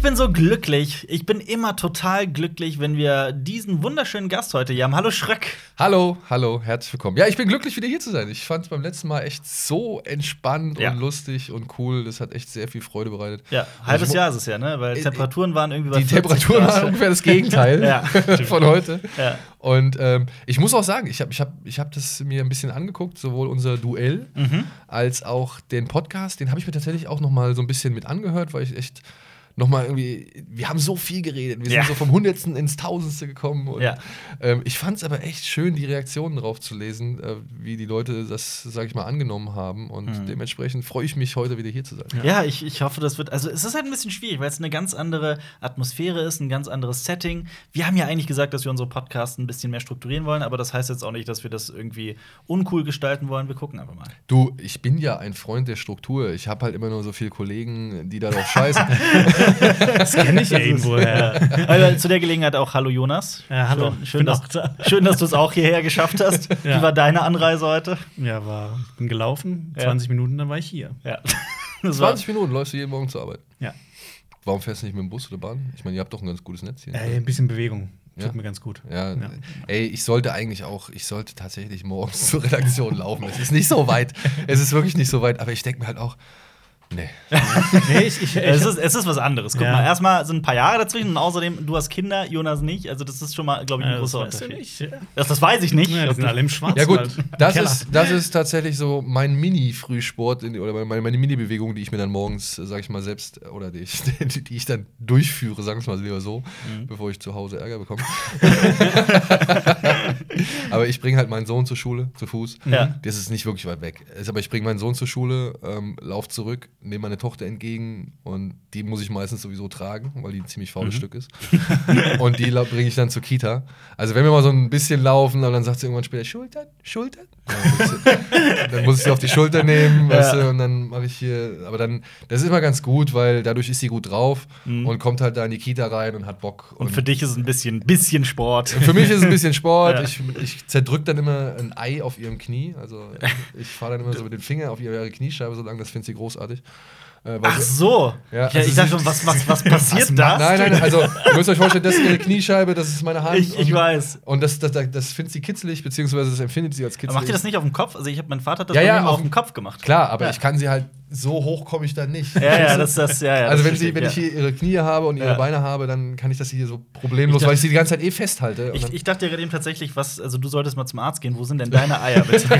Ich bin so glücklich. Ich bin immer total glücklich, wenn wir diesen wunderschönen Gast heute hier haben. Hallo Schröck. Hallo, hallo, herzlich willkommen. Ja, ich bin glücklich, wieder hier zu sein. Ich fand es beim letzten Mal echt so entspannt Ja. und lustig und cool. Das hat echt sehr viel Freude bereitet. Ja, Und halbes Jahr ist es ja, ne? Weil Äh, Temperaturen waren irgendwie bei Die 40 Temperaturen waren ungefähr das Gegenteil Ja, von heute. Ja. Und ähm, ich muss auch sagen, ich habe ich hab, ich hab das mir ein bisschen angeguckt, sowohl unser Duell Mhm. als auch den Podcast. Den habe ich mir tatsächlich auch noch mal so ein bisschen mit angehört, weil ich echt noch mal irgendwie, wir haben so viel geredet, wir Ja. sind so vom Hundertsten ins Tausendste gekommen. Und, Ja. ähm, ich fand es aber echt schön, die Reaktionen drauf zu lesen, äh, wie die Leute das, sag ich mal, angenommen haben. Und Mhm. dementsprechend freue ich mich, heute wieder hier zu sein. Ja, ich, ich hoffe, das wird. Also, es ist halt ein bisschen schwierig, weil es eine ganz andere Atmosphäre ist, ein ganz anderes Setting. Wir haben ja eigentlich gesagt, dass wir unsere Podcasts ein bisschen mehr strukturieren wollen, aber das heißt jetzt auch nicht, dass wir das irgendwie uncool gestalten wollen. Wir gucken einfach mal. Du, ich bin ja ein Freund der Struktur. Ich habe halt immer nur so viele Kollegen, die da drauf scheißen. Das kenne ich ja irgendwo. Ja. Also, zu der Gelegenheit auch Hallo Jonas. Ja, hallo. Schön, schön, dass, auch da. schön dass du es auch hierher geschafft hast. Ja. Wie war deine Anreise heute? ja, war, bin gelaufen, Ja. 20 Minuten, dann war ich hier. Ja. Das war, 20 Minuten läufst du jeden Morgen zur Arbeit. Ja. Warum fährst du nicht mit dem Bus oder Bahn? Ich meine, ihr habt doch ein ganz gutes Netz hier. Äh, ein bisschen Bewegung. Tut Ja. mir ganz gut. Ja, Ja. ey, ich sollte eigentlich auch, ich sollte tatsächlich morgens zur Redaktion laufen. Es ist nicht so weit. Es ist wirklich nicht so weit, aber ich denke mir halt auch, nee. Nee, ich, ich, es, ist, es ist was anderes. Guck Ja. mal, erstmal sind ein paar Jahre dazwischen und außerdem, du hast Kinder, Jonas nicht. Also, das ist schon mal, glaube ich, ein das großer du Unterschied. nicht. Ja. Das, das weiß ich nicht. Ja, die sind alle im Schwarzwald. Ja gut, das ist, das ist tatsächlich so mein Mini-Frühsport in- oder meine, meine Mini-Bewegung, die ich mir dann morgens, sag ich mal, selbst oder die ich, die, die ich dann durchführe, sagen wir es mal lieber so, Mhm. bevor ich zu Hause Ärger bekomme. aber ich bringe halt meinen Sohn zur Schule, zu Fuß. Ja. Das ist nicht wirklich weit weg. Ist Aber ich bringe meinen Sohn zur Schule, ähm, lauf zurück, nehme meine Tochter entgegen und die muss ich meistens sowieso tragen, weil die ein ziemlich faules Stück ist. und die bringe ich dann zur Kita. Also wenn wir mal so ein bisschen laufen, aber dann sagt sie irgendwann später, Schultern, Schultern. Dann muss ich- sie auf die Schulter nehmen, weißt Ja. du, und dann mache ich hier, aber dann, das ist immer ganz gut, weil dadurch ist sie gut drauf Mhm. und kommt halt da in die Kita rein und hat Bock. Und für dich ist es ein bisschen, bisschen Sport. Für mich ist es ein bisschen Sport. Ja. Ich, ich zerdrück dann immer ein Ei auf ihrem Knie. Also ich fahre dann immer so mit dem Finger auf ihre Kniescheibe so lang, das findet sie großartig. Äh, Ach so. Ja, Ja, also ich dachte schon, was, was, was passiert Was da? Nein, nein, also ihr müsst euch vorstellen, das ist ihre Kniescheibe, das ist meine Hand. Ich, ich und, weiß. Und das, das, das, findet sie kitzelig, beziehungsweise das empfindet sie als kitzelig. Aber macht ihr das nicht auf dem Kopf? Also, ich habe mein Vater das Ja, ja, auf auf dem Kopf gemacht. Klar, aber Ja. ich kann sie halt, so hoch komme ich dann nicht. Ja, ja, das, das, ja, ja. also wenn, sie, wenn ich hier ihre Knie habe und ihre. Beine habe, dann kann ich das hier so problemlos, Ich dachte- weil ich sie die ganze Zeit eh festhalte. Ich, ich dachte ja gerade eben tatsächlich, was, also du solltest mal zum Arzt gehen. Wo sind denn deine Eier bitte?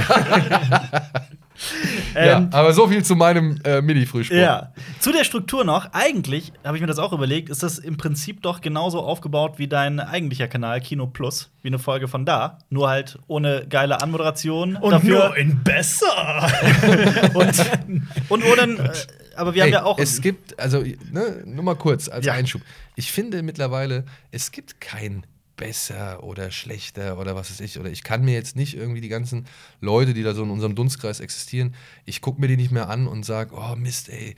ja, ähm, aber so viel zu meinem äh, Mini-Frühsport. Ja. Zu der Struktur noch. Eigentlich, habe ich mir das auch überlegt, ist das im Prinzip doch genauso aufgebaut wie dein eigentlicher Kanal Kino Plus, wie eine Folge von da. Nur halt ohne geile Anmoderation. Und nur in besser. und, und ohne. Äh, aber wir haben Ey, ja auch. Es gibt, also, ne, nur mal kurz als Ja. Einschub. Ich finde mittlerweile, es gibt kein besser oder schlechter oder was weiß ich. Oder ich kann mir jetzt nicht irgendwie die ganzen Leute, die da so in unserem Dunstkreis existieren, ich gucke mir die nicht mehr an und sage, oh Mist, ey.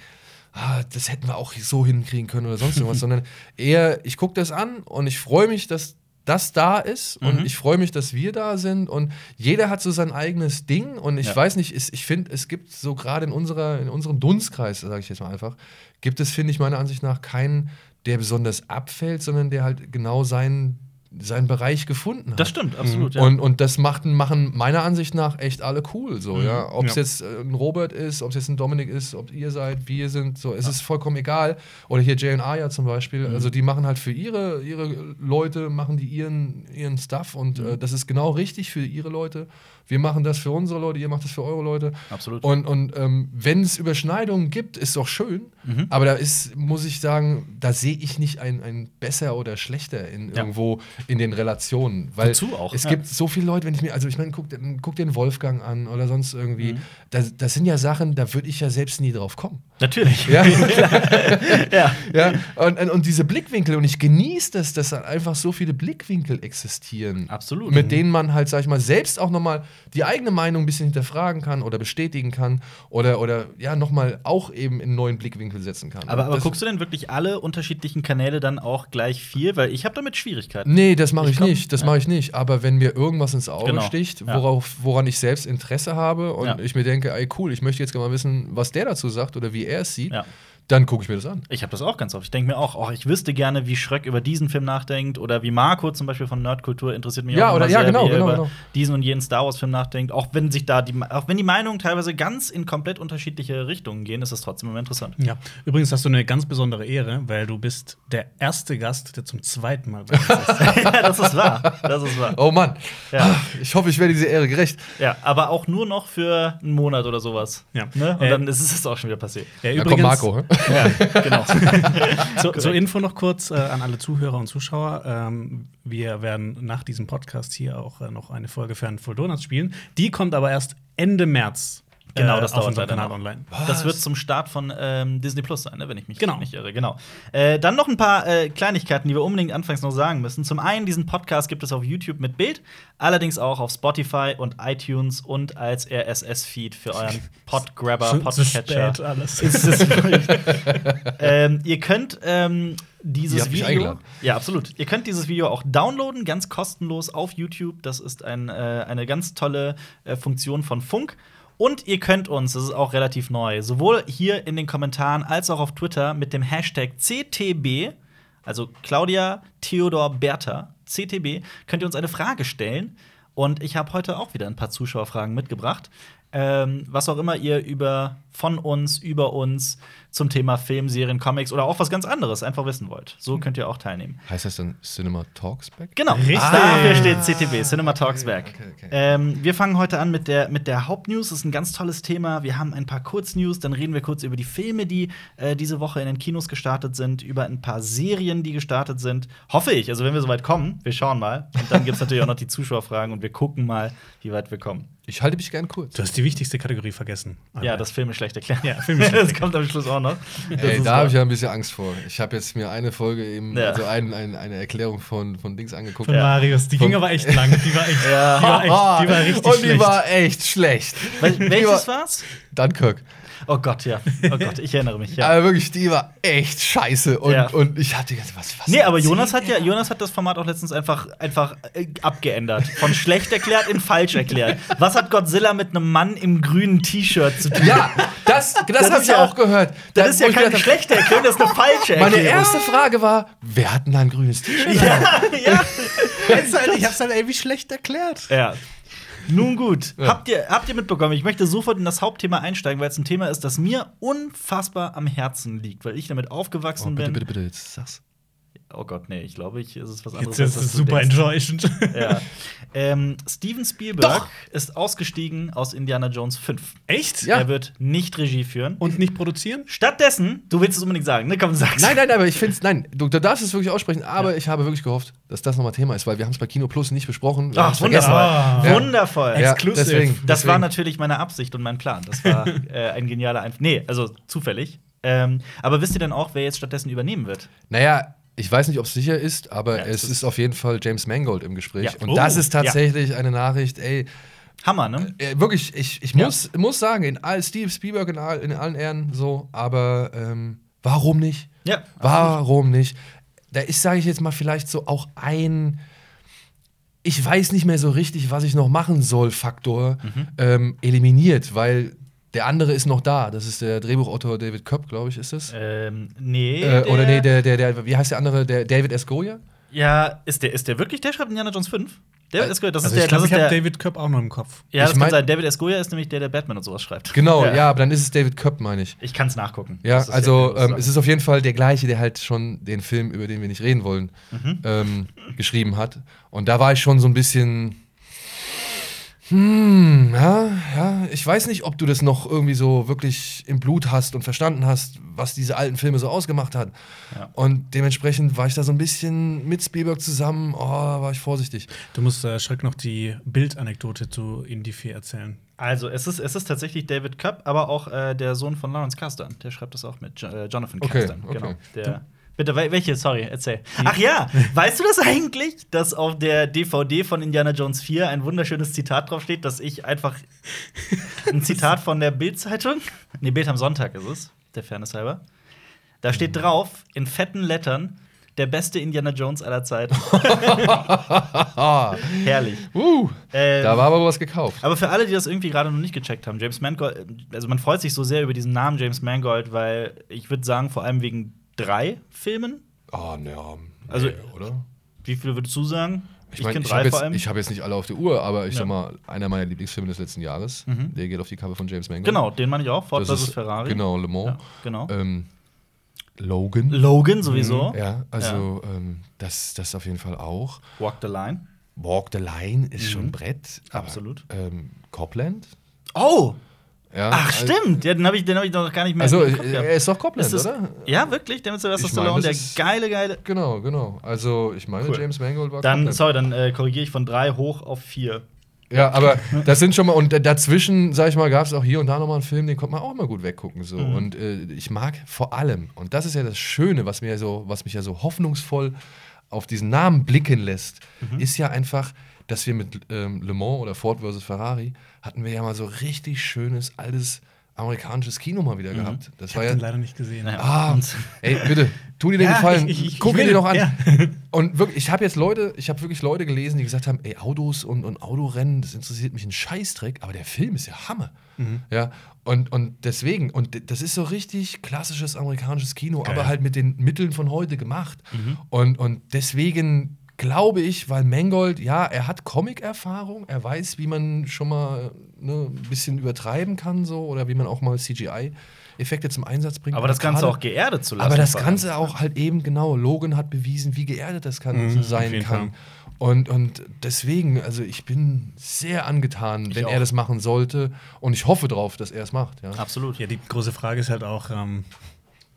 Ah, das hätten wir auch so hinkriegen können oder sonst irgendwas, sondern eher, ich gucke das an und ich freue mich, dass das da ist und Mhm. ich freue mich, dass wir da sind und jeder hat so sein eigenes Ding und ich Ja. weiß nicht, es- ich finde, es gibt so gerade in, unserer, in unserem Dunstkreis, sage ich jetzt mal einfach, gibt es, finde ich, meiner Ansicht nach keinen, der besonders abfällt, sondern der halt genau seinen, seinen Bereich gefunden hat. das stimmt, absolut. Ja. Und, und das macht, machen meiner Ansicht nach echt alle cool. So, Mhm. ja. Ob es Ja. jetzt äh, ein Robert ist, ob es jetzt ein Dominik ist, ob ihr seid, wir sind, so, es ist vollkommen egal. Oder hier Jay und Aya zum Beispiel. Mhm. Also die machen halt für ihre, ihre Leute, machen die ihren, ihren Stuff und Mhm. äh, das ist genau richtig für ihre Leute. Wir machen das für unsere Leute, ihr macht das für eure Leute. absolut. Und, und ähm, wenn es Überschneidungen gibt, ist doch schön. Mhm. Aber da ist, muss ich sagen, da sehe ich nicht ein, ein besser oder schlechter in Ja. irgendwo in den Relationen. Weil Wozu auch, es ja. gibt so viele Leute, wenn ich mir, also ich meine, guck, guck den Wolfgang an oder sonst irgendwie. Mhm. Das, das sind ja Sachen, da würde ich ja selbst nie drauf kommen. Natürlich. Ja, ja. ja. Und, und, diese Blickwinkel, und ich genieße das, dass da einfach so viele Blickwinkel existieren. Absolut. Mit denen man halt, sag ich mal, selbst auch nochmal die eigene Meinung ein bisschen hinterfragen kann oder bestätigen kann oder, oder ja, nochmal auch eben in einen neuen Blickwinkel setzen kann. Aber, aber das, guckst du denn wirklich alle unterschiedlichen Kanäle dann auch gleich viel? Weil ich habe damit Schwierigkeiten. Nee, das mache Ich ich, nicht. Das ja. mache ich nicht. Aber wenn mir irgendwas ins Auge Genau. sticht, worauf, woran ich selbst Interesse habe und ich mir denke, ey cool, ich möchte jetzt gerne mal wissen, was der dazu sagt oder wie er es sieht. Dann gucke ich mir das an. Ich habe das auch ganz oft. Ich denke mir auch, oh, ich wüsste gerne, wie Schröck über diesen Film nachdenkt oder wie Marco zum Beispiel von Nerdkultur interessiert mich Ja, auch oder- ja, sehr, genau, wie genau, über genau. diesen und jenen Star Wars Film nachdenkt. Auch wenn sich da die, auch wenn die Meinungen teilweise ganz in komplett unterschiedliche Richtungen gehen, ist das trotzdem immer interessant. Ja, übrigens hast du eine ganz besondere Ehre, weil du bist der erste Gast, der zum zweiten Mal bei uns ist. ja, das ist wahr. Das ist wahr. Oh Mann. Ja. Ich hoffe, ich werde dieser Ehre gerecht. Ja, aber auch nur noch für einen Monat oder sowas. Ja. Ne? Und Äh, dann ist es auch schon wieder passiert. Ja, Da kommt Marco. Ja, genau. Zur, zur Info noch kurz äh, an alle Zuhörer und Zuschauer. Ähm, wir werden nach diesem Podcast hier auch äh, noch eine Folge für Full Donuts spielen. Die kommt aber erst Ende März. Genau, äh, das auf dauert leider Kanal noch. online. Das wird zum Start von ähm, Disney Plus sein, ne, wenn ich mich Genau. nicht irre. Genau. Äh, dann noch ein paar äh, Kleinigkeiten, die wir unbedingt anfangs noch sagen müssen. Zum einen, diesen Podcast gibt es auf YouTube mit Bild, allerdings auch auf Spotify und iTunes und als RSS-Feed für euren Podgrabber, Zu- zu Podcatcher. spät alles. Ist es ähm, ihr könnt ähm, dieses Video. eingeladen. Ja, absolut. Ihr könnt dieses Video auch downloaden, ganz kostenlos auf YouTube. Das ist ein, äh, eine ganz tolle äh, Funktion von Funk. Und ihr könnt uns, das ist auch relativ neu, sowohl hier in den Kommentaren als auch auf Twitter mit dem Hashtag CTB, also Claudia Theodor Bertha, CTB, könnt ihr uns eine Frage stellen. Und ich habe heute auch wieder ein paar Zuschauerfragen mitgebracht. Ähm, was auch immer ihr über von uns, über uns zum Thema Film, Serien, Comics oder auch was ganz anderes einfach wissen wollt. So könnt ihr auch teilnehmen. Heißt das dann Cinema Talks back? Genau, Richtig. dafür steht CTB, Cinema Talks Back. okay, okay. Ähm, wir fangen heute an mit der, mit der Hauptnews. Das ist ein ganz tolles Thema. Wir haben ein paar Kurznews, dann reden wir kurz über die Filme, die äh, diese Woche in den Kinos gestartet sind, über ein paar Serien, die gestartet sind. Hoffe ich, also wenn wir soweit kommen, wir schauen mal. Und dann gibt es natürlich auch noch die Zuschauerfragen und wir gucken mal, wie weit wir kommen. Ich halte mich gern kurz. Du hast die wichtigste Kategorie vergessen. Ja, das Filme schlecht erklären. Ja, Filme schlecht das kommt am Schluss auch noch. Ey, da habe ich ja ein bisschen Angst vor. Ich habe jetzt mir eine Folge eben, Ja. also ein, ein, eine Erklärung von, von Dings angeguckt. Von Marius. Die ging aber echt lang. Die war echt, Ja. die war echt, die war richtig Und schlecht. die war echt schlecht. Wel welches war- war's? Dunkirk. Oh Gott, ja. Oh Gott, ich erinnere mich, ja. Aber wirklich, die war echt scheiße. Und, Ja. und ich hatte ganz, was, was Nee, aber Jonas hat ja, Jonas hat das Format auch letztens einfach, einfach äh, abgeändert. Von schlecht erklärt in falsch erklärt. Was hat Godzilla mit einem Mann im grünen T-Shirt zu tun? Ja, das, das, Das habe ich ja- auch gehört. Das Da- ist ja keine gedacht schlechte Erklärung, das ist eine falsche hab, Meine Erklärung. erste Frage war, wer hat denn da ein grünes T-Shirt? ja, ja. ich hab's halt irgendwie schlecht erklärt. ja. Nun gut, Ja. habt, ihr, habt ihr mitbekommen, ich möchte sofort in das Hauptthema einsteigen, weil es ein Thema ist, das mir unfassbar am Herzen liegt, weil ich damit Oh, aufgewachsen bitte, bin. bitte, bitte, jetzt sag's. Oh Gott, nee, ich glaube, ich, es ist was anderes. Jetzt ist es super enttäuschend. Ja. Ähm, Steven Spielberg Doch. ist ausgestiegen aus Indiana Jones 5. Echt? Ja. Er wird nicht Regie führen. Und nicht produzieren? Stattdessen, du willst es unbedingt sagen, ne? Komm, sag's. Nein, nein, aber ich finde nein, du, du darfst es wirklich aussprechen, aber ich habe wirklich gehofft, dass das nochmal Thema ist, weil wir haben es bei Kino Plus nicht besprochen. Wir Ach, wundervoll. Ah. Ja. Wundervoll. Ja, Exclusive. deswegen, Das deswegen. war natürlich meine Absicht und mein Plan. Das war äh, ein genialer Einfluss. Nee, also zufällig. Ähm, aber wisst ihr denn auch, wer jetzt stattdessen übernehmen wird? Naja, ich weiß nicht, ob es sicher ist, aber Ja, es es ist auf jeden Fall James Mangold im Gespräch. Ja. Und Oh, das ist tatsächlich eine Nachricht, ey, Hammer, ne? äh, wirklich, ich, ich Ja. muss, muss sagen, in all, Steve Spielberg in, all, in allen Ehren so, aber ähm, warum nicht? Ja. Warum nicht? Da ist, sage ich jetzt mal, vielleicht so auch ein ich weiß nicht mehr so richtig, was ich noch machen soll, Faktor Mhm. ähm, eliminiert, weil der andere ist noch da. Das ist der Drehbuchautor David Kopp, glaube ich, ist es. Ähm, nee. Äh, oder nee, der, der, der, wie heißt der andere? Der David S. Goya? Ja, ist der, ist der wirklich, der schreibt Indiana Jones 5? David Äh, S. Goya, das Also ist der, ich glaube, das ich ist habe der. David Köpp auch noch im Kopf. ja, das Ich mein- kann sein. David S. Goya ist nämlich der, der Batman und sowas schreibt. Genau, ja, aber dann ist es David Kopp, meine ich. Ich kann es nachgucken. Ja, also ja- ähm, es ist auf jeden Fall der gleiche, der halt schon den Film, über den wir nicht reden wollen, Mhm. ähm, geschrieben hat. Und da war ich schon so ein bisschen. Hm, ja, ja, ich weiß nicht, ob du das noch irgendwie so wirklich im Blut hast und verstanden hast, was diese alten Filme so ausgemacht hat. Ja. Und dementsprechend war ich da so ein bisschen mit Spielberg zusammen, oh, war ich vorsichtig. Du musst äh, Schreck noch die Bildanekdote zu Indie 4 erzählen. Also, es ist, es ist tatsächlich David Kopp, aber auch äh, der Sohn von Lawrence Kasdan. Der schreibt das auch mit. Jo äh, Jonathan Okay, Kasdan. okay. Genau. Der, bitte, wel- welche? Sorry, erzähl. Ach ja, weißt du das eigentlich, dass auf der DVD von Indiana Jones 4 ein wunderschönes Zitat draufsteht, dass ich einfach. Ein Zitat von der Bild-Zeitung? Nee, Bild am Sonntag ist es, der Fairness halber. Da steht drauf, in fetten Lettern: der beste Indiana Jones aller Zeiten. Herrlich. Uh, Ähm, da war aber was gekauft. aber für alle, die das irgendwie gerade noch nicht gecheckt haben, James Mangold, also man freut sich so sehr über diesen Namen James Mangold, weil ich würde sagen, vor allem wegen drei Filmen. Oh, ne, Also- nee, oder? Wie viele würdest du sagen? Ich ich habe vor jetzt, ich hab jetzt nicht alle auf der Uhr, aber ich Ja. sag mal, einer meiner Lieblingsfilme des letzten Jahres, Mhm. der geht auf die Cover von James Mangold. genau, den meine ich auch. Ford vs. Ferrari. Genau, Le Mans. Ja, genau. Ähm, Logan. Logan sowieso. ja, also Ähm, das, das auf jeden Fall auch. Walk the Line. Walk the Line ist schon Mhm. Brett. aber, Absolut. Ähm, Copland. Oh! Ja, Ach, also- stimmt. Ja, den habe ich, den hab ich noch gar nicht mehr Also, gehabt. er ist doch Copland, Ist das- oder? Ja, wirklich? Der mit Sylvester Ich meine, Stallone, der geile, geile. Genau, genau. Also, ich meine, Cool. James Mangold war Dann, Copland. sorry, dann äh, korrigiere ich von drei hoch auf vier. Ja, aber das sind schon mal, und dazwischen, sag ich mal, gab es auch hier und da nochmal einen Film, den konnte man auch mal gut weggucken. So. Mhm. Und äh, ich mag vor allem, und das ist ja das Schöne, was, mir so, was mich ja so hoffnungsvoll auf diesen Namen blicken lässt, Mhm. ist ja einfach, dass wir mit ähm, Le Mans oder Ford vs. Ferrari hatten wir ja mal so richtig schönes, altes amerikanisches Kino mal wieder gehabt. Das Ich war habe ja. den leider nicht gesehen. Ah, Und- ey, bitte, tu dir den Ja, Gefallen, ich- ich- guck ich ihn will, dir doch an. ja. Und wirklich, ich habe jetzt Leute, ich habe wirklich Leute gelesen, die gesagt haben, ey, Autos und, und Autorennen, das interessiert mich ein Scheißdreck, aber der Film ist ja Hammer. Mhm. Ja, und, und deswegen, und das ist so richtig klassisches amerikanisches Kino, Geil. aber halt mit den Mitteln von heute gemacht. Mhm. Und, und deswegen glaube ich, weil Mangold, ja, er hat Comic-Erfahrung, er weiß, wie man schon mal ne, ein bisschen übertreiben kann, so, oder wie man auch mal CGI-Effekte zum Einsatz bringt. Aber das Ganze gerade- auch geerdet zu lassen. aber das. Ganze auch halt eben genau, Logan hat bewiesen, wie geerdet das kann, Mhm, sein kann. Und, und deswegen, also ich bin sehr angetan, Ich wenn auch. er das machen sollte. Und ich hoffe drauf, dass er es macht. Ja. Absolut. Ja, die große Frage ist halt auch, ähm,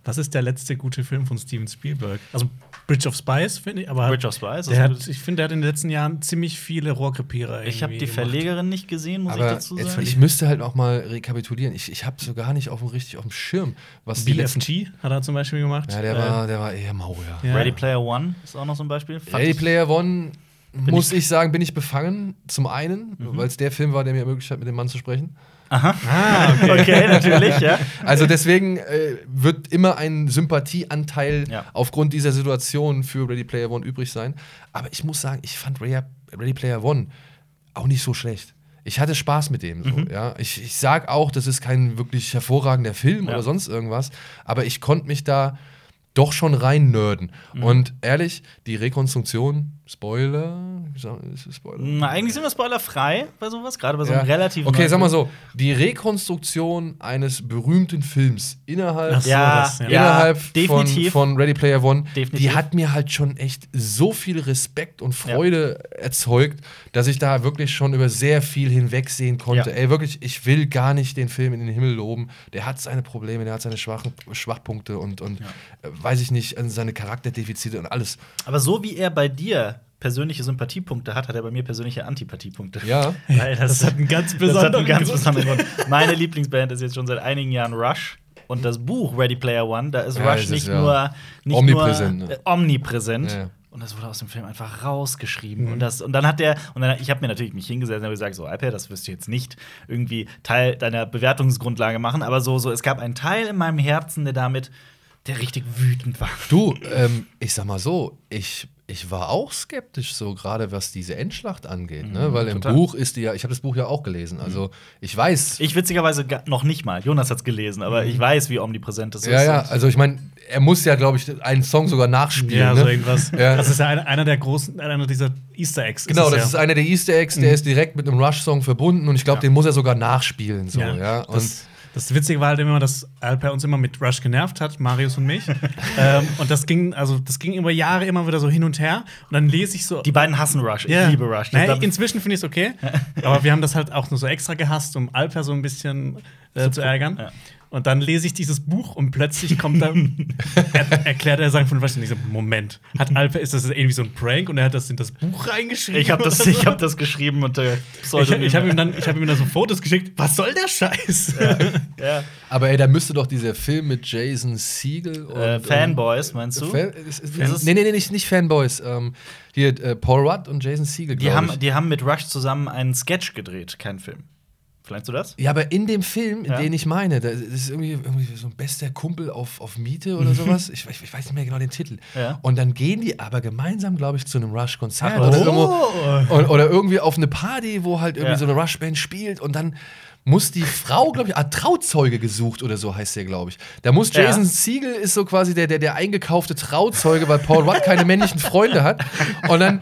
was ist der letzte gute Film von Steven Spielberg? Also Bridge of Spies, finde ich, aber Bridge of Spies. der hat, ich finde, der hat in den letzten Jahren ziemlich viele Rohrkrepierer ich habe die gemacht. Verlegerin nicht gesehen, muss ich Aber dazu jetzt, sagen. ich müsste halt auch mal rekapitulieren. Ich, ich habe so gar nicht auf dem, richtig auf dem Schirm, was die letzten. BFG hat er zum Beispiel gemacht. Ja, der, Äh, war, der war eher mau, ja. ja. Ready Player One ist auch noch so ein Beispiel. Fand Ready ich- Player One, muss ich- ich sagen, bin ich befangen. Zum einen, Mhm. weil es der Film war, der mir ermöglicht hat, mit dem Mann zu sprechen. Aha. Ah, okay. Okay, natürlich, ja. Also deswegen äh, wird immer ein Sympathieanteil Ja. aufgrund dieser Situation für Ready Player One übrig sein. Aber ich muss sagen, ich fand Ready, Player One auch nicht so schlecht. Ich hatte Spaß mit dem. So, Mhm. ja. Ich, ich sag auch, das ist kein wirklich hervorragender Film Ja. oder sonst irgendwas, aber ich konnte mich da doch schon rein nerden. Mhm. Und ehrlich, die Rekonstruktion, Spoiler, Spoiler? Na, eigentlich sind wir spoilerfrei bei sowas, gerade bei so Ja. einem relativ Okay, sag mal so, die Rekonstruktion eines berühmten Films innerhalb so, Ja, das, ja. ja, innerhalb von, von Ready Player One, Definitiv. die hat mir halt schon echt so viel Respekt und Freude erzeugt, dass ich da wirklich schon über sehr viel hinwegsehen konnte. Ja. Ey, wirklich, ich will gar nicht den Film in den Himmel loben. Der hat seine Probleme, der hat seine schwachen, Schwachpunkte und, und äh, weiß ich nicht, äh, seine Charakterdefizite und alles. Aber so wie er bei dir persönliche Sympathiepunkte hat, hat er bei mir persönliche Antipathiepunkte. Ja. Weil Das hat einen ganz das hat besonderen einen ganz Grund. besonderen Grund. Meine Lieblingsband ist jetzt schon seit einigen Jahren Rush. Und das Buch Ready Player One, da ist Ja, Rush ist nicht ja nur nicht omnipräsent, Nur, ne? äh, omnipräsent. Ja. Und das wurde aus dem Film einfach rausgeschrieben. Mhm. Und, das, und dann hat der, und dann, ich habe mir natürlich mich hingesetzt und habe gesagt, so, Alper, das wirst du jetzt nicht irgendwie Teil deiner Bewertungsgrundlage machen, aber so, so, es gab einen Teil in meinem Herzen, der damit, der richtig wütend war. Du, ähm, ich sag mal so, ich, ich war auch skeptisch, so gerade was diese Endschlacht angeht, ne? Weil im total. Buch ist die ja, ich habe das Buch ja auch gelesen, also ich weiß. Ich witzigerweise noch nicht mal. Jonas hat es gelesen, aber ich weiß, wie omnipräsent das Mhm. ja, ist. ja, Und- also ich meine, er muss ja, glaube ich, einen Song sogar nachspielen. Ja, ne? so irgendwas. Ja. Das ist ja einer, einer der großen, einer dieser Easter Eggs. Genau, das ja. ist einer der Easter Eggs, der ist direkt mit einem Rush-Song verbunden und ich glaube, Ja. den muss er sogar nachspielen. So, ja. Ja, Und das, das Witzige war halt immer, dass Alper uns immer mit Rush genervt hat, Marius und mich. ähm, und das ging, also das ging über Jahre immer wieder so hin und her. Und dann lese ich so. Die beiden hassen Rush. Ja. Ich liebe Rush. Das- inzwischen finde ich es okay. aber wir haben das halt auch nur so extra gehasst, um Alper so ein bisschen äh, zu ärgern. Ja. Und dann lese ich dieses Buch und plötzlich kommt dann, er, erklärt er sagen von was und ich so, Moment, hat Alper, ist das irgendwie so ein Prank und er hat das in das Buch reingeschrieben? ich habe das, so? ich hab das geschrieben unter Ich, Pseudonym. ich habe ihm, dann- ich hab ihm dann so Fotos geschickt. Was soll der Scheiß? ja. aber ey, da müsste doch dieser Film mit Jason Segel und äh, Fanboys, meinst du? Fan, ist, ist, ist- nee, nee, nee, nicht, nicht Fanboys. Ähm, hier, äh, Paul Rudd und Jason Segel. Die haben, ich. die haben mit Rush zusammen einen Sketch gedreht, kein Film. Vielleicht du das? Ja, aber in dem Film, Ja. den ich meine, da- das ist irgendwie, irgendwie so ein bester Kumpel auf, auf Miete oder sowas. Ich, ich, ich weiß nicht mehr genau den Titel. Ja. Und dann gehen die aber gemeinsam, glaube ich, zu einem Rush-Konzert Ach, oder, oh. irgendwo, und, oder irgendwie auf eine Party, wo halt irgendwie Ja. so eine Rush-Band spielt und dann muss die Frau, glaube ich, ah, Trauzeuge gesucht oder so heißt der, glaube ich. Da muss Ja. Jason Siegel ist so quasi der, der, der eingekaufte Trauzeuge, weil Paul Rudd keine männlichen Freunde hat. Und dann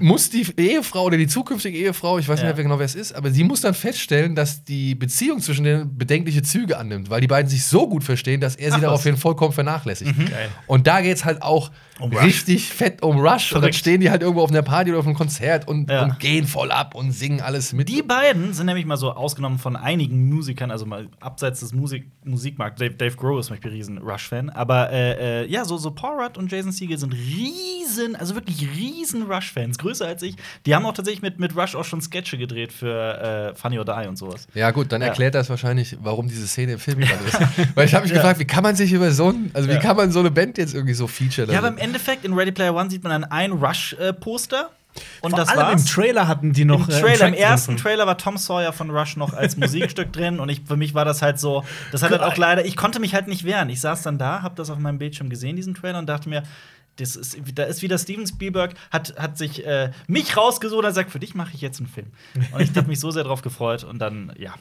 muss die Ehefrau oder die zukünftige Ehefrau, ich weiß Ja. nicht mehr genau, wer es ist, aber sie muss dann feststellen, dass die Beziehung zwischen denen bedenkliche Züge annimmt, weil die beiden sich so gut verstehen, dass er sie Ach, daraufhin vollkommen vernachlässigt. Geil. Und da geht es halt auch Um richtig fett um Rush. Und dann Verrückt. stehen die halt irgendwo auf einer Party oder auf einem Konzert und, Ja. und gehen voll ab und singen alles mit. Die beiden sind nämlich mal so ausgenommen von einigen Musikern, also mal abseits des Musik Musikmarkts. Dave, Dave Grohl ist zum Beispiel riesen Rush-Fan. Aber äh, äh, ja, so, so Paul Rudd und Jason Segel sind riesen, also wirklich riesen Rush-Fans. Größer als ich. Die haben auch tatsächlich mit, mit Rush auch schon Sketche gedreht für äh, Funny or Die und sowas. Ja, gut, dann Ja. erklärt das wahrscheinlich, warum diese Szene im Film gerade ist. Weil ich habe mich gefragt, wie kann man sich über so ein, also wie Ja. kann man so eine Band jetzt irgendwie so featuren? Ja, aber im Endeffekt in Ready Player One sieht man dann ein Rush-Poster. Und Vor das allem war's. im Trailer hatten die noch Im äh, Trailer, im ersten drin. Trailer war Tom Sawyer von Rush noch als Musikstück drin und ich, für mich war das halt so, das hat halt auch leider, ich konnte mich halt nicht wehren. Ich saß dann da, hab das auf meinem Bildschirm gesehen, diesen Trailer, und dachte mir, das ist, da ist wieder Steven Spielberg, hat, hat sich äh, mich rausgesucht und sagt, für dich mache ich jetzt einen Film. Und ich habe mich so sehr drauf gefreut und dann, ja.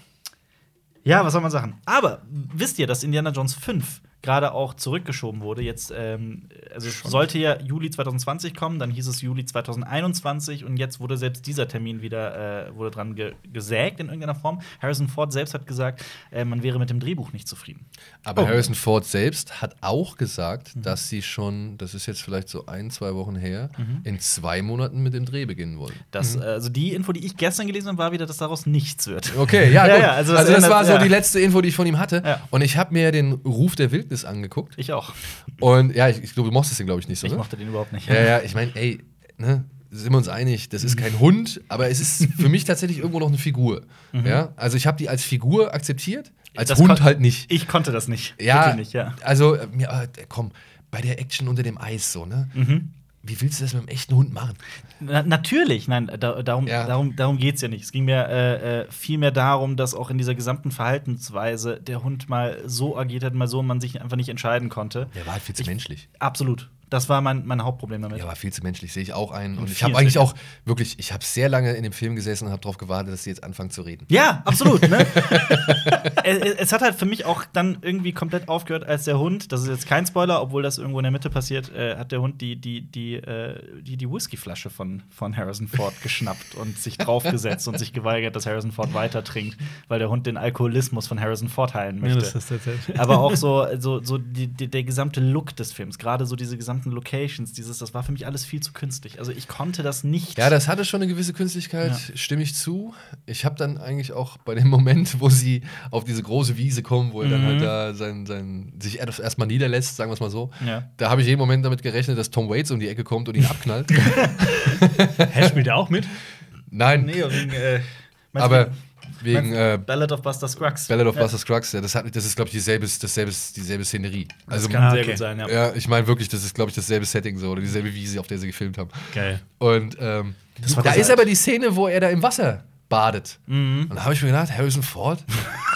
Ja, was soll man sagen? Aber wisst ihr, dass Indiana Jones 5 gerade auch zurückgeschoben wurde? Jetzt, ähm, also es sollte ja Juli 2020 kommen, dann hieß es Juli 2021 und jetzt wurde selbst dieser Termin wieder äh, wurde dran ge gesägt in irgendeiner Form. Harrison Ford selbst hat gesagt, äh, man wäre mit dem Drehbuch nicht zufrieden. Aber Oh. Harrison Ford selbst hat auch gesagt, Mhm. dass sie schon, das ist jetzt vielleicht so ein, zwei Wochen her, Mhm. in zwei Monaten mit dem Dreh beginnen wollen. Das, äh, also die Info, die ich gestern gelesen habe, war wieder, dass daraus nichts wird. Okay, ja, Ja, gut. ja, also also, das das ändert- war so ja. die letzte Info, die ich von ihm hatte. Ja. Und ich habe mir den Ruf der Wildnis angeguckt. Ich auch. Und ja, ich, ich glaube, du mochtest den, glaube ich, nicht so. Ich ne? mochte den überhaupt nicht. Ja, ja, ich meine, ey, ne, sind wir uns einig, das ist kein Hund, aber es ist für mich tatsächlich irgendwo noch eine Figur. Ja, also ich habe die als Figur akzeptiert, als Das Hund halt nicht. Ich konnte das nicht. Ja, nicht, ja. also äh, mir, äh, komm, bei der Action unter dem Eis so, ne? Mhm. Wie willst du das mit einem echten Hund machen? Na, natürlich, nein, da, darum, Ja. darum, darum geht es ja nicht. Es ging mir äh, äh, vielmehr darum, dass auch in dieser gesamten Verhaltensweise der Hund mal so agiert hat, mal so und man sich einfach nicht entscheiden konnte. Der war halt viel zu menschlich. Absolut. Das war mein, mein Hauptproblem damit. Der war viel zu menschlich, sehe ich auch ein. Und ich viel habe eigentlich auch wirklich, ich habe sehr lange in dem Film gesessen und habe darauf gewartet, dass sie jetzt anfangen zu reden. Ja, absolut. Ne? es, es hat halt für mich auch dann irgendwie komplett aufgehört, als der Hund, das ist jetzt kein Spoiler, obwohl das irgendwo in der Mitte passiert, äh, hat der Hund die, die, die, äh, die, die Whiskyflasche von, von Harrison Ford geschnappt und sich draufgesetzt und sich geweigert, dass Harrison Ford weiter trinkt, weil der Hund den Alkoholismus von Harrison Ford heilen Ja, möchte. das ist tatsächlich. Aber auch so, so, so die, die, der gesamte Look des Films, gerade so diese gesamten Locations, dieses, das war für mich alles viel zu künstlich. Also ich konnte das nicht. Ja, das hatte schon eine gewisse Künstlichkeit, Ja. stimme ich zu. Ich habe dann eigentlich auch bei dem Moment, wo sie auf diese große Wiese kommen, wo er dann Mhm. halt da sein, sein, sich erst- erstmal niederlässt, sagen wir es mal so. Ja. Da habe ich jeden Moment damit gerechnet, dass Tom Waits um die Ecke kommt und ihn abknallt. Hä, spielt der auch mit? Nein, Nee, wegen, äh, aber du- wegen äh, Ballad of Buster Scruggs. Ballad of Ja. Buster Scruggs, ja, das, hat, das ist, glaube ich, dieselbe, dasselbe, dieselbe Szenerie. Also, Das kann Ah, sehr okay. gut sein, ja. ja, ich meine wirklich, das ist, glaube ich, dasselbe Setting so oder dieselbe Wiese, auf der sie gefilmt haben. Geil. Und ähm, Das war da das ist aber die Szene, wo er da im Wasser badet. Mhm. Und da habe ich mir gedacht, Harrison Ford,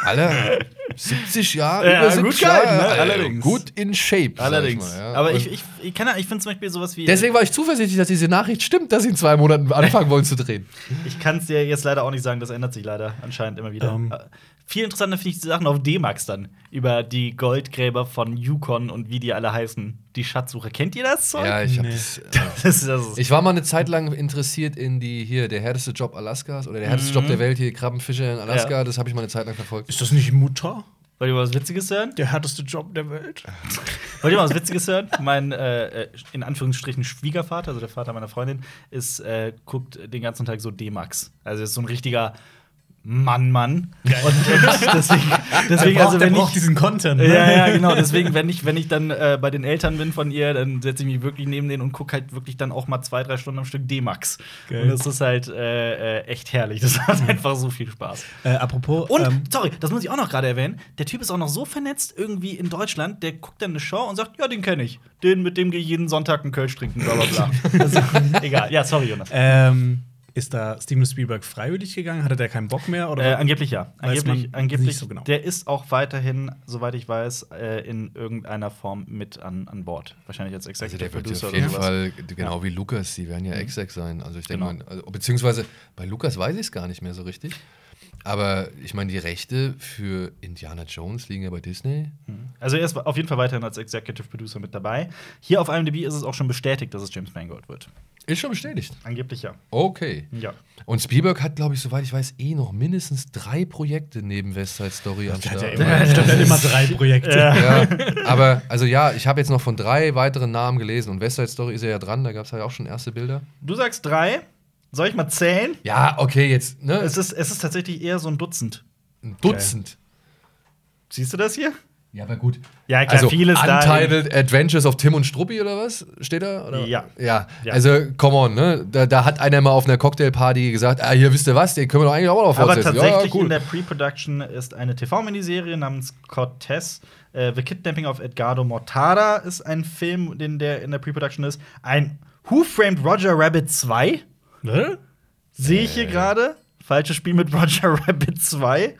Alter, 70 Jahre, Ja, über gut 70 gehalten, Jahre, ne? Alter, Allerdings. gut in Shape. Allerdings. Ich mal, ja. Aber Und ich, ich, ich, kann, ich finde zum Beispiel sowas wie. Deswegen war ich zuversichtlich, dass diese Nachricht stimmt, dass sie in zwei Monaten anfangen wollen zu drehen. Ich kann es dir jetzt leider auch nicht sagen, das ändert sich leider anscheinend immer wieder. Ähm. Viel interessanter finde ich die Sachen auf D-Max dann. Über die Goldgräber von Yukon und wie die alle heißen. Die Schatzsuche. Kennt ihr das Zeug? Ja, ich habe Nee. das. Äh, Das das ich war mal eine Zeit lang interessiert in die hier der härteste Job Alaskas oder der härteste Job der Welt hier Krabbenfischer in Alaska. Mhm. Ja. Das habe ich mal eine Zeit lang verfolgt. Ist das nicht Mutter? Wollt ihr mal was Witziges hören? Der härteste Job der Welt. Wollt ihr mal was Witziges hören? Mein, äh, äh, in Anführungsstrichen, Schwiegervater, also der Vater meiner Freundin, ist, äh, guckt den ganzen Tag so D-Max. Also ist so ein richtiger Mann, Mann. Und, und deswegen, deswegen braucht, also wenn ich diesen Content. ne? ja, ja, genau. Deswegen, wenn ich, wenn ich dann äh, bei den Eltern bin von ihr, dann setze ich mich wirklich neben denen und gucke halt wirklich dann auch mal zwei, drei Stunden am Stück D-Max. Und das ist halt äh, äh, echt herrlich. Das macht einfach so viel Spaß. Äh, apropos. Und, ähm, sorry, das muss ich auch noch gerade erwähnen. Der Typ ist auch noch so vernetzt irgendwie in Deutschland, der guckt dann eine Show und sagt, ja, den kenne ich. Den, mit dem gehe ich jeden Sonntag einen Kölsch trinken, bla bla bla. also, egal. Ja, sorry, Jonas. ähm, Ist da Steven Spielberg freiwillig gegangen? Hatte der keinen Bock mehr? Oder Äh, angeblich ja. Angeblich, angeblich so genau. der ist auch weiterhin, soweit ich weiß, äh, in irgendeiner Form mit an, an Bord. Wahrscheinlich als Also Executive der wird Producer auf jeden. Fall, genau wie Lukas, die werden ja Exec sein. Also ich denke Genau. mal, also, beziehungsweise bei Lukas weiß ich es gar nicht mehr so richtig. Aber ich meine, die Rechte für Indiana Jones liegen ja bei Disney. Also er ist auf jeden Fall weiterhin als Executive Producer mit dabei. Hier auf IMDb ist es auch schon bestätigt, dass es James Mangold wird. Ist schon bestätigt. Angeblich ja. Okay. Ja. Und Spielberg hat, glaube ich, soweit ich weiß, eh noch mindestens drei Projekte neben West Side Story am Der hat Start. ja immer, ich glaub, der hat immer drei Projekte. Ja, aber also ja, ich habe jetzt noch von drei weiteren Namen gelesen und West Side Story ist ja, ja dran, da gab es halt auch schon erste Bilder. Du sagst drei. Soll ich mal zählen? Ja, okay, jetzt, ne? Es ist, es ist tatsächlich eher so ein Dutzend. ein Dutzend. Siehst du das hier? Ja, aber gut. Ja, klar, also, vieles da. Untitled Adventures of Tim und Struppi oder was? Steht da? Oder? Ja. ja. Ja. Also, come on, ne? Da, da hat einer mal auf einer Cocktailparty gesagt: Ah, hier wisst ihr was, den können wir doch eigentlich auch noch Aber fortsetzen. tatsächlich ja, in der Pre-Production ist eine TV-Miniserie namens Cortez. Äh, The Kidnapping of Edgardo Mortada ist ein Film, den der in der Pre-Production ist. Ein Who Framed Roger Rabbit 2 Ne? sehe ich hier Äh. gerade. Falsches Spiel mit Roger Rabbit 2.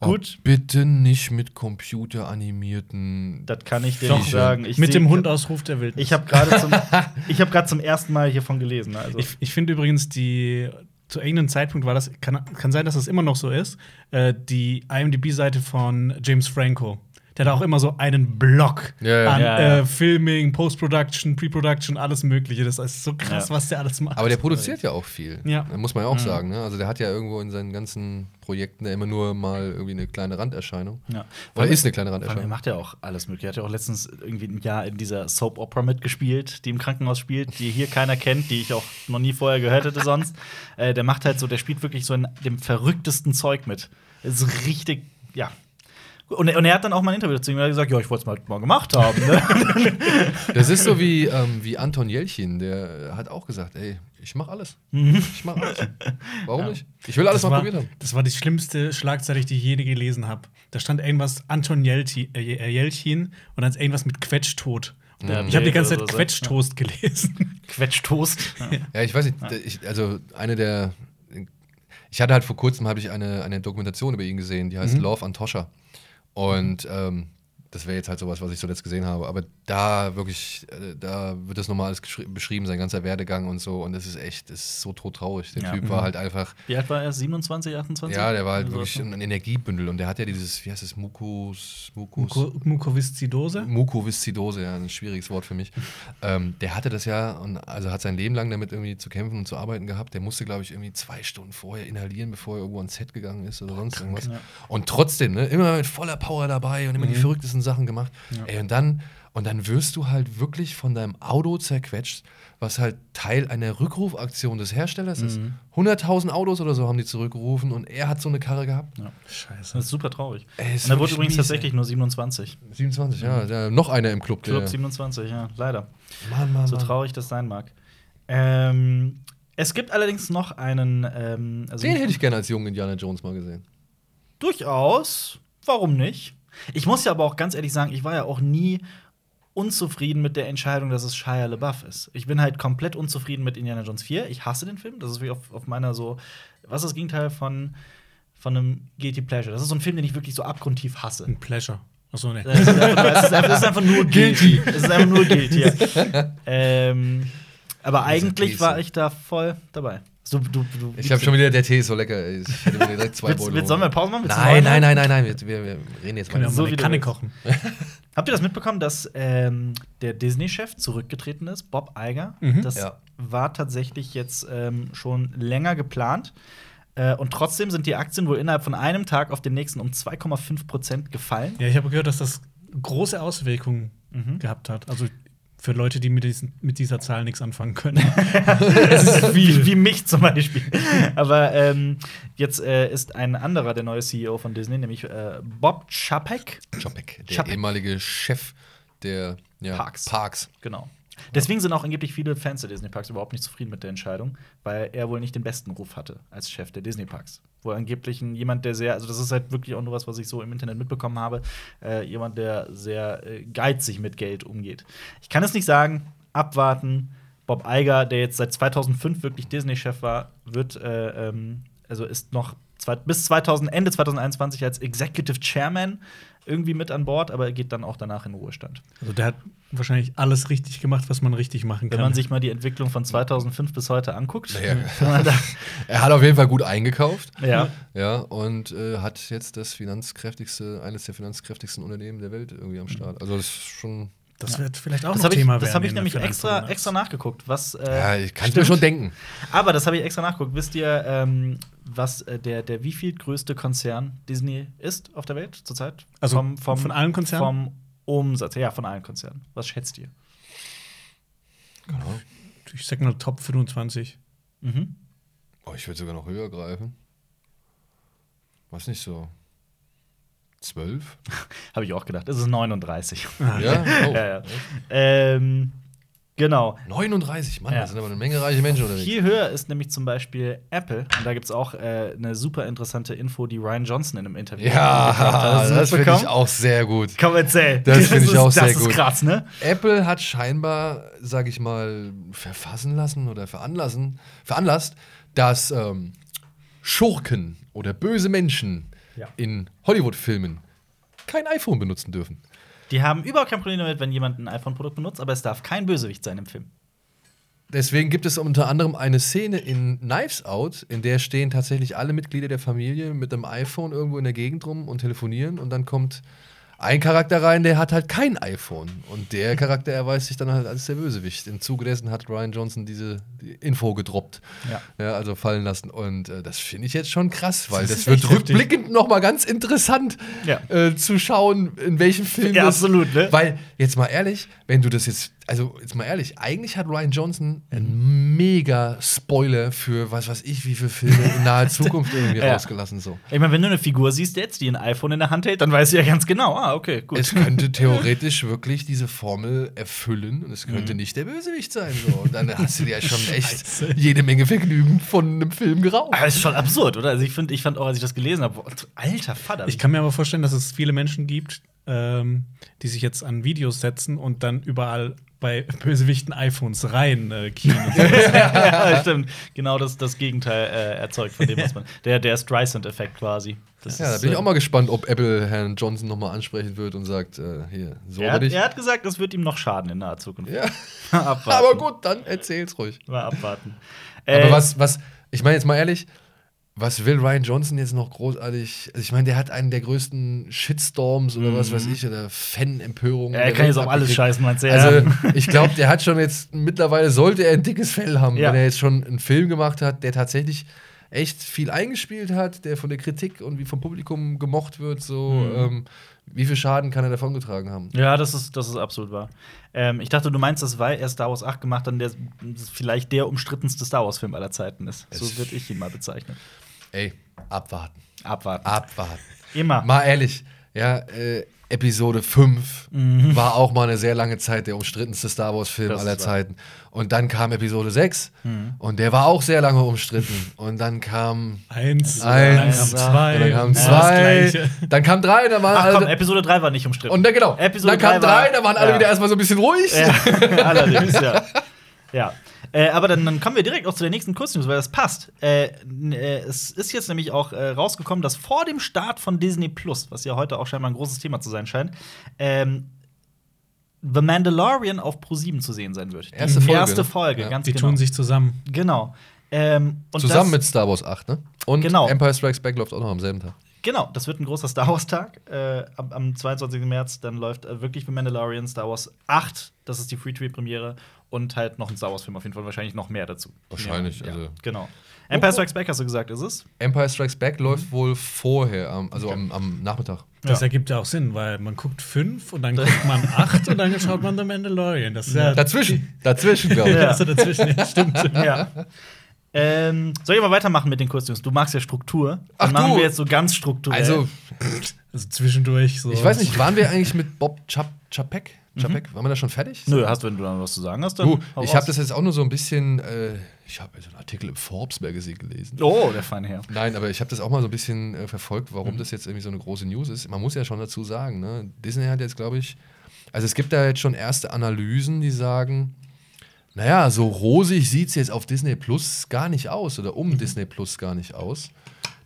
Oh, Gut, bitte nicht mit computeranimierten. das kann ich dir Doch, nicht sagen. Ich Mit seh- dem Hundausruf der Wildnis. Ich habe gerade zum, ich hab grad zum ersten Mal hiervon gelesen. Also. Ich, ich finde übrigens, die zu irgendeinem Zeitpunkt war das, kann, kann sein, dass das immer noch so ist, äh, die IMDb-Seite von James Franco. Der hat auch immer so einen Block Ja, ja. an Ja, ja. Äh, Filming, Post-Production, Pre-Production, alles Mögliche. Das ist so krass, Ja. was der alles macht. Aber der produziert ja auch viel. Ja. Muss man ja auch sagen. Ne? Also, der hat ja irgendwo in seinen ganzen Projekten ja immer nur mal irgendwie eine kleine Randerscheinung. ja. Oder ist eine kleine allem, er Randerscheinung. macht ja auch alles mögliche. Er hat ja auch letztens irgendwie ein Jahr in dieser Soap Opera mitgespielt, die im Krankenhaus spielt, die hier keiner kennt, die ich auch noch nie vorher gehört hätte sonst. äh, der macht halt so, der spielt wirklich so in dem verrücktesten Zeug mit. Das ist richtig, ja. Und, er- und er hat dann auch mal ein Interview dazu ihm gesagt, ja, ich wollte es mal, mal gemacht haben. Ne? Das ist so wie, ähm, wie Anton Jelchin, der hat auch gesagt, ey, ich mach alles. Mhm. Ich mach alles. Warum nicht? Ich will alles das mal war, probiert haben. das war die schlimmste Schlagzeile, die ich je gelesen habe. Da stand irgendwas Anton Jelti, äh, Jelchin und dann ist irgendwas mit Quetschtod. Der Ich habe die ganze Zeit oder so. Quetschtoast gelesen. Quetschtoast. Ja. Ja, ich weiß nicht, ich, also eine der. Ich hatte halt vor kurzem habe ich eine, eine Dokumentation über ihn gesehen, die Mhm. heißt Love Antosha. Und ähm, das wäre jetzt halt sowas, was ich zuletzt gesehen habe. Aber da wirklich, äh, da wird das nochmal alles beschrieben, sein ganzer Werdegang und so. Und das ist echt, das ist so todtraurig. Der Ja. Typ war halt einfach, Wie alt war er? 27, 28? ja, der war halt Oder wirklich ein Energiebündel. Und der hat ja dieses, wie heißt es, Mukus, Mukus. Muko Mukoviszidose? Mukoviszidose, ja, ein schwieriges Wort für mich. ähm, der hatte das ja und also hat sein Leben lang damit irgendwie zu kämpfen und zu arbeiten gehabt. Der musste, glaube ich, irgendwie zwei Stunden vorher inhalieren, bevor er irgendwo ans Set gegangen ist oder sonst irgendwas. ja. Und trotzdem, ne, immer mit voller Power dabei und immer die verrücktesten Sachen gemacht. Ey, und dann und dann wirst du halt wirklich von deinem Auto zerquetscht, was halt Teil einer Rückrufaktion des Herstellers ist. 100.000 Autos oder so haben die zurückgerufen und er hat so eine Karre gehabt. Scheiße. Das ist super traurig. Ey, ist Und er wurde übrigens mies, tatsächlich nur 27. 27, ja, ja. Noch einer im Club. Club der, 27, ja, leider. Mann, Mann, So traurig das sein mag. Ähm, es gibt allerdings noch einen. Ähm, also Den hätte ich gerne als jungen Indiana Jones mal gesehen. Durchaus. Warum nicht? Ich muss ja aber auch ganz ehrlich sagen, ich war ja auch nie unzufrieden mit der Entscheidung, dass es Shia LaBeouf ist. Ich bin halt komplett unzufrieden mit Indiana Jones 4. Ich hasse den Film. Das ist wie auf, auf meiner so. Was ist das Gegenteil von, von einem Guilty Pleasure? Das ist so ein Film, den ich wirklich so abgrundtief hasse. Ein Pleasure. Achso, ne. Es ist ist ist einfach nur guilty. Es ist einfach nur guilty. Ja. ähm, aber eigentlich war ich da voll dabei. So, du, du, Ich habe schon wieder, der Tee ist so lecker. Ich hätte mir direkt zwei Beutel willst, sollen wir. Pause machen? Nein, nein, nein, nein, nein. Wir, wir, wir reden jetzt mal. Wir So eine Kanne kochen. Habt ihr das mitbekommen, dass ähm, der Disney-Chef zurückgetreten ist, Bob Iger? Mhm. Das Ja. war tatsächlich jetzt ähm, schon länger geplant. Äh, und trotzdem sind die Aktien wohl innerhalb von einem Tag auf den nächsten um 2,5 Prozent gefallen. Ja, ich habe gehört, dass das große Auswirkungen Mhm. gehabt hat. Also für Leute, die mit, diesen, mit dieser Zahl nichts anfangen können. es ist viel. Wie mich zum Beispiel. Aber ähm, jetzt äh, ist ein anderer der neue CEO von Disney, nämlich äh, Bob Chapek. Chapek, der Chapek. ehemalige Chef der ja, Parks. Parks. Genau. Deswegen sind auch angeblich viele Fans der Disney Parks überhaupt nicht zufrieden mit der Entscheidung, weil er wohl nicht den besten Ruf hatte als Chef der Disney Parks. Wohl angeblich jemand, der sehr, also das ist halt wirklich auch nur was, was ich so im Internet mitbekommen habe, äh, jemand, der sehr äh, geizig mit Geld umgeht. Ich kann es nicht sagen, abwarten. Bob Iger, der jetzt seit 2005 wirklich Disney-Chef war, wird, äh, ähm, also ist noch zwei, bis 2000, Ende 2021 als Executive Chairman irgendwie mit an Bord, aber er geht dann auch danach in Ruhestand. Also der hat wahrscheinlich alles richtig gemacht, was man richtig machen kann. Wenn man sich mal die Entwicklung von 2005 bis heute anguckt. Naja. er hat auf jeden Fall gut eingekauft. Ja. Ja, und äh, hat jetzt das finanzkräftigste, eines der finanzkräftigsten Unternehmen der Welt irgendwie am Start. Also das ist schon. Das wird vielleicht auch Das noch habe ich, Thema das werden. hab ich nämlich extra, extra nachgeguckt. Was, äh, Ja, ich kann es mir schon denken. Aber das habe ich extra nachgeguckt. Wisst ihr, ähm, was äh, der, der wie viel größte Konzern Disney ist auf der Welt zurzeit? Also von allen Konzernen? Vom Umsatz, ja, von allen Konzernen. Was schätzt ihr? Genau. Ich sag mal Top 25. Mhm. Oh, ich würde sogar noch höher greifen. Was nicht so. Zwölf? Habe ich auch gedacht. Es ist 39. Ah, Ja? Oh. ja, ja. Ähm, genau. 39, Mann, Ja. da sind aber eine Menge reiche Menschen unterwegs. Viel höher ist nämlich zum Beispiel Apple. Und da gibt es auch äh, eine super interessante Info, die Ryan Johnson in einem Interview gebracht hat. Ja, das finde ich auch sehr gut. Komm, erzähl. Das finde ich auch sehr Das gut. ist krass, ne? Apple hat scheinbar, sage ich mal, verfassen lassen oder veranlassen, veranlasst, dass ähm, Schurken oder böse Menschen Ja. in Hollywood-Filmen kein iPhone benutzen dürfen. Die haben überhaupt kein Problem damit, wenn jemand ein iPhone-Produkt benutzt, aber es darf kein Bösewicht sein im Film. Deswegen gibt es unter anderem eine Szene in Knives Out, in der stehen tatsächlich alle Mitglieder der Familie mit einem iPhone irgendwo in der Gegend rum und telefonieren und dann kommt ein Charakter rein, der hat halt kein iPhone und der Charakter erweist sich dann halt als der Bösewicht. Im Zuge dessen hat Ryan Johnson diese die Info gedroppt, Ja. ja, also fallen lassen und äh, das finde ich jetzt schon krass, weil Das das, wird rückblickend noch mal ganz interessant Ja. äh, zu schauen, in welchem Film Ja, das absolut, ne? weil, jetzt mal ehrlich, wenn du das jetzt, also jetzt mal ehrlich, eigentlich hat Ryan Johnson einen mega Spoiler für was weiß ich, wie viele Filme in naher Zukunft irgendwie Ja. rausgelassen. So. Ich meine, wenn du eine Figur siehst jetzt, die ein iPhone in der Hand hält, dann weißt du ja ganz genau, ah, okay, gut. Es könnte theoretisch wirklich diese Formel erfüllen und es könnte nicht der Bösewicht sein. So. Und dann hast du dir ja schon echt jede Menge Vergnügen von einem Film geraubt. aber das ist schon absurd, oder? Also ich, find, ich fand auch, als ich das gelesen habe, alter Vater. Ich kann mir aber vorstellen, dass es viele Menschen gibt, ähm, die sich jetzt an Videos setzen und dann überall bei Bösewichten iPhones rein äh, kien. und so. ja, stimmt. Genau das, das Gegenteil äh, erzeugt von dem, was man. Der, der Streisand-Effekt quasi. Das Ja, da ist, bin ich auch mal gespannt, ob Apple Herrn Johnson nochmal ansprechen wird und sagt, äh, hier, so Er hat, dich. er hat gesagt, das wird ihm noch schaden in naher Zukunft. Ja. abwarten. Aber gut, dann erzähl's ruhig. Mal abwarten. Aber Äh, was, was, ich meine jetzt mal ehrlich, was will Ryan Johnson jetzt noch großartig? Also ich meine, der hat einen der größten Shitstorms oder was weiß ich, oder Fan-Empörungen. Mhm. Er kann jetzt auf alles scheißen, meinst du? Ja. Also, ich glaube, der hat schon jetzt, mittlerweile sollte er ein dickes Fell haben, Ja. wenn er jetzt schon einen Film gemacht hat, der tatsächlich echt viel eingespielt hat, der von der Kritik und wie vom Publikum gemocht wird, so, Mhm. ähm, wie viel Schaden kann er davongetragen haben? Ja, das ist, das ist absolut wahr. Ähm, ich dachte, du meinst das, weil er Star Wars 8 gemacht hat der vielleicht der umstrittenste Star Wars-Film aller Zeiten ist. So Es- würde ich ihn mal bezeichnen. Ey, abwarten, Abwarten. abwarten. Immer. Mal ehrlich, ja, äh, Episode 5 war auch mal eine sehr lange Zeit der umstrittenste Star Wars-Film aller wahr. Zeiten. Und dann kam Episode 6 und der war auch sehr lange umstritten. Und dann kam Eins, Eins, dann kam zwei, und dann kam zwei, Gleiche. dann kam drei, dann waren Ach komm, alle. Episode 3 war nicht umstritten. Und dann genau, Episode dann kam drei war- drei, dann waren alle ja. wieder erstmal so ein bisschen ruhig. Ja, allerdings, ja. ja. Äh, aber dann, dann kommen wir direkt auch zu der nächsten Kurznews, weil das passt. Äh, äh, es ist jetzt nämlich auch äh, rausgekommen, dass vor dem Start von Disney Plus, was ja heute auch scheinbar ein großes Thema zu sein scheint, ähm, The Mandalorian auf Pro7 zu sehen sein wird. Die Erste Folge, erste ne? Folge, Ja. ganz Die genau. tun sich zusammen. Genau. Ähm, und Zusammen das, mit Star Wars 8, ne? Und Genau. Empire Strikes Back läuft auch noch am selben Tag. Genau, das wird ein großer Star Wars-Tag. Äh, am, am 22. März, dann läuft äh, wirklich The Mandalorian, Star Wars 8, das ist die Free-to-Premiere und halt noch ein Star Wars-Film auf jeden Fall, wahrscheinlich noch mehr dazu. Wahrscheinlich, Ja, also- Genau. Empire Strikes Back hast du gesagt, ist es? Empire Strikes Back Mhm. läuft wohl vorher, am- also am, am Nachmittag. Das Ja. ergibt ja auch Sinn, weil man guckt fünf und dann guckt man acht und dann schaut man The Mandalorian. Das ist ja, Dazwischen, dazwischen, glaube ich. Ja. Also dazwischen, ja, stimmt. ja. Ähm, soll ich mal weitermachen mit den Kurznews? Du magst ja Struktur. Dann Ach machen du. wir jetzt so ganz strukturell. Also, Also zwischendurch so. ich weiß nicht, waren wir eigentlich mit Bob Chap Chapek? Chapek? Waren wir da schon fertig? Nö, hast, wenn du dann was zu sagen hast, dann. Hau ich habe das jetzt auch nur so ein bisschen, äh, ich habe so einen Artikel im Forbes Magazine gelesen. Oh, der feine Herr. Nein, aber ich habe das auch mal so ein bisschen äh, verfolgt, Mhm. warum das jetzt irgendwie so eine große News ist. Man muss ja schon dazu sagen, ne? Disney hat jetzt, glaube ich, also es gibt da jetzt schon erste Analysen, die sagen, naja, so rosig sieht es jetzt auf Disney Plus gar nicht aus oder um Disney Plus gar nicht aus.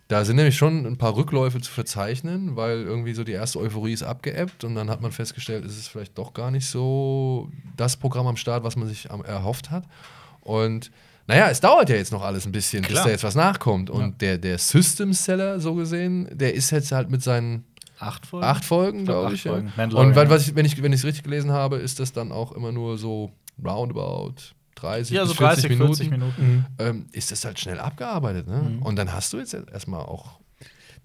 Da sind nämlich schon ein paar Rückläufe zu verzeichnen, weil irgendwie so die erste Euphorie ist abgeebbt und dann hat man festgestellt, es ist vielleicht doch gar nicht so das Programm am Start, was man sich erhofft hat. Und naja, es dauert ja jetzt noch alles ein bisschen, bis Klar. da jetzt was nachkommt. Und der, der System Seller, so gesehen, der ist jetzt halt mit seinen Acht Folgen? acht Folgen, glaub, glaube ich. Ja. Folgen. Mandalorian, Und ja. was ich, wenn ich wenn ich es richtig gelesen habe, ist das dann auch immer nur so roundabout 30 Ja, bis so 40 30, Minuten. 40 Minuten. Ähm, ist das halt schnell abgearbeitet. Ne? Mhm. Und dann hast du jetzt erstmal auch.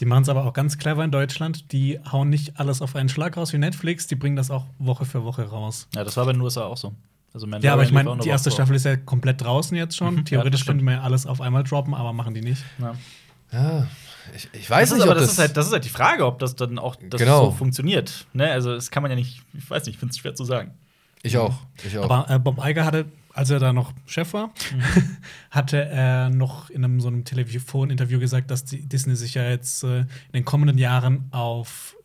Die machen es aber auch ganz clever in Deutschland. Die hauen nicht alles auf einen Schlag raus wie Netflix, die bringen das auch Woche für Woche raus. Ja, das war bei den USA auch so. Also Ja, aber ich meine, eine die erste Woche Staffel ist ja komplett draußen jetzt schon. Mhm. Ja, Theoretisch das könnte stimmt. man ja alles auf einmal droppen, aber machen die nicht. Ja. Ja, ich, ich weiß das nicht, aber ob das, ist halt, das ist halt die Frage, ob das dann auch das Genau. so funktioniert. Ne? Also, das kann man ja nicht, ich weiß nicht, ich finde es schwer zu sagen. Ich auch. Ich auch. Aber äh, Bob Iger hatte, als er da noch Chef war, hatte er noch in einem so einem Telefoninterview gesagt, dass die Disney sich ja jetzt äh, in den kommenden Jahren auf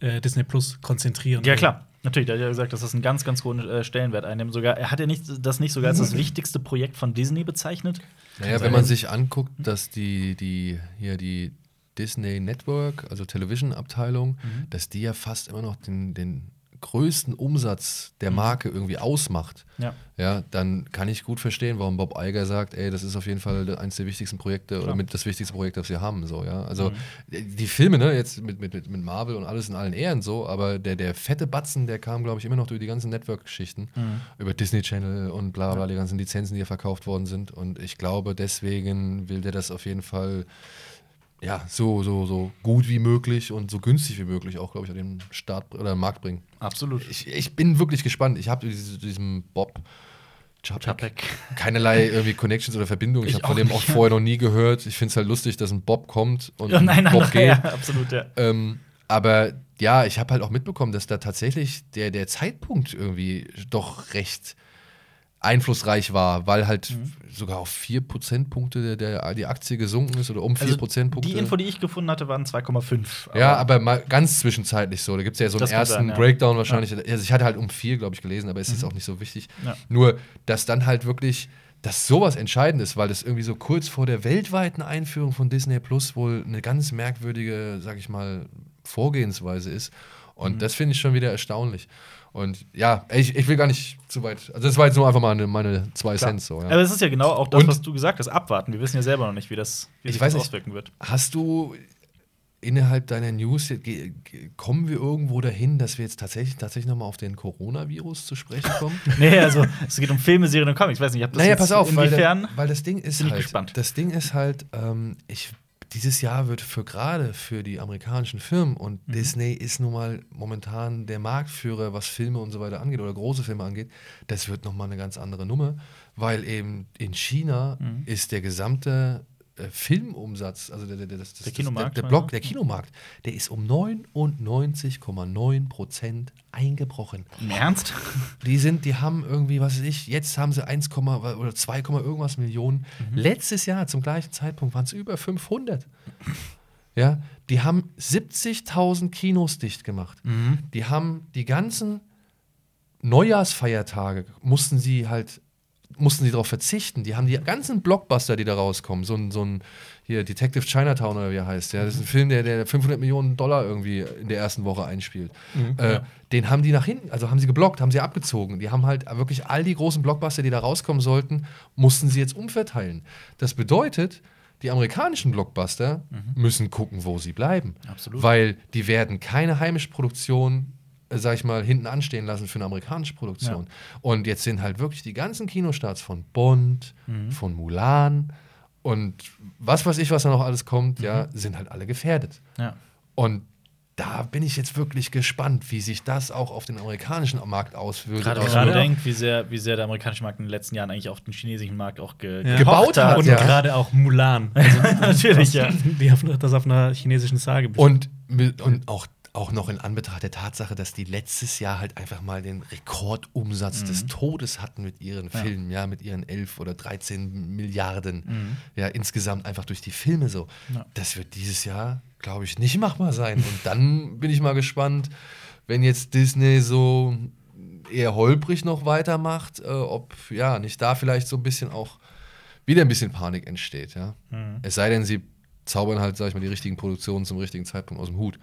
äh, Disney Plus konzentrieren Ja, will. klar. Natürlich, der hat ja gesagt, dass das einen ganz, ganz hohen äh, Stellenwert einnimmt. Sogar, er hat ja nicht, das nicht sogar als das wichtigste Projekt von Disney bezeichnet. Naja, wenn man sich anguckt, dass die, die hier die Disney Network, also Television-Abteilung, Mhm. dass die ja fast immer noch den, den größten Umsatz der Marke irgendwie ausmacht. Ja. Ja, dann kann ich gut verstehen, warum Bob Iger sagt, ey, das ist auf jeden Fall eines der wichtigsten Projekte oder Klar. mit das wichtigste Projekt, das wir haben. So, ja. Also Mhm. die Filme, ne, jetzt mit, mit, mit Marvel und alles in allen Ehren so, aber der, der fette Batzen, der kam, glaube ich, immer noch durch die ganzen Network-Geschichten, Mhm. über Disney Channel und bla bla, die ganzen Lizenzen, die ja verkauft worden sind. Und ich glaube, deswegen will der das auf jeden Fall ja, so, so, so gut wie möglich und so günstig wie möglich auch, glaube ich, an den Start oder Markt bringen. Absolut. Ich, ich bin wirklich gespannt. Ich habe diese- diesem Bob Chapek keinerlei irgendwie Connections oder Verbindungen. Ich Ich habe von dem auch vorher noch nie gehört. Ich finde es halt lustig, dass ein Bob kommt und Ja, nein, ein Bob nein, geht. ja, absolut, ja. Ähm, aber ja, ich habe halt auch mitbekommen, dass da tatsächlich der, der Zeitpunkt irgendwie doch recht einflussreich war, weil halt Mhm. sogar auf 4 Prozentpunkte der, der, die Aktie gesunken ist oder um 4 Also, Prozentpunkte. die Info, die ich gefunden hatte, waren 2,5. Ja, aber mal ganz zwischenzeitlich so. Da gibt es ja so einen ersten sein, ja. Breakdown wahrscheinlich. Also ich hatte halt um vier, glaube ich, gelesen, aber es Mhm. ist auch nicht so wichtig. Ja. Nur, dass dann halt wirklich, dass sowas entscheidend ist, weil das irgendwie so kurz vor der weltweiten Einführung von Disney Plus wohl eine ganz merkwürdige, sag ich mal, Vorgehensweise ist. Und Mhm. das finde ich schon wieder erstaunlich. Und ja, ich, ich will gar nicht zu weit. Also, das war jetzt nur einfach mal eine, meine zwei Klar. Cent so. Ja. Aber es ist ja genau auch das, Und- was du gesagt hast, abwarten. Wir wissen ja selber noch nicht, wie das, wie Ich sich weiß das nicht. auswirken wird. Hast du innerhalb deiner News, kommen wir irgendwo dahin, dass wir jetzt tatsächlich, tatsächlich nochmal auf den Coronavirus zu sprechen kommen? Nee, also es geht um Filme, Serien und Comics. Ich weiß nicht, ich habe das naja, jetzt pass auf, weil, inwiefern. der, weil das Ding ist Bin ich halt, gespannt. das Ding ist halt, ähm, ich, dieses Jahr wird für gerade für die amerikanischen Firmen und Mhm. Disney ist nun mal momentan der Marktführer, was Filme und so weiter angeht oder große Filme angeht, das wird nochmal eine ganz andere Nummer, weil eben in China Mhm. ist der gesamte äh, Filmumsatz, also der, der, der, das, das, Der Kinomarkt, der, der Block, der Kinomarkt, der ist um 99,9 Prozent eingebrochen. Im Ernst? Die sind, die haben irgendwie, was weiß ich, jetzt haben sie 1, oder 2, irgendwas Millionen. Mhm. Letztes Jahr zum gleichen Zeitpunkt waren es über 500. Ja, die haben 70.000 Kinos dicht gemacht. Mhm. Die haben die ganzen Neujahrsfeiertage mussten sie halt mussten sie darauf verzichten. Die haben die ganzen Blockbuster, die da rauskommen, so ein, so ein hier Detective Chinatown oder wie er heißt, ja, das ist ein Film, der, der 500 Millionen Dollar irgendwie in der ersten Woche einspielt. äh, ja. Den haben die nach hinten, also haben sie geblockt, haben sie abgezogen. Die haben halt wirklich all die großen Blockbuster, die da rauskommen sollten, mussten sie jetzt umverteilen. Das bedeutet, die amerikanischen Blockbuster müssen gucken, wo sie bleiben. Absolut. Weil die werden keine heimische Produktion, sag ich mal, hinten anstehen lassen für eine amerikanische Produktion. Und jetzt sind halt wirklich die ganzen Kinostarts von Bond, von Mulan und was weiß ich, was da noch alles kommt, ja, sind halt alle gefährdet. Ja. Und da bin ich jetzt wirklich gespannt, wie sich das auch auf den amerikanischen Markt auswirkt. Gerade Aus- wenn man bedenkt, wie sehr, wie sehr der amerikanische Markt in den letzten Jahren eigentlich auf den chinesischen Markt auch ge Ja. Gebaut hat, Und ja. gerade auch Mulan. Natürlich, ja. Die das auf einer chinesischen Sage Und, und auch, auch noch in Anbetracht der Tatsache, dass die letztes Jahr halt einfach mal den Rekordumsatz des Todes hatten mit ihren Filmen, ja, mit ihren 11 oder 13 Milliarden, ja, insgesamt einfach durch die Filme so. Ja. Das wird dieses Jahr, glaube ich, nicht machbar sein. Und dann bin ich mal gespannt, wenn jetzt Disney so eher holprig noch weitermacht, äh, ob ja nicht da vielleicht so ein bisschen auch wieder ein bisschen Panik entsteht, ja. Es sei denn, sie zaubern halt, sag ich mal, die richtigen Produktionen zum richtigen Zeitpunkt aus dem Hut.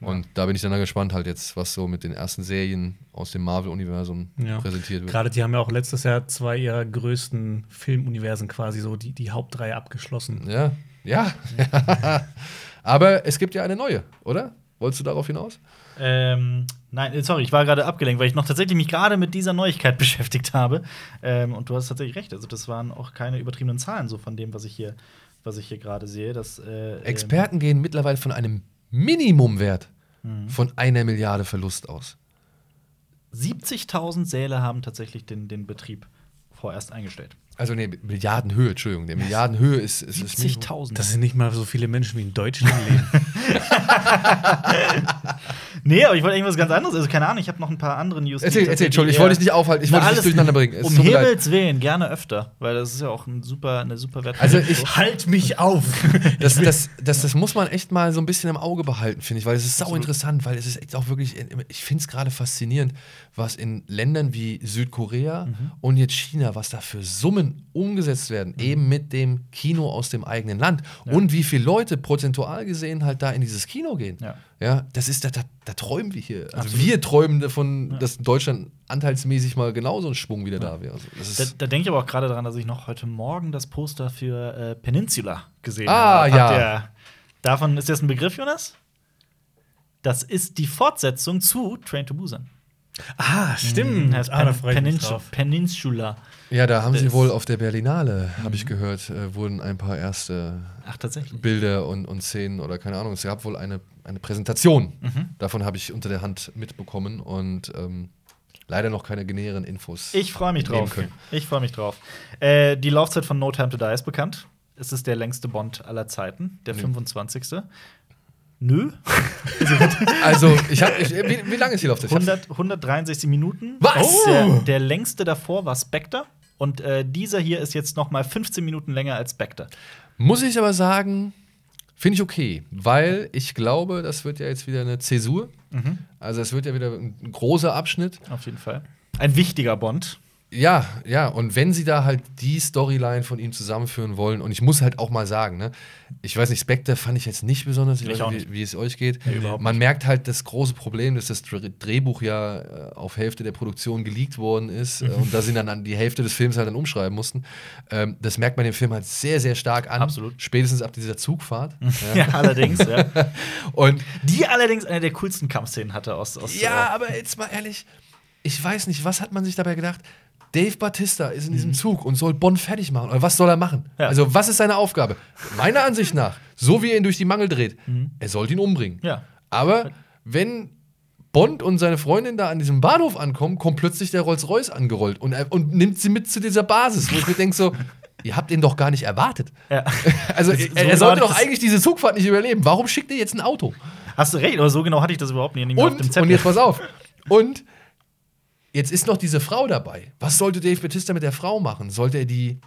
Und da bin ich dann gespannt, halt jetzt, was so mit den ersten Serien aus dem Marvel-Universum Ja. präsentiert wird. Gerade die haben ja auch letztes Jahr zwei ihrer größten Filmuniversen quasi so die, die Hauptreihe abgeschlossen. Ja, ja. Aber es gibt ja eine neue, oder? Wolltest du darauf hinaus? Ähm, nein, äh, sorry, ich war gerade abgelenkt, weil ich noch tatsächlich mich gerade mit dieser Neuigkeit beschäftigt habe. Ähm, und du hast tatsächlich recht. Also, das waren auch keine übertriebenen Zahlen so von dem, was ich hier, was ich hier gerade sehe. Das, äh, Experten gehen mittlerweile von einem Minimumwert von einer Milliarde Verlust aus. Ähm, 70.000 Säle haben tatsächlich den, den Betrieb vorerst eingestellt. Also nee, Milliardenhöhe, Entschuldigung. Der Milliardenhöhe ist, ist das Minimum. 70.000. Das sind nicht mal so viele Menschen wie in Deutschland leben. Nee, aber ich wollte irgendwas ganz anderes. Also, keine Ahnung, ich habe noch ein paar andere News. Erzähl, erzähl, Entschuldigung, ich wollte dich nicht aufhalten, ich wollte dich durcheinander bringen. Es Um. Himmels Willen, gerne öfter, weil das ist ja auch ein super, eine super wertvolle Also ich- halt mich auf! Das, das, das, das muss man echt mal so ein bisschen im Auge behalten, finde ich, weil es ist sau interessant, weil es ist echt auch wirklich, ich finde es gerade faszinierend, was in Ländern wie Südkorea und jetzt China, was da für Summen umgesetzt werden, eben mit dem Kino aus dem eigenen Land und wie viele Leute prozentual gesehen halt da in dieses Kino gehen. Ja. Ja, das ist, da, da, da träumen wir hier. Also Absolut. wir träumen davon, dass in Deutschland anteilsmäßig mal genauso ein Schwung wieder da wäre. Also Da, da denke ich aber auch gerade daran, dass ich noch heute Morgen das Poster für äh, Peninsula gesehen Ah, habe. ja. Habt ihr- davon ist das ein Begriff, Jonas? Das ist die Fortsetzung zu Train to Busan. ah, stimmt. Heißt ah, Pen- freue ich mich Peninsu- drauf. Ja, da haben sie das- wohl auf der Berlinale, habe ich gehört, äh, wurden ein paar erste Ach. Bilder und, und Szenen oder keine Ahnung. Es gab wohl eine, eine Präsentation. Mhm. Davon habe ich unter der Hand mitbekommen und ähm, leider noch keine näheren Infos. Ich freue mich drauf. können. Ich freue mich drauf. Äh, die Laufzeit von No Time to Die ist bekannt. Es ist der längste Bond aller Zeiten, der Mhm. 25. Nö. Also, ich habe. Wie, wie lange ist Laufzeit? Ich hab's- 100, 163 Minuten. Was? Der, Oh! der längste davor war Spectre. Und äh, dieser hier ist jetzt noch mal 15 Minuten länger als Spectre. Muss ich aber sagen, finde ich okay, weil ich glaube, das wird ja jetzt wieder eine Zäsur. Mhm. Also, es wird ja wieder ein großer Abschnitt. Auf jeden Fall. Ein wichtiger Bond. Ja, ja, und wenn sie da halt die Storyline von ihm zusammenführen wollen, und ich muss halt auch mal sagen, ne, ich weiß nicht, Spectre fand ich jetzt nicht besonders, ich Ich weiß nicht, wie, wie es euch geht. Nee, Man merkt halt das große Problem, dass das Dr- Drehbuch ja äh, auf Hälfte der Produktion geleakt worden ist äh, und da sie dann an die Hälfte des Films halt dann umschreiben mussten. Ähm, das merkt man dem Film halt sehr, sehr stark an. Absolut. Spätestens ab dieser Zugfahrt. Ja, allerdings. Ja. Und Die allerdings eine der coolsten Kampfszenen hatte aus. aus Ja, aber jetzt mal ehrlich, ich weiß nicht, was hat man sich dabei gedacht? Dave Batista ist in diesem Zug und soll Bond fertig machen. Oder was soll er machen? Mhm. Ja. Also, was ist seine Aufgabe? Meiner Ansicht nach, so wie er ihn durch die Mangel dreht, er sollte ihn umbringen. Mhm. Ja. Aber wenn Bond und seine Freundin da an diesem Bahnhof ankommen, kommt plötzlich der Rolls-Royce angerollt und, und nimmt sie mit zu dieser Basis, wo ich mir denke so, ihr habt ihn doch gar nicht erwartet. ja. Also, So er, sollte doch das- eigentlich diese Zugfahrt nicht überleben. Warum schickt ihr jetzt ein Auto? Hast du recht, aber so genau hatte ich das überhaupt nicht, nicht Und, und jetzt pass auf. Und jetzt ist noch diese Frau dabei. Was sollte Dave Bautista mit der Frau machen? Sollte er die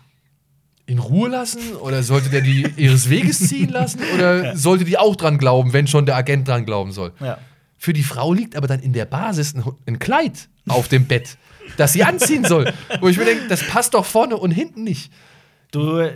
in Ruhe lassen oder sollte der die ihres Weges ziehen lassen oder sollte die auch dran glauben, wenn schon der Agent dran glauben soll? ja. Für die Frau liegt aber dann in der Basis ein, ein Kleid auf dem Bett, das sie anziehen soll. Wo ich mir denke, das passt doch vorne und hinten nicht. Du,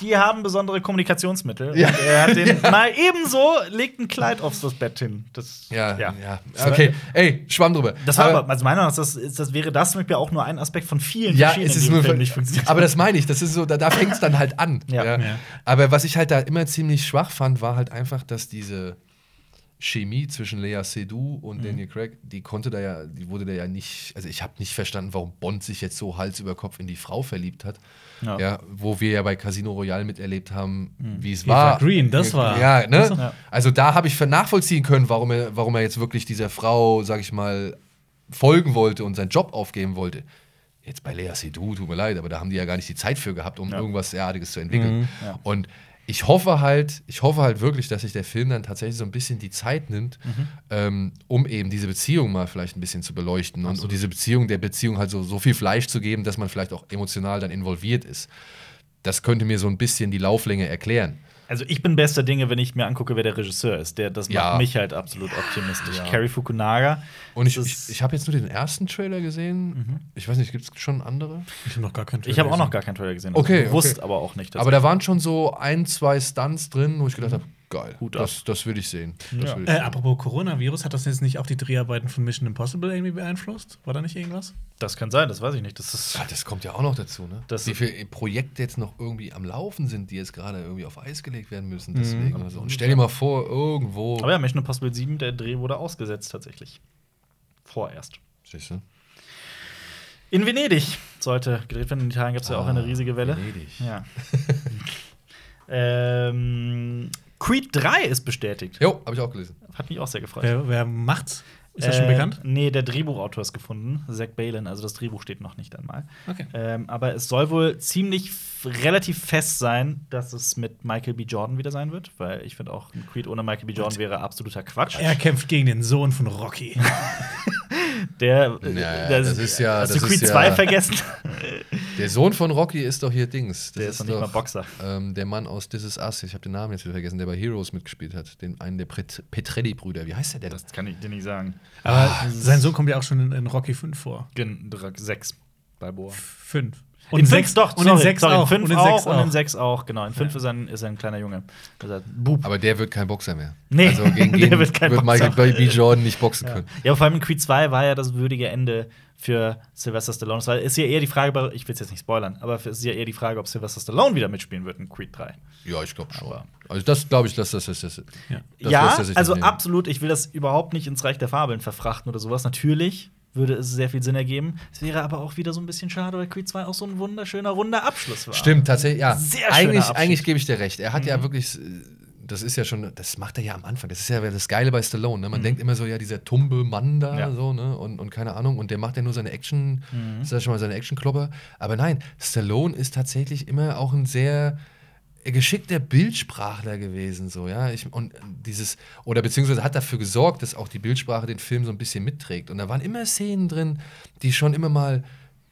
die haben besondere Kommunikationsmittel. Ja. Und er hat den mal ebenso legt ein Kleid aufs das Bett hin. Das, Ja, ja. ja. Okay, ey, schwamm drüber. Das war Aber- also meiner Meinung nach, das, das wäre das zum Beispiel auch nur ein Aspekt von vielen Ja, verschiedenen, es ist nur. Nicht funktionieren. Aber das meine ich, das ist so, da, da fängt es dann halt an. Ja. Ja. Aber was ich halt da immer ziemlich schwach fand, war halt einfach, dass diese Chemie zwischen Lea Seydoux und Daniel Craig, die konnte da ja, die wurde da ja nicht, also ich habe nicht verstanden, warum Bond sich jetzt so Hals über Kopf in die Frau verliebt hat. Ja. Ja, wo wir ja bei Casino Royale miterlebt haben, wie es war. Green, das war- Ja, ne? Ja. Also da habe ich nachvollziehen können, warum er, warum er jetzt wirklich dieser Frau, sag ich mal, folgen wollte und seinen Job aufgeben wollte. Jetzt bei Lea Seydoux, tut mir leid, aber da haben die ja gar nicht die Zeit für gehabt, um Ja. irgendwas derartiges zu entwickeln. Ja. Und ich hoffe halt, ich hoffe halt wirklich, dass sich der Film dann tatsächlich so ein bisschen die Zeit nimmt, ähm, um eben diese Beziehung mal vielleicht ein bisschen zu beleuchten und, und diese Beziehung, der Beziehung halt so, so viel Fleisch zu geben, dass man vielleicht auch emotional dann involviert ist. Das könnte mir so ein bisschen die Lauflänge erklären. Also ich bin bester Dinge, wenn ich mir angucke, wer der Regisseur ist. Der, das Ja. macht mich halt absolut optimistisch. Ja. Cary Fukunaga. Und ich, ich, ich habe jetzt nur den ersten Trailer gesehen. Ich weiß nicht, gibt es schon andere? Ich habe noch gar keinen Ich habe auch noch gar keinen Trailer gesehen. Okay, Bewusst okay. aber auch nicht. Aber da waren schon so ein, zwei Stunts drin, wo ich gedacht habe, geil, Hut ab. das, das will ich sehen. Ja. will ich Äh, sehen. apropos Coronavirus, hat das jetzt nicht auch die Dreharbeiten von Mission Impossible irgendwie beeinflusst? War da nicht irgendwas? das kann sein, das weiß ich nicht. Das ist Ah, das kommt ja auch noch dazu, ne? Das- Wie viele Projekte jetzt noch irgendwie am Laufen sind, die jetzt gerade irgendwie auf Eis gelegt werden müssen. Deswegen oder so. Und stell dir mal vor, irgendwo. Aber ja, Mission Impossible 7, der Dreh wurde ausgesetzt tatsächlich. Vorerst. Siehst du? In Venedig sollte gedreht werden. In Italien gab es ja auch eine Ah, riesige Welle. Venedig. Ja. ähm, Creed 3 ist bestätigt. Jo, habe ich auch gelesen. Hat mich auch sehr gefreut. Wer, wer macht's? Ist das schon Äh, bekannt? Nee, der Drehbuchautor ist gefunden, Zach Balin. Also das Drehbuch steht noch nicht einmal. Okay. Ähm, aber es soll wohl ziemlich relativ fest sein, dass es mit Michael B. Jordan wieder sein wird, weil ich finde auch ein Creed ohne Michael B. Jordan wäre absoluter Quatsch. Er kämpft gegen den Sohn von Rocky. Der, äh, Ja, der- das ist ja- Hast das du Creed ist 2 ja- vergessen? Der Sohn von Rocky ist doch hier Dings. Das Der ist noch nicht mal Boxer. Ähm, der Mann aus This Is Us, ich habe den Namen jetzt wieder vergessen, der bei Heroes mitgespielt hat. Den, einen der Pret- Petrelli-Brüder. Wie heißt der denn? Das kann ich dir nicht sagen. Aber sein Sohn kommt ja auch schon in, in Rocky 5 vor. Gen 6 bei Boa. 5. in fünf doch, Und sorry, in 6 sorry, auch. In fünf und in auch, sechs und in auch. 6 auch, genau. In 5 ist, er ein, ist ein kleiner Junge. Also, Bub. Aber der wird kein Boxer mehr. Nee, also gegen, der wird kein Michael Boxer. B. Jordan nicht boxen Ja. können. ja, vor allem in Creed 2 war ja das würdige Ende für Sylvester Stallone. Es war- ist ja eher die Frage, ich will es jetzt nicht spoilern, aber es ist ja eher die Frage, ob Sylvester Stallone wieder mitspielen wird in Creed 3. Ja, ich glaube schon. Aber- Also das glaube ich, dass das ist. Das, das, Ja. das ja, lässt er sich also absolut, ich will das überhaupt nicht ins Reich der Fabeln verfrachten oder sowas. Natürlich würde es sehr viel Sinn ergeben. Es wäre aber auch wieder so ein bisschen schade, weil Creed 2 auch so ein wunderschöner, runder Abschluss war. Stimmt, tatsächlich, ja. Sehr eigentlich. Mhm. eigentlich gebe ich dir recht. Er hat ja wirklich, das ist ja schon, das macht er ja am Anfang. Das ist ja das Geile bei Stallone. Ne? Man denkt immer so, ja, dieser tumbe Mann da, Mhm. Ja. so, ne? Und, und keine Ahnung, und der macht ja nur seine Action, Mhm. ist ja schon mal seine Action-Klopper. Aber nein, Stallone ist tatsächlich immer auch ein sehr geschickter Bildsprachler gewesen, so, ja. Ich, und dieses, oder beziehungsweise hat dafür gesorgt, dass auch die Bildsprache den Film so ein bisschen mitträgt. Und da waren immer Szenen drin, die schon immer mal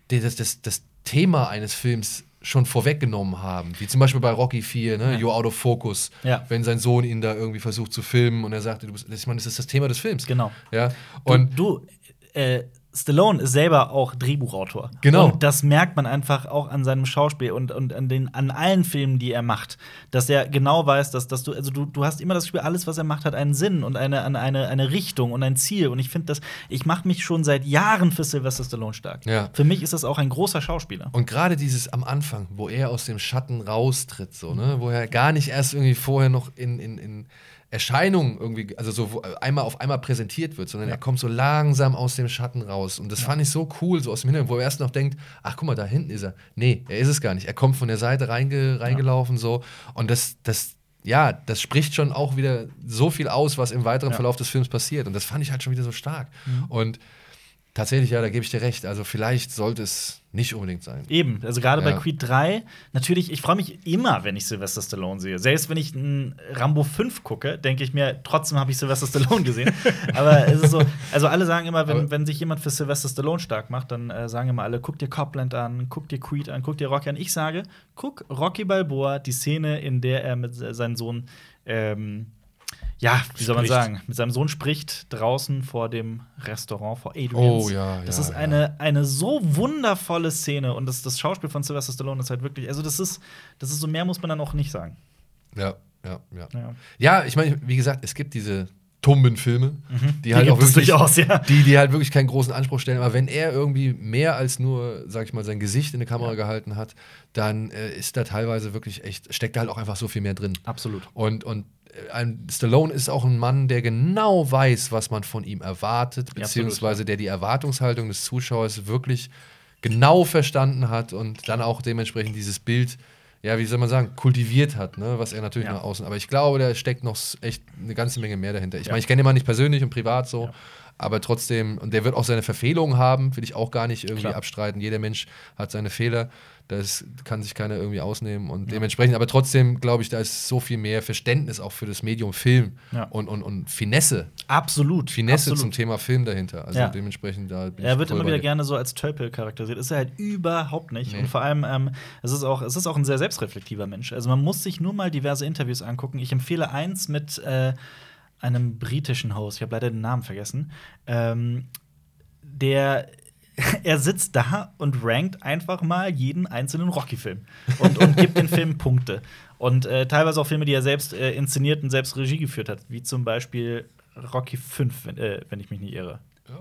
das, das, das Thema eines Films schon vorweggenommen haben. Wie zum Beispiel bei Rocky 4, ne? You're out of focus. Ja. Wenn sein Sohn ihn da irgendwie versucht zu filmen und er sagte, du bist, ich meine, das ist das Thema des Films. Genau. Ja. Und Und du, du äh, Stallone ist selber auch Drehbuchautor. Genau. Und das merkt man einfach auch an seinem Schauspiel und, und an, den, an allen Filmen, die er macht. Dass er genau weiß, dass, dass du, also du, du hast immer das Gefühl, alles, was er macht, hat einen Sinn und eine, eine, eine, Richtung und ein Ziel. Und ich finde das, ich mache mich schon seit Jahren für Sylvester Stallone stark. Ja. Für mich ist das auch ein großer Schauspieler. Und gerade dieses am Anfang, wo er aus dem Schatten raustritt, so, ne, wo er gar nicht erst irgendwie vorher noch in, in, in Erscheinung irgendwie, also so wo- einmal auf einmal präsentiert wird, sondern er kommt so langsam aus dem Schatten raus. Und das fand ich so cool, so aus dem Hintergrund, wo er erst noch denkt, ach guck mal, da hinten ist er. Nee, er ist es gar nicht. Er kommt von der Seite reinge, reingelaufen, so. Und das, das, ja, das spricht schon auch wieder so viel aus, was im weiteren Ja. Verlauf des Films passiert. Und das fand ich halt schon wieder so stark. Und tatsächlich, ja, da gebe ich dir recht. Also vielleicht sollte es nicht unbedingt sein. Eben, also gerade bei Ja. Creed 3, natürlich, ich freue mich immer, wenn ich Sylvester Stallone sehe. Selbst wenn ich einen Rambo 5 gucke, denke ich mir, trotzdem habe ich Sylvester Stallone gesehen. Aber es ist so, also alle sagen immer, wenn, wenn sich jemand für Sylvester Stallone stark macht, dann äh, sagen immer alle, guck dir Copland an, guck dir Creed an, guck dir Rocky an. Ich sage, guck Rocky Balboa, die Szene, in der er mit se- seinem Sohn ähm, ja, wie soll man sagen, mit seinem Sohn spricht draußen vor dem Restaurant, vor Adrians. Oh, ja, Das ja, ist ja. eine, eine so wundervolle Szene und das, das Schauspiel von Sylvester Stallone ist halt wirklich, also das ist, das ist so mehr muss man dann auch nicht sagen. Ja, ja, ja. Ja. Ja, ich meine, wie gesagt, es gibt diese tumben Filme, die Die halt auch gibt es wirklich, durchaus, ja. die, die halt wirklich keinen großen Anspruch stellen. Aber wenn er irgendwie mehr als nur, sag ich mal, sein Gesicht in die Kamera gehalten hat, dann äh, ist da teilweise wirklich echt, steckt da halt auch einfach so viel mehr drin. Absolut. Und, und ein Stallone ist auch ein Mann, der genau weiß, was man von ihm erwartet, beziehungsweise der die Erwartungshaltung des Zuschauers wirklich genau verstanden hat und dann auch dementsprechend dieses Bild, ja, wie soll man sagen, kultiviert hat, ne? was er natürlich Ja. nach außen. Aber ich glaube, da steckt noch echt eine ganze Menge mehr dahinter. Ich Ja. meine, ich kenne ihn mal nicht persönlich und privat so, Ja. aber trotzdem, und der wird auch seine Verfehlungen haben, will ich auch gar nicht irgendwie Klar. abstreiten. Jeder Mensch hat seine Fehler, das kann sich keiner irgendwie ausnehmen und dementsprechend, aber trotzdem glaube ich, da ist so viel mehr Verständnis auch für das Medium Film Ja. und, und, und Finesse, Absolut. Finesse absolut. zum Thema Film dahinter. Also Ja. dementsprechend da bin Er wird immer wieder dir. gerne so als Tölpel charakterisiert. Ist er halt überhaupt nicht. Nee. Und vor allem, ähm, es, ist auch, es ist auch ein sehr selbstreflektiver Mensch. Also man muss sich nur mal diverse Interviews angucken. Ich empfehle eins mit äh, einem britischen Host. Ich habe leider den Namen vergessen. Ähm, der er sitzt da und rankt einfach mal jeden einzelnen Rocky-Film und, und gibt den Film Punkte. Und äh, teilweise auch Filme, die er selbst äh, inszeniert und selbst Regie geführt hat, wie zum Beispiel Rocky 5, wenn, äh, wenn ich mich nicht irre.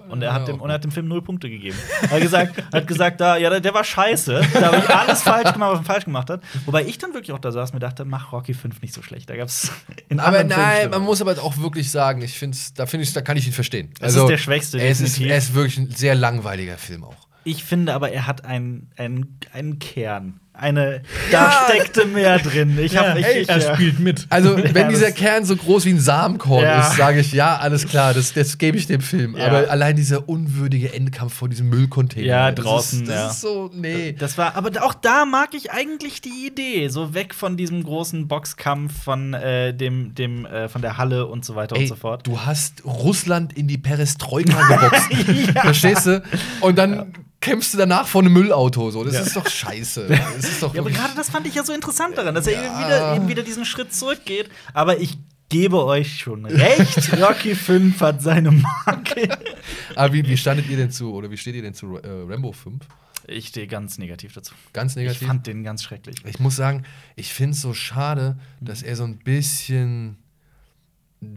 Und er, hat dem, und er hat dem Film null Punkte gegeben. Er hat gesagt, hat gesagt da, ja, der, war scheiße. Da habe ich alles falsch gemacht, was er falsch gemacht hat. Wobei ich dann wirklich auch da saß und mir dachte, mach Rocky 5 nicht so schlecht. Da gab es in Aber nein, man muss aber auch wirklich sagen, ich finde da finde ich, da kann ich ihn verstehen. Es ist der schwächste, Es ist, er ist wirklich ein sehr langweiliger Film auch. Ich finde aber, er hat einen, einen, einen Kern. Eine, da steckte mehr drin. Ich hab, ich, ey, ich, er ja. spielt mit. Also, Ja, wenn dieser das- Kern so groß wie ein Samenkorn Ja. ist, sage ich, ja, alles klar, das, das gebe ich dem Film. Ja. Aber allein dieser unwürdige Endkampf vor diesem Müllcontainer. Ja, das draußen, Ist, das ja. ist so, nee. Das war, aber auch da mag ich eigentlich die Idee, so weg von diesem großen Boxkampf von äh, dem, dem äh, von der Halle und so weiter und Ey, so fort. du hast Russland in die Perestroika geboxt. Verstehst du? Und dann kämpfst du danach vor einem Müllauto. So. Das Ja. ist doch scheiße. Das ist doch Ja, aber gerade das fand ich ja so interessant daran, dass er eben wieder, eben wieder diesen Schritt zurückgeht. Aber ich gebe euch schon recht, Rocky 5 hat seine Marke. Aber wie, wie standet ihr denn zu, oder wie steht ihr denn zu äh, Rambo 5? Ich stehe ganz negativ dazu. Ganz Ich negativ? fand den ganz schrecklich. Ich muss sagen, ich finde es so schade, dass er so ein bisschen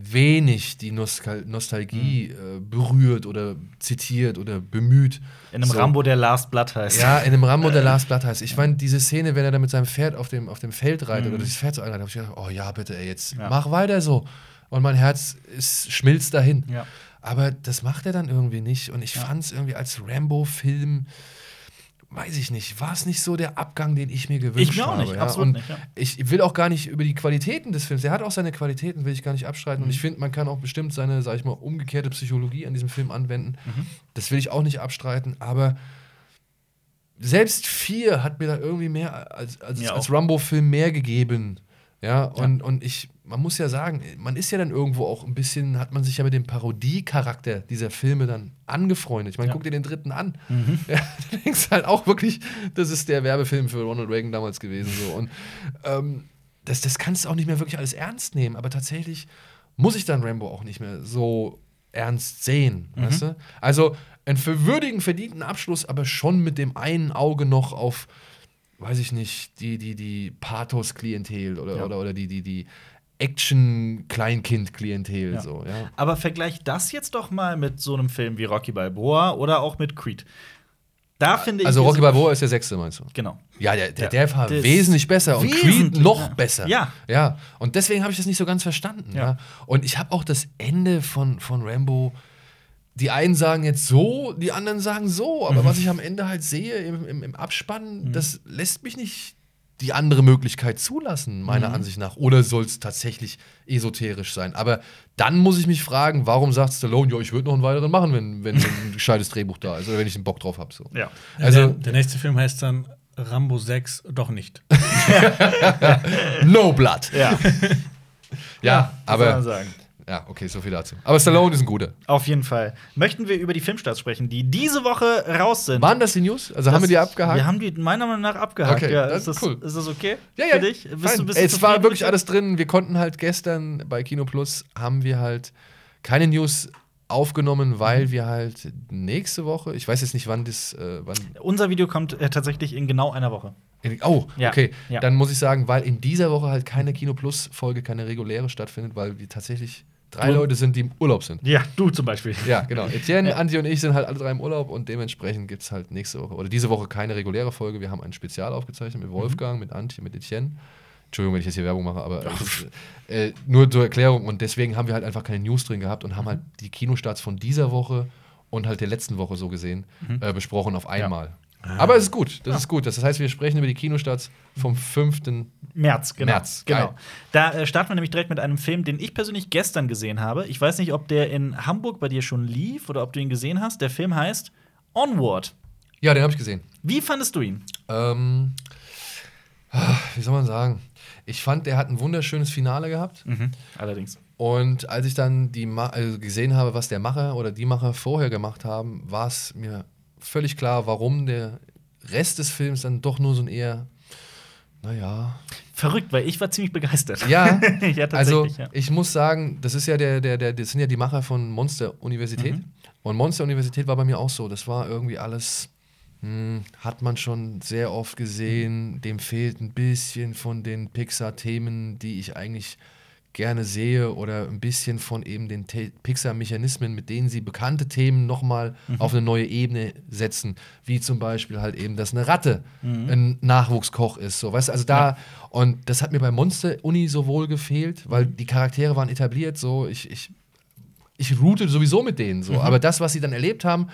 wenig die Nostal Nostalgie äh, berührt oder zitiert oder bemüht. In einem So. Rambo, der Last Blood heißt. Ja, in einem Rambo der Last Blood heißt. Ich meine, diese Szene, wenn er da mit seinem Pferd auf dem, auf dem Feld reitet oder das Pferd so einreitet, habe ich gedacht, oh ja, bitte, ey, jetzt Ja. mach weiter so. Und mein Herz ist, schmilzt dahin. Ja. Aber das macht er dann irgendwie nicht. Und ich Ja. fand es irgendwie als Rambo-Film, weiß ich nicht, war es nicht so der Abgang, den ich mir gewünscht Ich mir auch habe. nicht, ja? absolut Und nicht, ja. Ich will auch gar nicht über die Qualitäten des Films, er hat auch seine Qualitäten, will ich gar nicht abstreiten. Mhm. Und ich finde, man kann auch bestimmt seine, sag ich mal, umgekehrte Psychologie an diesem Film anwenden. Mhm. Das will ich auch nicht abstreiten, aber selbst vier hat mir da irgendwie mehr als, als, Mir als. Rambo-Film mehr gegeben. Ja, und, und ich, man muss ja sagen, man ist ja dann irgendwo auch ein bisschen, hat man sich ja mit dem Parodie-Charakter dieser Filme dann angefreundet. Ich meine, Ja. guck dir den dritten an. Ja, du denkst halt auch wirklich, das ist der Werbefilm für Ronald Reagan damals gewesen. So. Und ähm, das, das kannst du auch nicht mehr wirklich alles ernst nehmen. Aber tatsächlich muss ich dann Rambo auch nicht mehr so ernst sehen. Mhm. Weißt du? Also einen für würdigen, verdienten Abschluss, aber schon mit dem einen Auge noch auf, weiß ich nicht, die, die, die Pathos-Klientel oder, Ja. oder, oder die, die, die Action-Kleinkind-Klientel. Ja. So, ja. Aber vergleich das jetzt doch mal mit so einem Film wie Rocky Balboa oder auch mit Creed. Da finde ich. Also Rocky Balboa ist der sechste, meinst du? Genau. Ja, der, der, der war wesentlich besser und Creed noch besser. Ja. ja. Und deswegen habe ich das nicht so ganz verstanden. Ja. Ja. Und ich habe auch das Ende von, von Rambo. Die einen sagen jetzt so, die anderen sagen so, Mhm. aber was ich am Ende halt sehe im, im, im Abspann, das lässt mich nicht die andere Möglichkeit zulassen, meiner Mhm. Ansicht nach. Oder soll es tatsächlich esoterisch sein? Aber dann muss ich mich fragen, warum sagt Stallone, ja, ich würde noch einen weiteren machen, wenn, wenn ein gescheites Drehbuch da ist oder wenn ich einen Bock drauf habe. So. Ja. Also- der, der nächste Film heißt dann Rambo 6, doch nicht. No Blood. Ja. Ja, man aber sagen. Ja, okay, so viel dazu. Aber Stallone ist ein guter. Auf jeden Fall. Möchten wir über die Filmstarts sprechen, die diese Woche raus sind? Waren das die News? Also haben wir Das- die abgehakt? Wir haben die meiner Meinung nach abgehakt. Okay, ja, das ist, das, cool. ist das okay ja, ja. für dich? Bist du, bist Ey, es war wirklich alles drin. Wir konnten halt gestern bei Kino Plus haben wir halt keine News aufgenommen, weil Mhm. wir halt nächste Woche, ich weiß jetzt nicht, wann das, äh, wann. Unser Video kommt äh, tatsächlich in genau einer Woche. In, oh, Ja, okay. ja. Dann muss ich sagen, weil in dieser Woche halt keine Kino Plus Folge, keine reguläre stattfindet, weil wir tatsächlich drei Leute sind, die im Urlaub sind. Ja, du zum Beispiel. Ja, genau. Etienne, Ja. Andi und ich sind halt alle drei im Urlaub und dementsprechend gibt es halt nächste Woche oder diese Woche keine reguläre Folge. Wir haben ein Spezial aufgezeichnet mit Wolfgang, mit Antje, mit Etienne. Entschuldigung, wenn ich jetzt hier Werbung mache, aber ist, äh, nur zur Erklärung. Und deswegen haben wir halt einfach keine News drin gehabt und haben halt die Kinostarts von dieser Woche und halt der letzten Woche so gesehen äh, besprochen auf einmal. Aber es ist gut, das ist gut. Das heißt, wir sprechen über die Kinostarts vom 5. März, genau. März, genau. Da äh, starten wir nämlich direkt mit einem Film, den ich persönlich gestern gesehen habe. Ich weiß nicht, ob der in Hamburg bei dir schon lief oder ob du ihn gesehen hast. Der Film heißt Onward. Ja, den habe ich gesehen. Wie fandest du ihn? Ähm, ah, wie soll man sagen? Ich fand, der hat ein wunderschönes Finale gehabt. Allerdings. Und als ich dann die Ma also gesehen habe, was der Macher oder die Macher vorher gemacht haben, war es mir völlig klar, warum der Rest des Films dann doch nur so ein eher, naja. Verrückt, weil ich war ziemlich begeistert. Ja, ja also ja. ich muss sagen, das ist ja der, der, der, das sind ja die Macher von Monster Universität. Mhm. Und Monster Universität war bei mir auch so. Das war irgendwie alles, hm, hat man schon sehr oft gesehen. Dem fehlt ein bisschen von den Pixar-Themen, die ich eigentlich gerne sehe, oder ein bisschen von eben den Pixar-Mechanismen, mit denen sie bekannte Themen nochmal Mhm. auf eine neue Ebene setzen. Wie zum Beispiel halt eben, dass eine Ratte Mhm. ein Nachwuchskoch ist. So, weißt du, also da, und das hat mir bei Monster Uni so wohl gefehlt, weil Mhm. die Charaktere waren etabliert, so, ich, ich, ich route sowieso mit denen Mhm. so. Aber das, was sie dann erlebt haben,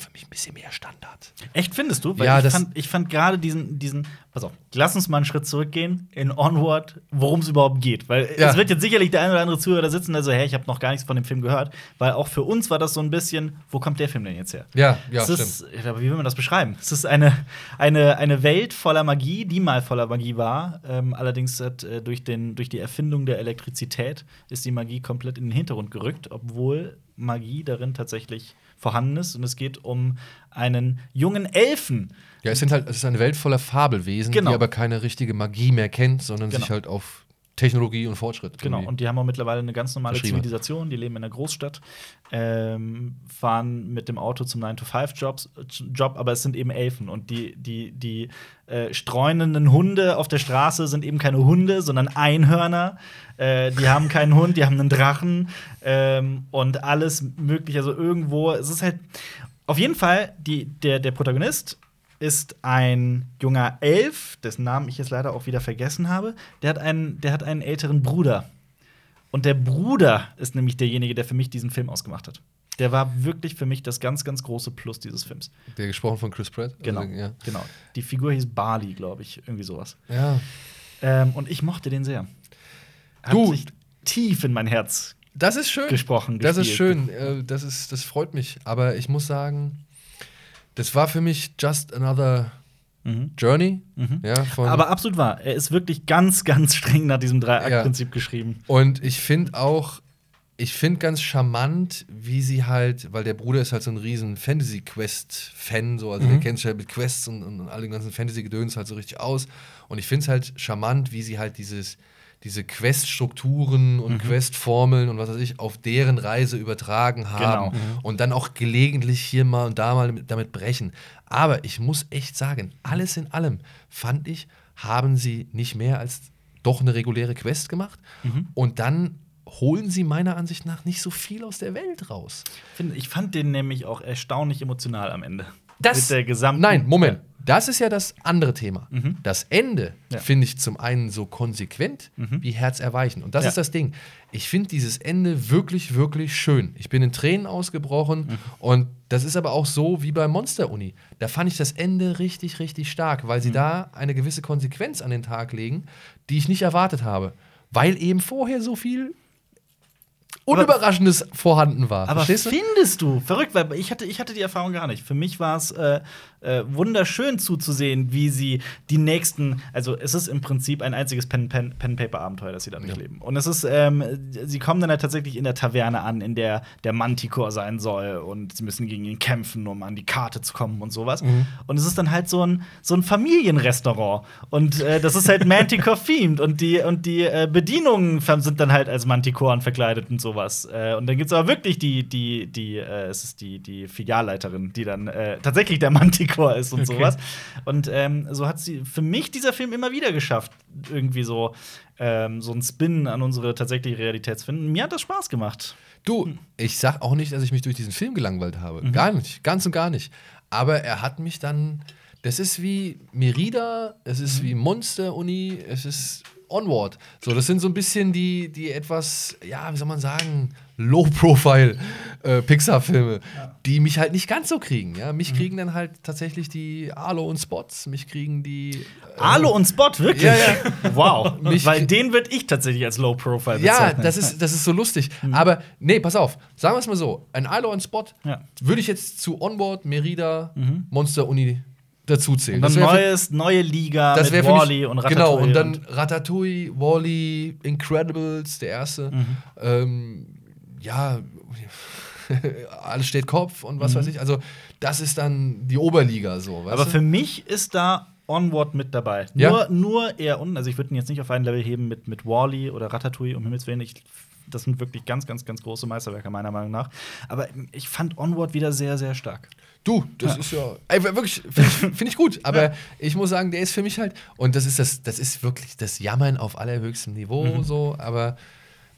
für mich ein bisschen mehr Standard. Echt findest du? Weil Ja, ich, fand, ich fand gerade diesen, diesen, pass auf, lass uns mal einen Schritt zurückgehen in Onward, worum es überhaupt geht. Weil Ja. es wird jetzt sicherlich der ein oder andere Zuhörer da sitzen, der so, hä, ich habe noch gar nichts von dem Film gehört. Weil auch für uns war das so ein bisschen, wo kommt der Film denn jetzt her? Ja, ja, es stimmt. ist, aber wie will man das beschreiben? Es ist eine, eine, eine Welt voller Magie, die mal voller Magie war. Ähm, allerdings hat, äh, durch, den, durch die Erfindung der Elektrizität ist die Magie komplett in den Hintergrund gerückt, obwohl Magie darin tatsächlich vorhanden ist. Und es geht um einen jungen Elfen. Ja, es sind halt, es ist eine Welt voller Fabelwesen, Genau. die aber keine richtige Magie mehr kennt, sondern Genau. sich halt auf Technologie und Fortschritt. Genau, und die haben auch mittlerweile eine ganz normale. Zivilisation, die leben in einer Großstadt, ähm, fahren mit dem Auto zum 9-to-5-Job, Job, aber es sind eben Elfen. Und die, die, die äh, streunenden Hunde auf der Straße sind eben keine Hunde, sondern Einhörner. Äh, die haben keinen Hund, die haben einen Drachen ähm, und alles mögliche. Also irgendwo, es ist halt auf jeden Fall, die, der, der Protagonist ist ein junger Elf, dessen Namen ich jetzt leider auch wieder vergessen habe. Der hat einen, der hat einen älteren Bruder. Und der Bruder ist nämlich derjenige, der für mich diesen Film ausgemacht hat. Der war wirklich für mich das ganz, ganz große Plus dieses Films. Der gesprochen von Chris Pratt. Genau. Also, ja. genau. Die Figur hieß Barley, glaube ich. Irgendwie sowas. ja. Ähm, und ich mochte den sehr. Hat Du- sich tief in mein Herz Das ist schön. gesprochen. Das ist schön. Äh, Das, ist, das freut mich. Aber ich muss sagen, das war für mich just another Mhm. Journey. Mhm. Ja, Aber absolut wahr. Er ist wirklich ganz, ganz streng nach diesem Drei-Akt-Prinzip geschrieben. Und ich finde auch, ich finde ganz charmant, wie sie halt, weil der Bruder ist halt so ein riesen Fantasy-Quest-Fan, so, also der kennt sich halt mit Quests und, und all den ganzen Fantasy-Gedöns halt so richtig aus. Und ich finde es halt charmant, wie sie halt dieses, diese Quest-Strukturen und Quest-Formeln und was weiß ich auf deren Reise übertragen haben. Genau. Und dann auch gelegentlich hier mal und da mal mit- damit brechen. Aber ich muss echt sagen, alles in allem fand ich, haben sie nicht mehr als doch eine reguläre Quest gemacht. Und dann holen sie meiner Ansicht nach nicht so viel aus der Welt raus. Ich fand den nämlich auch erstaunlich emotional am Ende. Das- Mit der gesamten. Nein, Moment. Das ist ja das andere Thema. Mhm. Das Ende Ja. finde ich zum einen so konsequent Mhm. wie herzerweichend. Und das Ja. ist das Ding. Ich finde dieses Ende wirklich, wirklich schön. Ich bin in Tränen ausgebrochen. Mhm. Und das ist aber auch so wie bei Monster Uni. Da fand ich das Ende richtig, richtig stark, weil sie Mhm. da eine gewisse Konsequenz an den Tag legen, die ich nicht erwartet habe. Weil eben vorher so viel Unüberraschendes vorhanden war. Aber findest du? Verrückt, weil ich hatte, ich hatte die Erfahrung gar nicht. Für mich war es äh, äh, wunderschön zuzusehen, wie sie die nächsten, also es ist im Prinzip ein einziges Pen-Paper-Abenteuer, das sie da durchleben. Und es ist, ähm, sie kommen dann halt tatsächlich in der Taverne an, in der der Manticore sein soll und sie müssen gegen ihn kämpfen, um an die Karte zu kommen und sowas. Mhm. Und es ist dann halt so ein, so ein Familienrestaurant. Und äh, das ist halt Manticore-themed und die, und die äh, Bedienungen sind dann halt als Manticoren verkleidet und sowas. Äh, und dann gibt es aber wirklich die, die, die, äh, es ist die, die Filialleiterin, die dann äh, tatsächlich der Manticore ist und Okay. sowas. Und ähm, so hat sie für mich dieser Film immer wieder geschafft, irgendwie so, ähm, so einen Spin an unsere tatsächliche Realität zu finden. Mir hat das Spaß gemacht. Du, ich sag auch nicht, dass ich mich durch diesen Film gelangweilt habe. Mhm. Gar nicht, ganz und gar nicht. Aber er hat mich dann. Das ist wie Merida, es Mhm. ist wie Monster Uni, es ist Onward. So, das sind so ein bisschen die, die etwas, ja, wie soll man sagen, Low-Profile äh, Pixar-Filme. die mich halt nicht ganz so kriegen. Ja? Mich kriegen dann halt tatsächlich die Arlo und Spots, mich kriegen die. äh, Arlo und Spot, wirklich? Ja, ja. Wow. Weil den würde ich tatsächlich als Low Profile Ja, bezeichnen. das ist, das ist so lustig. Aber nee, pass auf. Sagen wir es mal so: Ein Arlo und Spot Ja. würde ich jetzt zu Onboard, Merida, Monster Uni dazuzählen. Und dann neues, neue Liga das mit Wally und Ratatouille. Genau, und dann Ratatouille, Wally, Incredibles, der erste. Mhm. Ähm, ja, alles steht Kopf und was weiß ich. Also, das ist dann die Oberliga so. Mhm. Aber du? für mich ist da Onward mit dabei. Ja. Nur, nur eher unten. Also ich würde ihn jetzt nicht auf ein Level heben mit, mit Wally oder Ratatouille, um Himmels Willen. Ich, das sind wirklich ganz, ganz, ganz große Meisterwerke, meiner Meinung nach. Aber ich fand Onward wieder sehr, sehr stark. Du, das ist ja. Ey, wirklich, finde ich, find ich gut. Aber ich muss sagen, der ist für mich halt. Und das ist das, das ist wirklich das Jammern auf allerhöchstem Niveau Mhm. so. Aber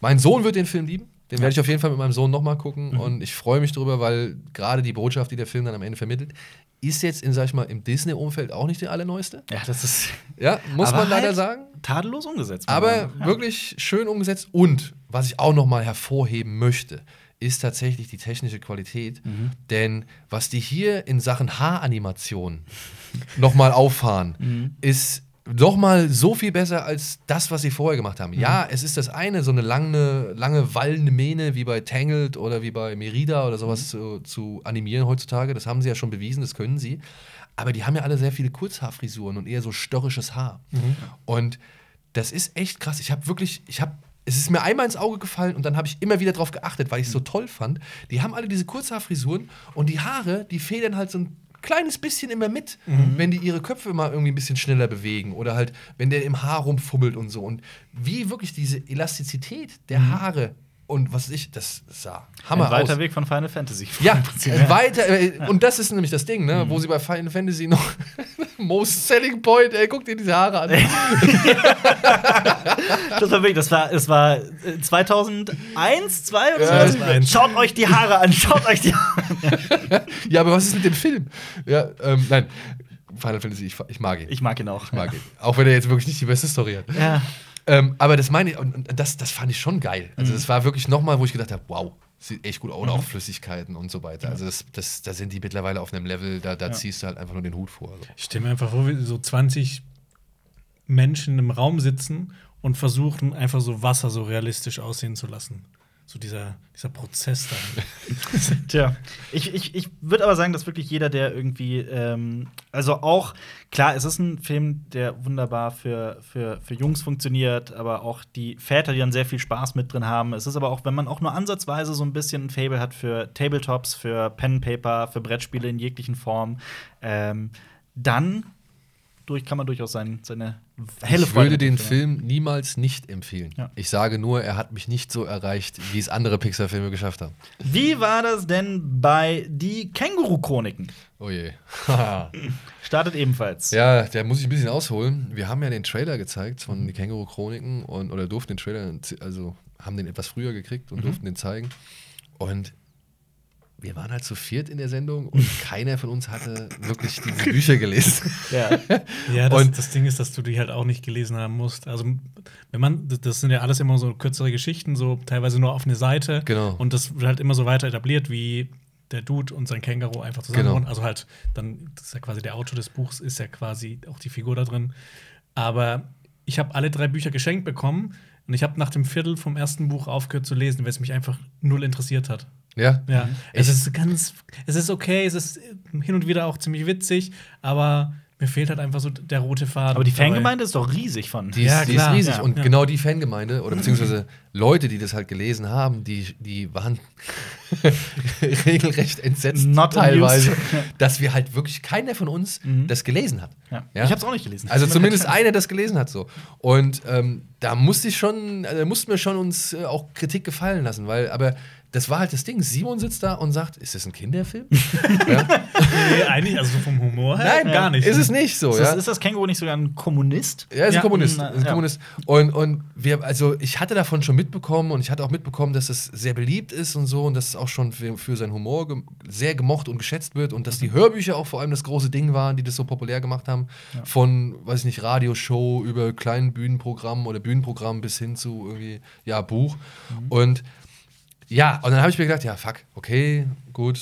mein Sohn wird den Film lieben. Den werde ich auf jeden Fall mit meinem Sohn nochmal gucken. Mhm. Und ich freue mich drüber, weil gerade die Botschaft, die der Film dann am Ende vermittelt, ist jetzt in, sag ich mal, im Disney-Umfeld auch nicht die allerneueste. Ja, das ist Ja, muss man leider halt sagen. tadellos umgesetzt. Aber nach. wirklich schön umgesetzt. Und was ich auch noch mal hervorheben möchte, ist tatsächlich die technische Qualität. Mhm. Denn was die hier in Sachen Haaranimation noch mal auffahren, Mhm. ist noch mal so viel besser als das, was sie vorher gemacht haben. Ja, es ist das eine, so eine lange, lange wallende Mähne wie bei Tangled oder wie bei Merida oder sowas zu, zu animieren heutzutage. Das haben sie ja schon bewiesen, das können sie. Aber die haben ja alle sehr viele Kurzhaarfrisuren und eher so störrisches Haar. Und das ist echt krass. Ich habe wirklich, ich habe, es ist mir einmal ins Auge gefallen und dann habe ich immer wieder drauf geachtet, weil ich es so toll fand. Die haben alle diese Kurzhaarfrisuren und die Haare, die federn halt so ein kleines bisschen immer mit, wenn die ihre Köpfe mal irgendwie ein bisschen schneller bewegen oder halt, wenn der im Haar rumfummelt und so. Und wie wirklich diese Elastizität der Haare und was ich, das sah Hammer Ein weiter aus. Weg von Final Fantasy. Ja, äh, weiter. Äh, und das ist nämlich das Ding, ne? Mhm. Wo sie bei Final Fantasy noch Most Selling Point, ey, guck dir diese Haare an. Das war wirklich, das war, es war äh, 2001, 2 oder Ja, so. 2001. Schaut euch die Haare an, schaut euch die Haare an. ja, aber was ist mit dem Film? Ja, ähm, nein. Final Fantasy, ich, ich mag ihn. Ich mag ihn auch. Ich mag ihn. Auch wenn er jetzt wirklich nicht die beste Story hat. Ja. Ähm, aber das meine ich, und, das, das fand ich schon geil. Mhm. Also, das war wirklich nochmal, wo ich gedacht habe, wow, sieht echt gut aus. Oder auch Flüssigkeiten und so weiter. Also, das, das, da sind die mittlerweile auf einem Level, da, da ziehst du halt einfach nur den Hut vor. Also. Ich stelle mir einfach vor, wie so 20 Menschen im Raum sitzen und versuchen, einfach so Wasser so realistisch aussehen zu lassen. So dieser, dieser Prozess dann. Tja, ich, ich, ich würde aber sagen, dass wirklich jeder, der irgendwie, ähm, also auch, klar, es ist ein Film, der wunderbar für, für, für Jungs funktioniert, aber auch die Väter, die dann sehr viel Spaß mit drin haben. Es ist aber auch, wenn man auch nur ansatzweise so ein bisschen ein Fable hat für Tabletops, für Pen Paper, für Brettspiele in jeglichen Formen, ähm, dann durch, kann man durchaus sein, seine helle Ich würde den Film niemals nicht empfehlen. Ja. Ich sage nur, er hat mich nicht so erreicht, wie es andere Pixar-Filme geschafft haben. Wie war das denn bei die Känguru-Chroniken? Oh je. Startet ebenfalls. ja, da muss ich ein bisschen ausholen. Wir haben ja den Trailer gezeigt von die Känguru-Chroniken und oder durften den Trailer, also haben den etwas früher gekriegt und durften den zeigen. Und wir waren halt zu viert in der Sendung und keiner von uns hatte wirklich diese Bücher gelesen. Ja. Ja, das, Und- das Ding ist, dass du die halt auch nicht gelesen haben musst. Also, wenn man, das- sind ja alles immer so kürzere Geschichten, so teilweise nur auf eine Seite. Genau. Und das wird halt immer so weiter etabliert, wie der Dude und sein Känguru einfach zusammen Genau. Also halt, dann, das ist ja quasi der Autor des Buchs, ist ja quasi auch die Figur da drin. Aber ich habe alle drei Bücher geschenkt bekommen und ich habe nach dem Viertel vom ersten Buch aufgehört zu lesen, weil es mich einfach null interessiert hat. Ja? Ja, Mhm. es ist ganz, es ist okay, es ist hin und wieder auch ziemlich witzig, aber mir fehlt halt einfach so der rote Faden. Aber die. Fangemeinde ist doch riesig von. Die ist, Ja, die ist riesig. Ja. und Ja. genau die Fangemeinde oder beziehungsweise Leute, die das halt gelesen haben, die, die waren regelrecht entsetzt Not teilweise, dass wir halt wirklich keiner von uns das gelesen hat. Ja. Ja? Ich hab's auch nicht gelesen. Also zumindest einer das gelesen hat so. Und ähm, da musste ich schon, also, da mussten wir schon uns äh, auch Kritik gefallen lassen, weil, aber das war halt das Ding. Simon sitzt da und sagt, ist das ein Kinderfilm? ja? Nee, eigentlich, also vom Humor her Nein, gar nicht. Ist es nicht so, ist, ja. das, ist das Känguru nicht sogar ein Kommunist? Er ist Ja, ein Kommunist. äh, ist ein ja. Kommunist. Und, und wir, also ich hatte davon schon mitbekommen und ich hatte auch mitbekommen, dass es sehr beliebt ist und so und dass es auch schon für, für seinen Humor gem sehr gemocht und geschätzt wird und dass die Hörbücher auch vor allem das große Ding waren, die das so populär gemacht haben. Von, weiß ich nicht, Radioshow über kleinen Bühnenprogrammen oder Bühnenprogrammen bis hin zu irgendwie, ja, Buch. Und ja, und dann habe ich mir gedacht, ja, fuck, okay, gut,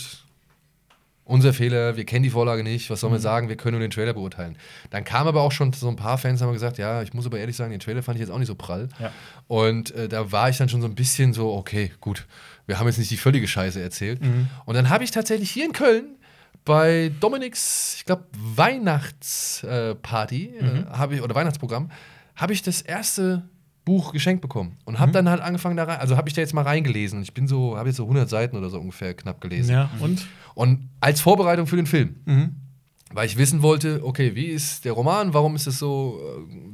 unser Fehler, wir kennen die Vorlage nicht, was soll man Mhm. sagen, wir können nur den Trailer beurteilen. Dann kam aber auch schon so ein paar Fans, haben gesagt, ja, ich muss aber ehrlich sagen, den Trailer fand ich jetzt auch nicht so prall. Ja. Und äh, da war ich dann schon so ein bisschen so, okay, gut, wir haben jetzt nicht die völlige Scheiße erzählt. Mhm. Und dann habe ich tatsächlich hier in Köln bei Dominiks, ich glaube, Weihnachtsparty Mhm. äh, habe ich, oder Weihnachtsprogramm, habe ich das erste Buch geschenkt bekommen und habe dann halt angefangen da rein, also habe ich da jetzt mal reingelesen und ich bin so, habe jetzt so 100 Seiten oder so ungefähr knapp gelesen. Ja, und? Und als Vorbereitung für den Film, Mhm. weil ich wissen wollte, okay, wie ist der Roman, warum ist es so,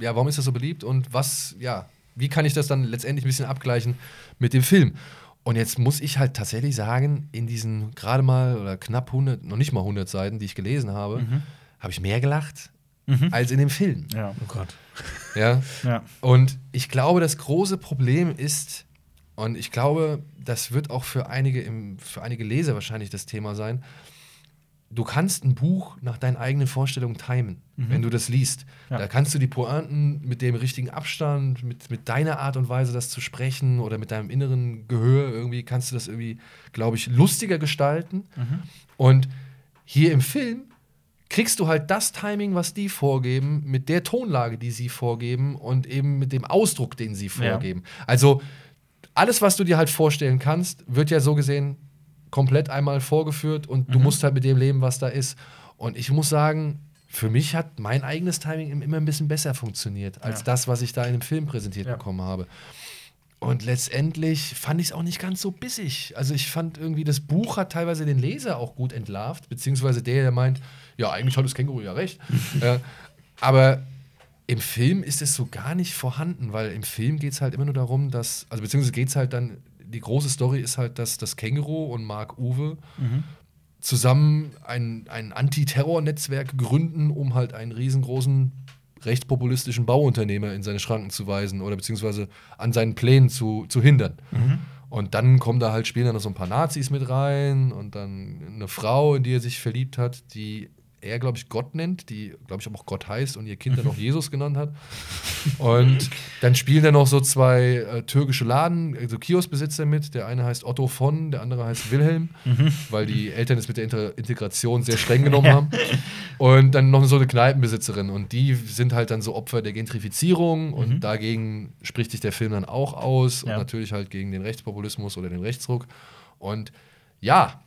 äh, ja, warum ist das so beliebt und was, ja, wie kann ich das dann letztendlich ein bisschen abgleichen mit dem Film? Und jetzt muss ich halt tatsächlich sagen, in diesen gerade mal oder knapp 100, noch nicht mal 100 Seiten, die ich gelesen habe, habe ich mehr gelacht als in dem Film. Ja. Oh Gott. Ja. Ja. Und ich glaube, das große Problem ist, und ich glaube, das wird auch für einige, im, für einige Leser wahrscheinlich das Thema sein, du kannst ein Buch nach deinen eigenen Vorstellungen timen, wenn du das liest. Ja. Da kannst du die Pointen mit dem richtigen Abstand, mit, mit deiner Art und Weise, das zu sprechen oder mit deinem inneren Gehör irgendwie, kannst du das irgendwie, glaube ich, lustiger gestalten. Und hier im Film kriegst du halt das Timing, was die vorgeben, mit der Tonlage, die sie vorgeben und eben mit dem Ausdruck, den sie Ja. vorgeben. Also alles, was du dir halt vorstellen kannst, wird ja so gesehen komplett einmal vorgeführt und du musst halt mit dem leben, was da ist. Und ich muss sagen, für mich hat mein eigenes Timing immer ein bisschen besser funktioniert als Ja. das, was ich da in dem Film präsentiert Ja. bekommen habe. Und letztendlich fand ich es auch nicht ganz so bissig. Also ich fand irgendwie, das Buch hat teilweise den Leser auch gut entlarvt, beziehungsweise der, der meint, ja, eigentlich hat das Känguru ja recht. ja, aber im Film ist es so gar nicht vorhanden, weil im Film geht es halt immer nur darum, dass, also beziehungsweise geht es halt dann, die große Story ist halt, dass das Känguru und Mark Uwe zusammen ein, ein Antiterror-Netzwerk gründen, um halt einen riesengroßen rechtspopulistischen Bauunternehmer in seine Schranken zu weisen oder beziehungsweise an seinen Plänen zu, zu hindern. Und dann kommen da halt, da noch so ein paar Nazis mit rein und dann eine Frau, in die er sich verliebt hat, die er, glaube ich, Gott nennt, die, glaube ich, auch Gott heißt und ihr Kind dann auch Jesus genannt hat. Und dann spielen da noch so zwei äh, türkische Laden, also Kioskbesitzer mit. Der eine heißt Otto von, der andere heißt Wilhelm, weil die Eltern es mit der Inter Integration sehr streng genommen haben. Und dann noch so eine Kneipenbesitzerin. Und die sind halt dann so Opfer der Gentrifizierung. Und dagegen spricht sich der Film dann auch aus. Und Ja. natürlich halt gegen den Rechtspopulismus oder den Rechtsruck. Und ja,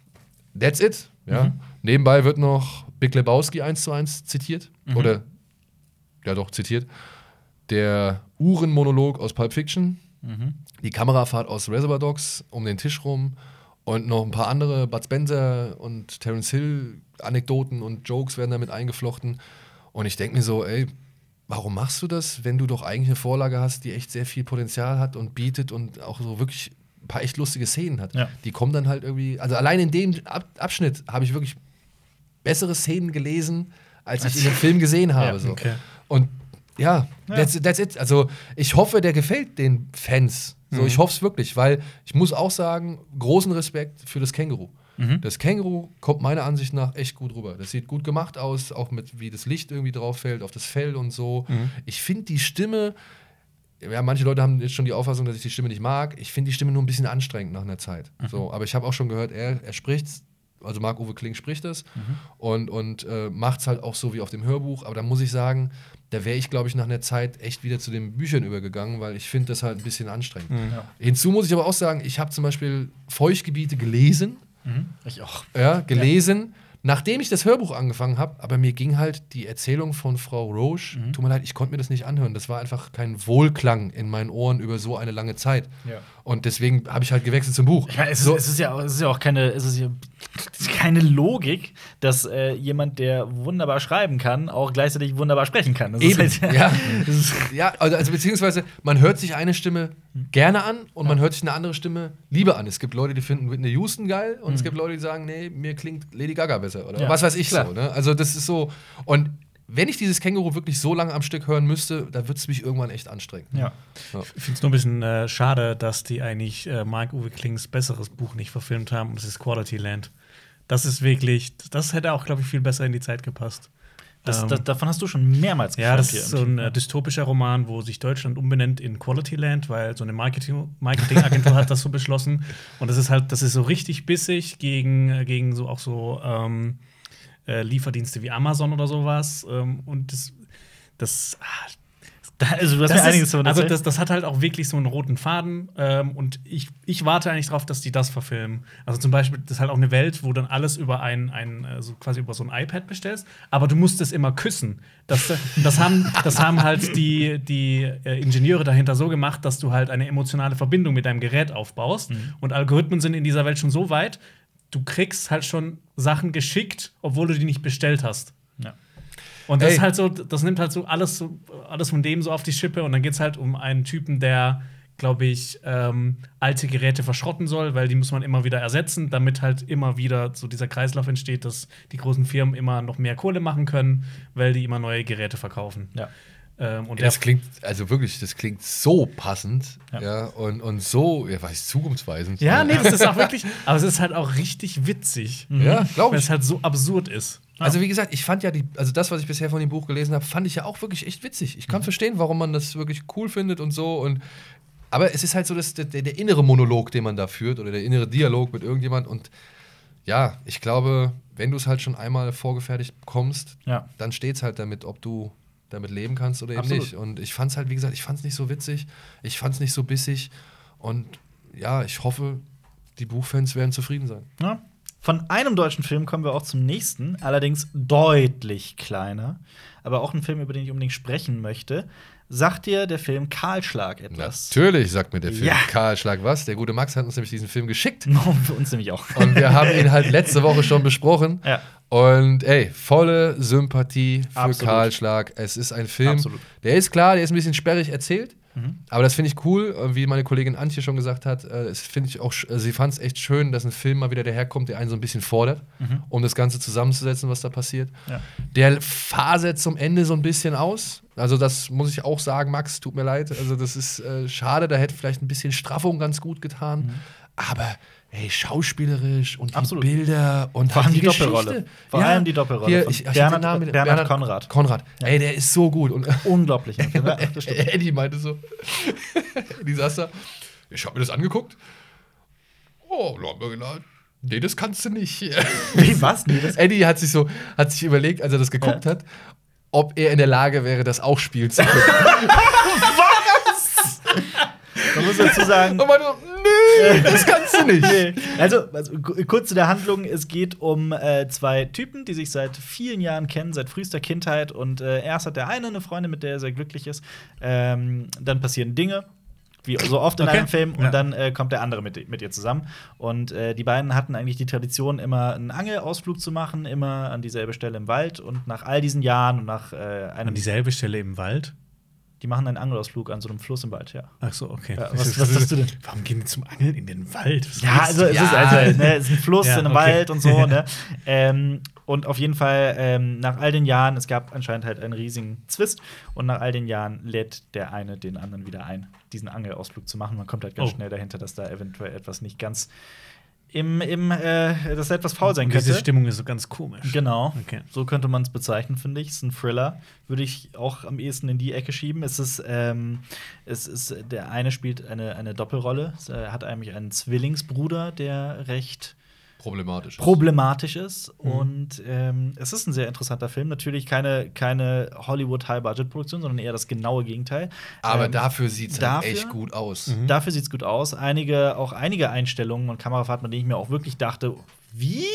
that's it. Ja. Nebenbei wird noch Big Lebowski 1 zu 1 zitiert. Oder, ja doch, zitiert. Der Uhrenmonolog aus Pulp Fiction. Die Kamerafahrt aus Reservoir Dogs um den Tisch rum. Und noch ein paar andere, Bud Spencer und Terence Hill Anekdoten und Jokes werden damit eingeflochten. Und ich denke mir so, ey, warum machst du das, wenn du doch eigentlich eine Vorlage hast, die echt sehr viel Potenzial hat und bietet und auch so wirklich ein paar echt lustige Szenen hat. Ja. Die kommen dann halt irgendwie, also allein in dem Ab Abschnitt habe ich wirklich bessere Szenen gelesen, als ich in dem Film gesehen habe. Ja, so. okay. Und ja, Ja. That's, that's it. Also ich hoffe, der gefällt den Fans. So, ich hoffe es wirklich, weil ich muss auch sagen, großen Respekt für das Känguru. Das Känguru kommt meiner Ansicht nach echt gut rüber. Das sieht gut gemacht aus, auch mit wie das Licht irgendwie drauf fällt, auf das Fell und so. Ich finde die Stimme, ja, manche Leute haben jetzt schon die Auffassung, dass ich die Stimme nicht mag. Ich finde die Stimme nur ein bisschen anstrengend nach einer Zeit. So, aber ich habe auch schon gehört, er, er spricht's, also Marc-Uwe Kling spricht es und, und äh, macht es halt auch so wie auf dem Hörbuch. Aber da muss ich sagen, da wäre ich, glaube ich, nach einer Zeit echt wieder zu den Büchern übergegangen, weil ich finde das halt ein bisschen anstrengend. Ja. Hinzu muss ich aber auch sagen, ich habe zum Beispiel Feuchtgebiete gelesen, Mhm. Ich auch. ja, gelesen, nachdem ich das Hörbuch angefangen habe, aber mir ging halt die Erzählung von Frau Roche, tut mir leid, ich konnte mir das nicht anhören. Das war einfach kein Wohlklang in meinen Ohren über so eine lange Zeit. Ja. Und deswegen habe ich halt gewechselt zum Buch. Ich meine, es, ist, So- es, ist ja, auch- es ist ja auch keine, es ist ja keine Logik, dass äh, jemand, der wunderbar schreiben kann, auch gleichzeitig wunderbar sprechen kann. Das Eben, ist halt, ja. Ja, also, also beziehungsweise man hört sich eine Stimme gerne an und man hört sich eine andere Stimme lieber an. Es gibt Leute, die finden Whitney Houston geil und es gibt Leute, die sagen, nee, mir klingt Lady Gaga besser oder Ja, was weiß ich klar. so. Ne? Also das ist so und wenn ich dieses Känguru wirklich so lange am Stück hören müsste, da würde es mich irgendwann echt anstrengen. ja. Ich finde es nur ein bisschen äh, schade, dass die eigentlich äh, Mark-Uwe Klings besseres Buch nicht verfilmt haben. Und das ist Quality Land. Das ist wirklich, das hätte auch, glaube ich, viel besser in die Zeit gepasst. Das, Ähm, das, davon hast du schon mehrmals Ja, das ist so ein äh, dystopischer Roman, wo sich Deutschland umbenennt in Qualityland, weil so eine Marketing- Marketingagentur hat das so beschlossen. Und das ist halt, das ist so richtig bissig gegen, äh, gegen so auch so ähm, äh, Lieferdienste wie Amazon oder sowas. Ähm, und das, das, ah, Also, du hast das mir einiges ist, davon also das, das hat halt auch wirklich so einen roten Faden. Ähm, und ich, ich warte eigentlich drauf, dass die das verfilmen. Also zum Beispiel, das ist halt auch eine Welt, wo dann alles über ein, ein äh, so quasi über so ein iPad bestellst, aber du musst es immer küssen. Das, das, haben, das haben halt die, die äh, Ingenieure dahinter so gemacht, dass du halt eine emotionale Verbindung mit deinem Gerät aufbaust. Mhm. Und Algorithmen sind in dieser Welt schon so weit, du kriegst halt schon Sachen geschickt, obwohl du die nicht bestellt hast. ja. Und das Ey. ist halt so, das nimmt halt so alles, so alles von dem so auf die Schippe und dann geht es halt um einen Typen, der, glaube ich, ähm, alte Geräte verschrotten soll, weil die muss man immer wieder ersetzen, damit halt immer wieder so dieser Kreislauf entsteht, dass die großen Firmen immer noch mehr Kohle machen können, weil die immer neue Geräte verkaufen. Ja. Ähm, Ja, das klingt, also wirklich, das klingt so passend, Ja. ja, und, und so, ja, weiß ich, zukunftsweisend. ja, nee, das ist auch wirklich, aber es ist halt auch richtig witzig, Ja, glaube weil ich. es halt so absurd ist. Also wie gesagt, ich fand ja die, also das, was ich bisher von dem Buch gelesen habe, fand ich ja auch wirklich echt witzig. Ich kann verstehen, warum man das wirklich cool findet und so. Und aber es ist halt so dass der, der, der innere Monolog, den man da führt, oder der innere Dialog mit irgendjemand. Und ja, ich glaube, wenn du es halt schon einmal vorgefertigt bekommst, Ja. dann steht es halt damit, ob du damit leben kannst oder eben Absolut. nicht. Und ich fand es halt, wie gesagt, ich fand es nicht so witzig, ich fand es nicht so bissig. Und ja, ich hoffe, die Buchfans werden zufrieden sein. Ja. Von einem deutschen Film kommen wir auch zum nächsten, allerdings deutlich kleiner, aber auch ein Film, über den ich unbedingt sprechen möchte. Sagt dir der Film Kahlschlag etwas? Natürlich, sagt mir der Film. Ja. Karl Schlag was. Der gute Max hat uns nämlich diesen Film geschickt. Für uns nämlich auch. Und wir haben ihn halt letzte Woche schon besprochen. Ja. Und ey, volle Sympathie für Absolut. Karl Schlag. Es ist ein Film, Absolut. der ist klar, der ist ein bisschen sperrig erzählt. Mhm. Aber das finde ich cool, wie meine Kollegin Antje schon gesagt hat. äh, finde ich auch, äh, sie fand es echt schön, dass ein Film mal wieder daherkommt, der einen so ein bisschen fordert, um das Ganze zusammenzusetzen, was da passiert. Mhm. Ja. Der fasert zum Ende so ein bisschen aus. Also, das muss ich auch sagen, Max, tut mir leid. Also, das ist äh, schade, da hätte vielleicht ein bisschen Straffung ganz gut getan. Mhm. Aber, ey, schauspielerisch und die Absolut. Bilder und Vor halt allem die Geschichte. Doppelrolle. Vor allem die Doppelrolle Hier, ich, ich Bernhard- den Namen, Bernhard Konrad. Konrad. Ey, der ist so gut. Und Unglaublich. Ja. Eddie meinte so, Eddie saß da, ich hab mir das angeguckt. Oh, gedacht, nee, das kannst du nicht. Wie, was? Nee, das Eddie hat sich so, hat sich überlegt, als er das geguckt hat, ob er in der Lage wäre, das auch spielen zu können. man muss dazu sagen. Und meinte so, nee, das kannst du nicht. Nee. Also, also ku- kurz zu der Handlung: Es geht um äh, zwei Typen, die sich seit vielen Jahren kennen, seit frühester Kindheit. Und äh, erst hat der eine eine Freundin, mit der er sehr glücklich ist. Ähm, dann passieren Dinge. Wie so oft in Okay. einem Film, und Ja. dann äh, kommt der andere mit, mit ihr zusammen. Und äh, die beiden hatten eigentlich die Tradition, immer einen Angelausflug zu machen, immer an dieselbe Stelle im Wald. Und nach all diesen Jahren und nach äh, einem. An dieselbe Stelle im Wald. Die machen einen Angelausflug an so einem Fluss im Wald, ja. Ach so, okay. Ja, was- was sagst du denn? Warum gehen die zum Angeln in den Wald? Was Ja, also du? es Ja. ist also ne, es ist ein Fluss Ja, in einem okay. Wald und so, ne? Ähm, und auf jeden Fall, ähm, nach all den Jahren, es gab anscheinend halt einen riesigen Zwist und nach all den Jahren lädt der eine den anderen wieder ein, diesen Angelausflug zu machen. Man kommt halt ganz Oh. schnell dahinter, dass da eventuell etwas nicht ganz im, im äh, dass da etwas faul sein Diese könnte. Stimmung ist so ganz komisch. Genau. Okay. So könnte man es bezeichnen, finde ich. Es ist ein Thriller. Würde ich auch am ehesten in die Ecke schieben. Es ist, ähm, es ist der eine spielt eine, eine Doppelrolle. Er hat eigentlich einen Zwillingsbruder, der recht Problematisch. problematisch ist. Mhm. Und ähm, es ist ein sehr interessanter Film. Natürlich keine, keine Hollywood-High-Budget-Produktion, sondern eher das genaue Gegenteil. Aber Ähm, dafür sieht es halt echt gut aus. Mhm. Dafür sieht es gut aus. Einige, auch einige Einstellungen und Kamerafahrten, bei denen ich mir auch wirklich dachte, wie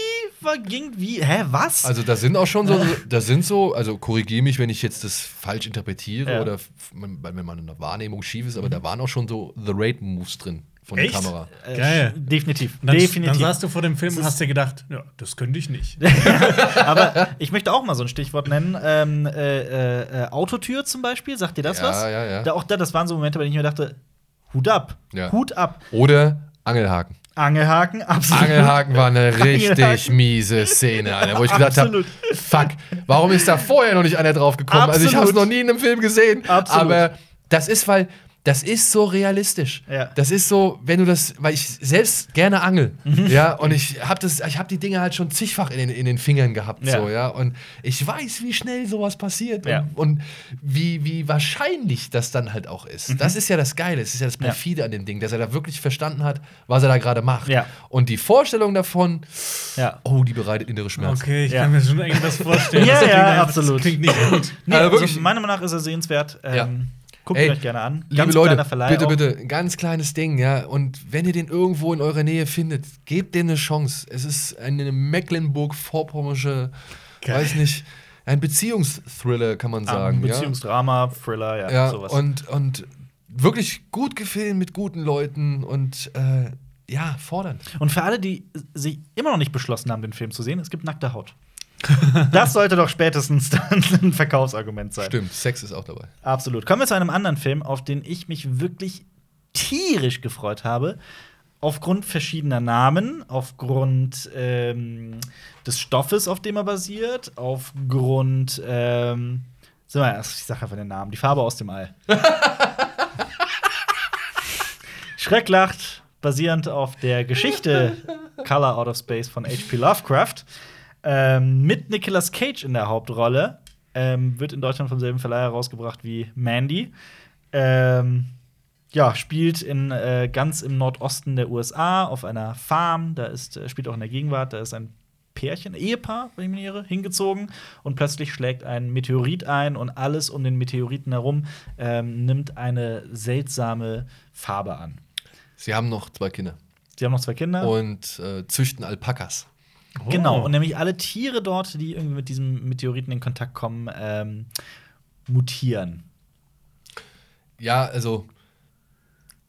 war, ging, wie, hä, was? Also da sind auch schon so, da sind so, also korrigiere mich, wenn ich jetzt das falsch interpretiere Ja. oder wenn wenn meine Wahrnehmung schief ist, aber da waren auch schon so The Raid Moves drin von der Echt? Kamera. Äh, Geil. Definitiv. Dann, definitiv. dann saßt du vor dem Film und hast dir gedacht, ja, das könnte ich nicht. Aber ich möchte auch mal so ein Stichwort nennen. Ähm, äh, äh, Autotür zum Beispiel, sagt dir das Ja, was? ja, ja. Da, auch da, das waren so Momente, bei denen ich mir dachte, Hut ab, Ja. Hut ab. Oder Angelhaken. Angelhaken, absolut. Angelhaken war eine richtig Angelhaken. miese Szene, Alter, wo ich gedacht habe, Absolut. fuck, warum ist da vorher noch nicht einer drauf gekommen? Also ich habe es noch nie in einem Film gesehen, Absolut. aber das ist, weil das ist so realistisch. Ja. Das ist so, wenn du das, weil ich selbst gerne angel, Mhm. ja, und ich habe das, ich habe die Dinge halt schon zigfach in den, in den Fingern gehabt, Ja. so, ja, und ich weiß, wie schnell sowas passiert Ja. und, und wie, wie wahrscheinlich das dann halt auch ist. Das ist ja das Geile, das ist ja das Mhm. Ja. perfide an dem Ding, dass er da wirklich verstanden hat, was er da gerade macht. Ja. Und die Vorstellung davon, Ja. oh, die bereitet innere Schmerzen. Okay, ich Ja. kann mir schon irgendwas vorstellen. Ja, Das ja, absolut. Das klingt nicht gut. Nee, Also also wirklich- meiner Meinung nach ist er sehenswert. Ähm, Ja. Guckt Ey, euch gerne an. Liebe Ganz Leute, bitte, bitte, ein ganz kleines Ding, ja. Und wenn ihr den irgendwo in eurer Nähe findet, gebt dem eine Chance. Es ist eine Mecklenburg-Vorpommersche, weiß nicht, ein Beziehungsthriller, kann man sagen. Beziehungsdrama, Thriller, ja, ja, ja sowas. und, und wirklich gut gefilmt mit guten Leuten und äh, ja, fordernd. Und für alle, die sich immer noch nicht beschlossen haben, den Film zu sehen, es gibt nackte Haut. Das sollte doch spätestens dann ein Verkaufsargument sein. Stimmt, Sex ist auch dabei. Absolut. Kommen wir zu einem anderen Film, auf den ich mich wirklich tierisch gefreut habe. Aufgrund verschiedener Namen, aufgrund ähm, des Stoffes, auf dem er basiert, aufgrund, ähm, ich sag einfach den Namen, die Farbe aus dem All. Schrecklacht, basierend auf der Geschichte Color Out of Space von H.P. Lovecraft, ähm, mit Nicolas Cage in der Hauptrolle. Ähm, wird in Deutschland vom selben Verleih herausgebracht wie Mandy. Ähm, ja, spielt in, äh, ganz im Nordosten der USA auf einer Farm. Da ist, äh, spielt auch in der Gegenwart. Da ist ein Pärchen, Ehepaar, wenn ich mich nicht irre, hingezogen. Und plötzlich schlägt ein Meteorit ein und alles um den Meteoriten herum ähm, nimmt eine seltsame Farbe an. Sie haben noch zwei Kinder Sie haben noch zwei Kinder. und äh, züchten Alpakas. Genau, Oh. und nämlich alle Tiere dort, die irgendwie mit diesem Meteoriten in Kontakt kommen, ähm, mutieren. Ja, also,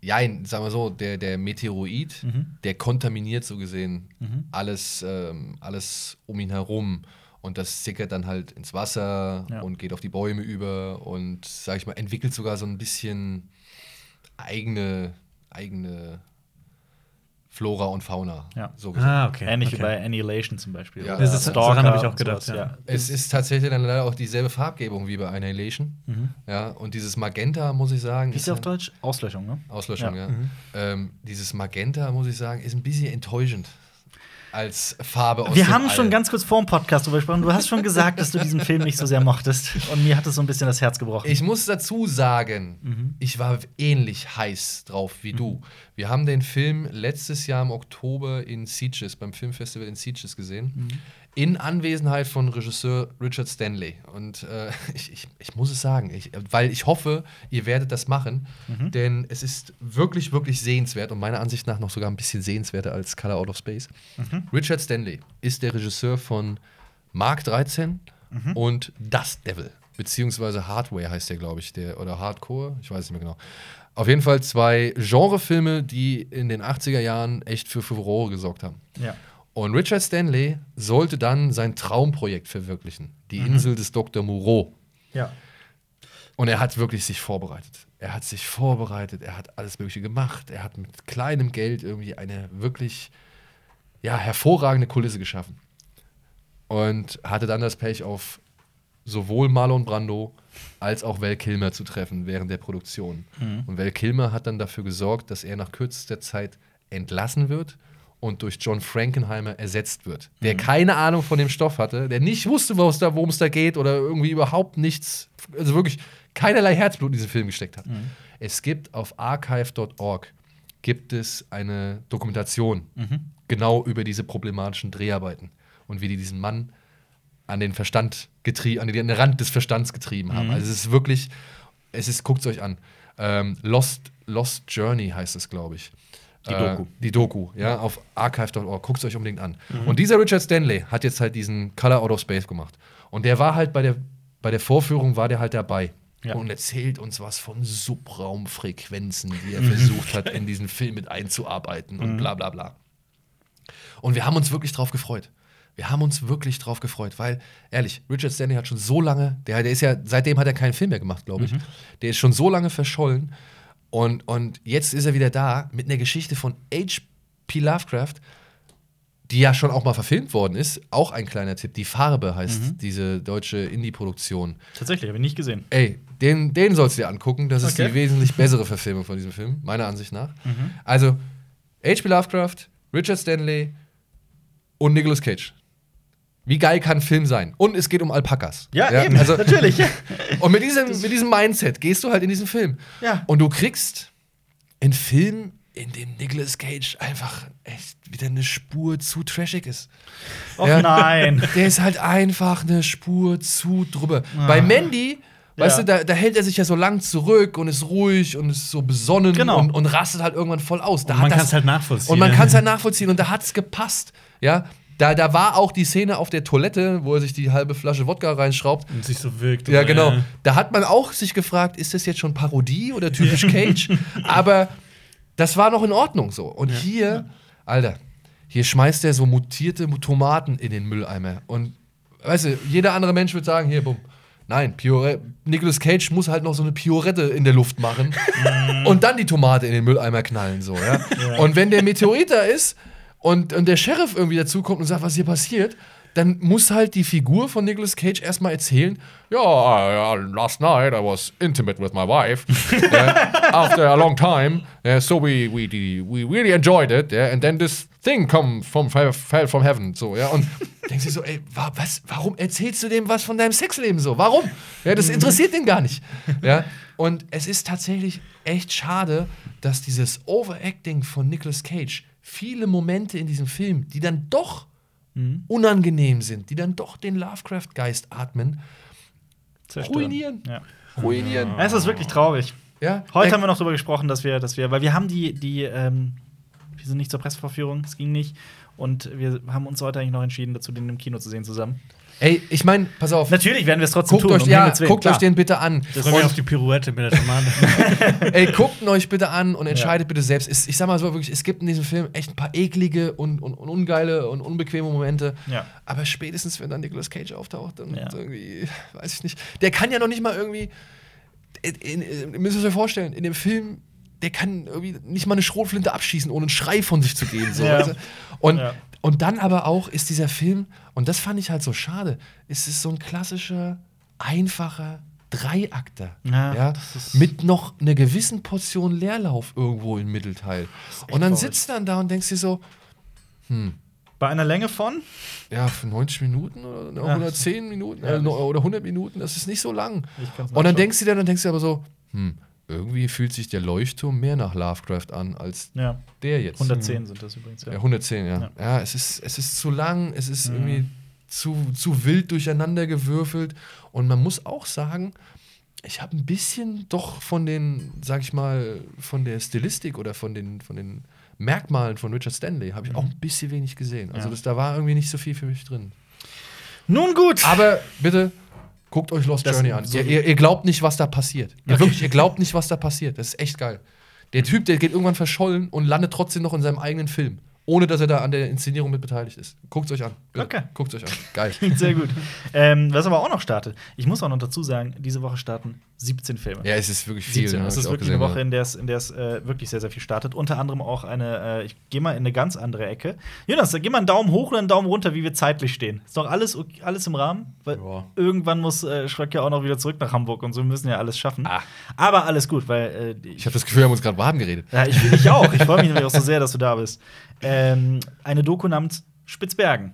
ja, sagen wir so, der, der Meteoroid, Mhm. der kontaminiert so gesehen Mhm. alles, ähm, alles um ihn herum. Und das sickert dann halt ins Wasser Ja. und geht auf die Bäume über und, sag ich mal, entwickelt sogar so ein bisschen eigene, eigene Flora und Fauna. Ja. So. Ah, okay. Ähnlich okay. wie bei Annihilation zum Beispiel. Ja. Das ist- Stalker daran hab ich auch gedacht, sowas, ja. Es ist tatsächlich dann leider auch dieselbe Farbgebung wie bei Annihilation. Mhm. Ja, und dieses Magenta, muss ich sagen, Wie ist auf Deutsch? Auslöschung, ne? Auslöschung, Ja. ja. Mhm. Ähm, dieses Magenta, muss ich sagen, ist ein bisschen enttäuschend als Farbe aus Wir haben schon ganz kurz vor dem Podcast drüber gesprochen. Du hast schon gesagt, dass du diesen Film nicht so sehr mochtest. Und mir hat es so ein bisschen das Herz gebrochen. Ich muss dazu sagen, Mhm. ich war ähnlich heiß drauf wie du. Wir haben den Film letztes Jahr im Oktober in Sieges, beim Filmfestival in Sieges gesehen. Mhm. In Anwesenheit von Regisseur Richard Stanley. Und äh, ich, ich, ich muss es sagen, ich, weil ich hoffe, ihr werdet das machen, Mhm. denn es ist wirklich, wirklich sehenswert und meiner Ansicht nach noch sogar ein bisschen sehenswerter als Color Out of Space. Mhm. Richard Stanley ist der Regisseur von Mark 13 Mhm. und Dust Devil. Beziehungsweise Hardware heißt der, glaube ich, der, oder Hardcore, ich weiß nicht mehr genau. Auf jeden Fall zwei Genrefilme, die in den 80er Jahren echt für Furore gesorgt haben. ja. Und Richard Stanley sollte dann sein Traumprojekt verwirklichen, die Mhm. Insel des Dr. Moreau. ja. Und er hat wirklich sich vorbereitet. Er hat sich vorbereitet, er hat alles Mögliche gemacht. Er hat mit kleinem Geld irgendwie eine wirklich ja, hervorragende Kulisse geschaffen. Und hatte dann das Pech, auf sowohl Marlon Brando als auch Val Kilmer zu treffen während der Produktion. Mhm. Und Val Kilmer hat dann dafür gesorgt, dass er nach kürzester Zeit entlassen wird und durch John Frankenheimer ersetzt wird, der keine Ahnung von dem Stoff hatte, der nicht wusste, worum es da, worum es da geht oder irgendwie überhaupt nichts, also wirklich keinerlei Herzblut in diesen Film gesteckt hat. Es gibt auf archive.org gibt es eine Dokumentation Mhm. genau über diese problematischen Dreharbeiten und wie die diesen Mann an den Verstand getrieben, an den Rand des Verstands getrieben haben. Mhm. Also es ist wirklich, es ist, guckt es euch an. Ähm, Lost, Lost Journey heißt es, glaube ich. Die Doku. Äh, die Doku, ja, auf archive.org. Guckt es euch unbedingt an. Und dieser Richard Stanley hat jetzt halt diesen Color Out of Space gemacht. Und der war halt bei der, bei der Vorführung, war der halt dabei. Ja. Und erzählt uns was von Subraumfrequenzen, die er versucht hat, in diesen Film mit einzuarbeiten und bla bla bla. Und wir haben uns wirklich drauf gefreut. Wir haben uns wirklich drauf gefreut, weil, ehrlich, Richard Stanley hat schon so lange, der, der ist ja, seitdem hat er keinen Film mehr gemacht, glaube ich. Der ist schon so lange verschollen. Und, und jetzt ist er wieder da mit einer Geschichte von H.P. Lovecraft, die ja schon auch mal verfilmt worden ist. Auch ein kleiner Tipp. Die Farbe heißt Mhm. diese deutsche Indie-Produktion. Tatsächlich, habe ich nicht gesehen. Ey, den, den sollst du dir angucken. Das ist Okay. die wesentlich bessere Verfilmung von diesem Film, meiner Ansicht nach. Mhm. Also, H.P. Lovecraft, Richard Stanley und Nicolas Cage. Wie geil kann ein Film sein? Und es geht um Alpakas. Also, natürlich. und mit diesem, mit diesem Mindset gehst du halt in diesen Film. Ja. Und du kriegst einen Film, in dem Nicolas Cage einfach echt wieder eine Spur zu trashig ist. Och Ja. nein. Der ist halt einfach eine Spur zu drüber. Bei Mandy, weißt Ja. du, da, da hält er sich ja so lang zurück und ist ruhig und ist so besonnen Genau. und, und rastet halt irgendwann voll aus. Da Und man kann es halt nachvollziehen. und man kann es halt nachvollziehen und da hat es gepasst. Ja, da, da war auch die Szene auf der Toilette, wo er sich die halbe Flasche Wodka reinschraubt. Und sich so wirkt. Ja, genau. äh, Da hat man auch sich gefragt, ist das jetzt schon Parodie oder typisch Cage? Aber das war noch in Ordnung so. Und hier, Alter, hier schmeißt er so mutierte Tomaten in den Mülleimer. Und weißt du, jeder andere Mensch würde sagen, hier, bumm. Nein, Piore Nicolas Cage muss halt noch so eine Piorette in der Luft machen und dann die Tomate in den Mülleimer knallen, so, ja. Und wenn der Meteorit da ist und, und der Sheriff irgendwie dazukommt und sagt, was hier passiert, dann muss halt die Figur von Nicolas Cage erstmal erzählen, ja, ja, last night I was intimate with my wife yeah, after a long time, yeah, so we, we, we really enjoyed it, yeah, and then this thing come from, fell from heaven, so, ja, und denkst du so, ey, wa, was, warum erzählst du dem was von deinem Sexleben so? Warum? Ja, das interessiert ihn gar nicht, ja, und es ist tatsächlich echt schade, dass dieses Overacting von Nicolas Cage viele Momente in diesem Film, die dann doch unangenehm sind, die dann doch den Lovecraft-Geist atmen, Zerstören. Ruinieren. Ja. ruinieren. Es ist wirklich traurig. Ja, Heute der- haben wir noch darüber gesprochen, dass wir, dass wir, weil wir haben die, die, ähm, wir sind nicht zur Presseverführung, es ging nicht. Und wir haben uns heute eigentlich noch entschieden, dazu den im Kino zu sehen zusammen. Ey, ich meine, pass auf. Natürlich werden wir es trotzdem Guckt tun. euch, um ja, guckt klar. euch den bitte an. Ich mich Und- auf die Pirouette mit der Tomate. Ey, guckt ihn euch bitte an und entscheidet bitte selbst. Es, ich sag mal so wirklich, es gibt in diesem Film echt ein paar eklige und, und, und ungeile und unbequeme Momente. Ja. Aber spätestens, wenn dann Nicolas Cage auftaucht, dann Ja. irgendwie, weiß ich nicht. Der kann ja noch nicht mal irgendwie. In, in, in, ihr müsst euch vorstellen, in dem Film, der kann irgendwie nicht mal eine Schrotflinte abschießen, ohne einen Schrei von sich zu geben. So. Ja. Und, Ja. Und dann aber auch ist dieser Film, und das fand ich halt so schade, es ist so ein klassischer, einfacher Dreiakter. Ja, Ja, mit noch einer gewissen Portion Leerlauf irgendwo im Mittelteil. Und dann sitzt du dann da und denkst dir so, Bei einer Länge von? ja, für 90 Minuten oder Ja. 110 Minuten Ja, äh, no- oder 100 Minuten, das ist nicht so lang. Und dann denkst du dir, dann denkst du aber so, hm, irgendwie fühlt sich der Leuchtturm mehr nach Lovecraft an als Ja, der jetzt. 110 sind das übrigens. Ja, Ja. 110, ja. Ja. Ja, es, ist, es ist zu lang, es ist Mhm. irgendwie zu, zu wild durcheinander gewürfelt. Und man muss auch sagen, ich habe ein bisschen doch von den, sag ich mal, von der Stilistik oder von den, von den Merkmalen von Richard Stanley habe ich auch ein bisschen wenig gesehen. Also Mhm. Das, da war irgendwie nicht so viel für mich drin. Nun gut. Aber bitte guckt euch Lost Das- Journey an. so- ihr, ihr, glaubt nicht, was da passiert. Okay. wirklich, ihr glaubt nicht, was da passiert. Das ist echt geil. Der Typ, der geht irgendwann verschollen und landet trotzdem noch in seinem eigenen Film. Ohne dass er da an der Inszenierung mit beteiligt ist. Guckt euch an. Bitte. Okay. Guckt euch an. Geil. Sehr gut. ähm, was aber auch noch startet. Ich muss auch noch dazu sagen, diese Woche starten 17 Filme. Ja, es ist wirklich viel. 17. ne, Es ist wirklich eine Woche, in der es, in äh, wirklich sehr, sehr viel startet. Unter anderem auch eine, äh, ich gehe mal in eine ganz andere Ecke. Jonas, geh mal einen Daumen hoch oder einen Daumen runter, wie wir zeitlich stehen. Ist doch alles, alles im Rahmen? Weil Ja. irgendwann muss äh, Schröck ja auch noch wieder zurück nach Hamburg und so wir müssen ja alles schaffen. Ah. Aber alles gut, weil äh, Ich habe das Gefühl, wir haben uns gerade warm geredet. ja, ich, ich auch. Ich freue mich nämlich auch so sehr, dass du da bist. Ähm, eine Doku namens Spitzbergen.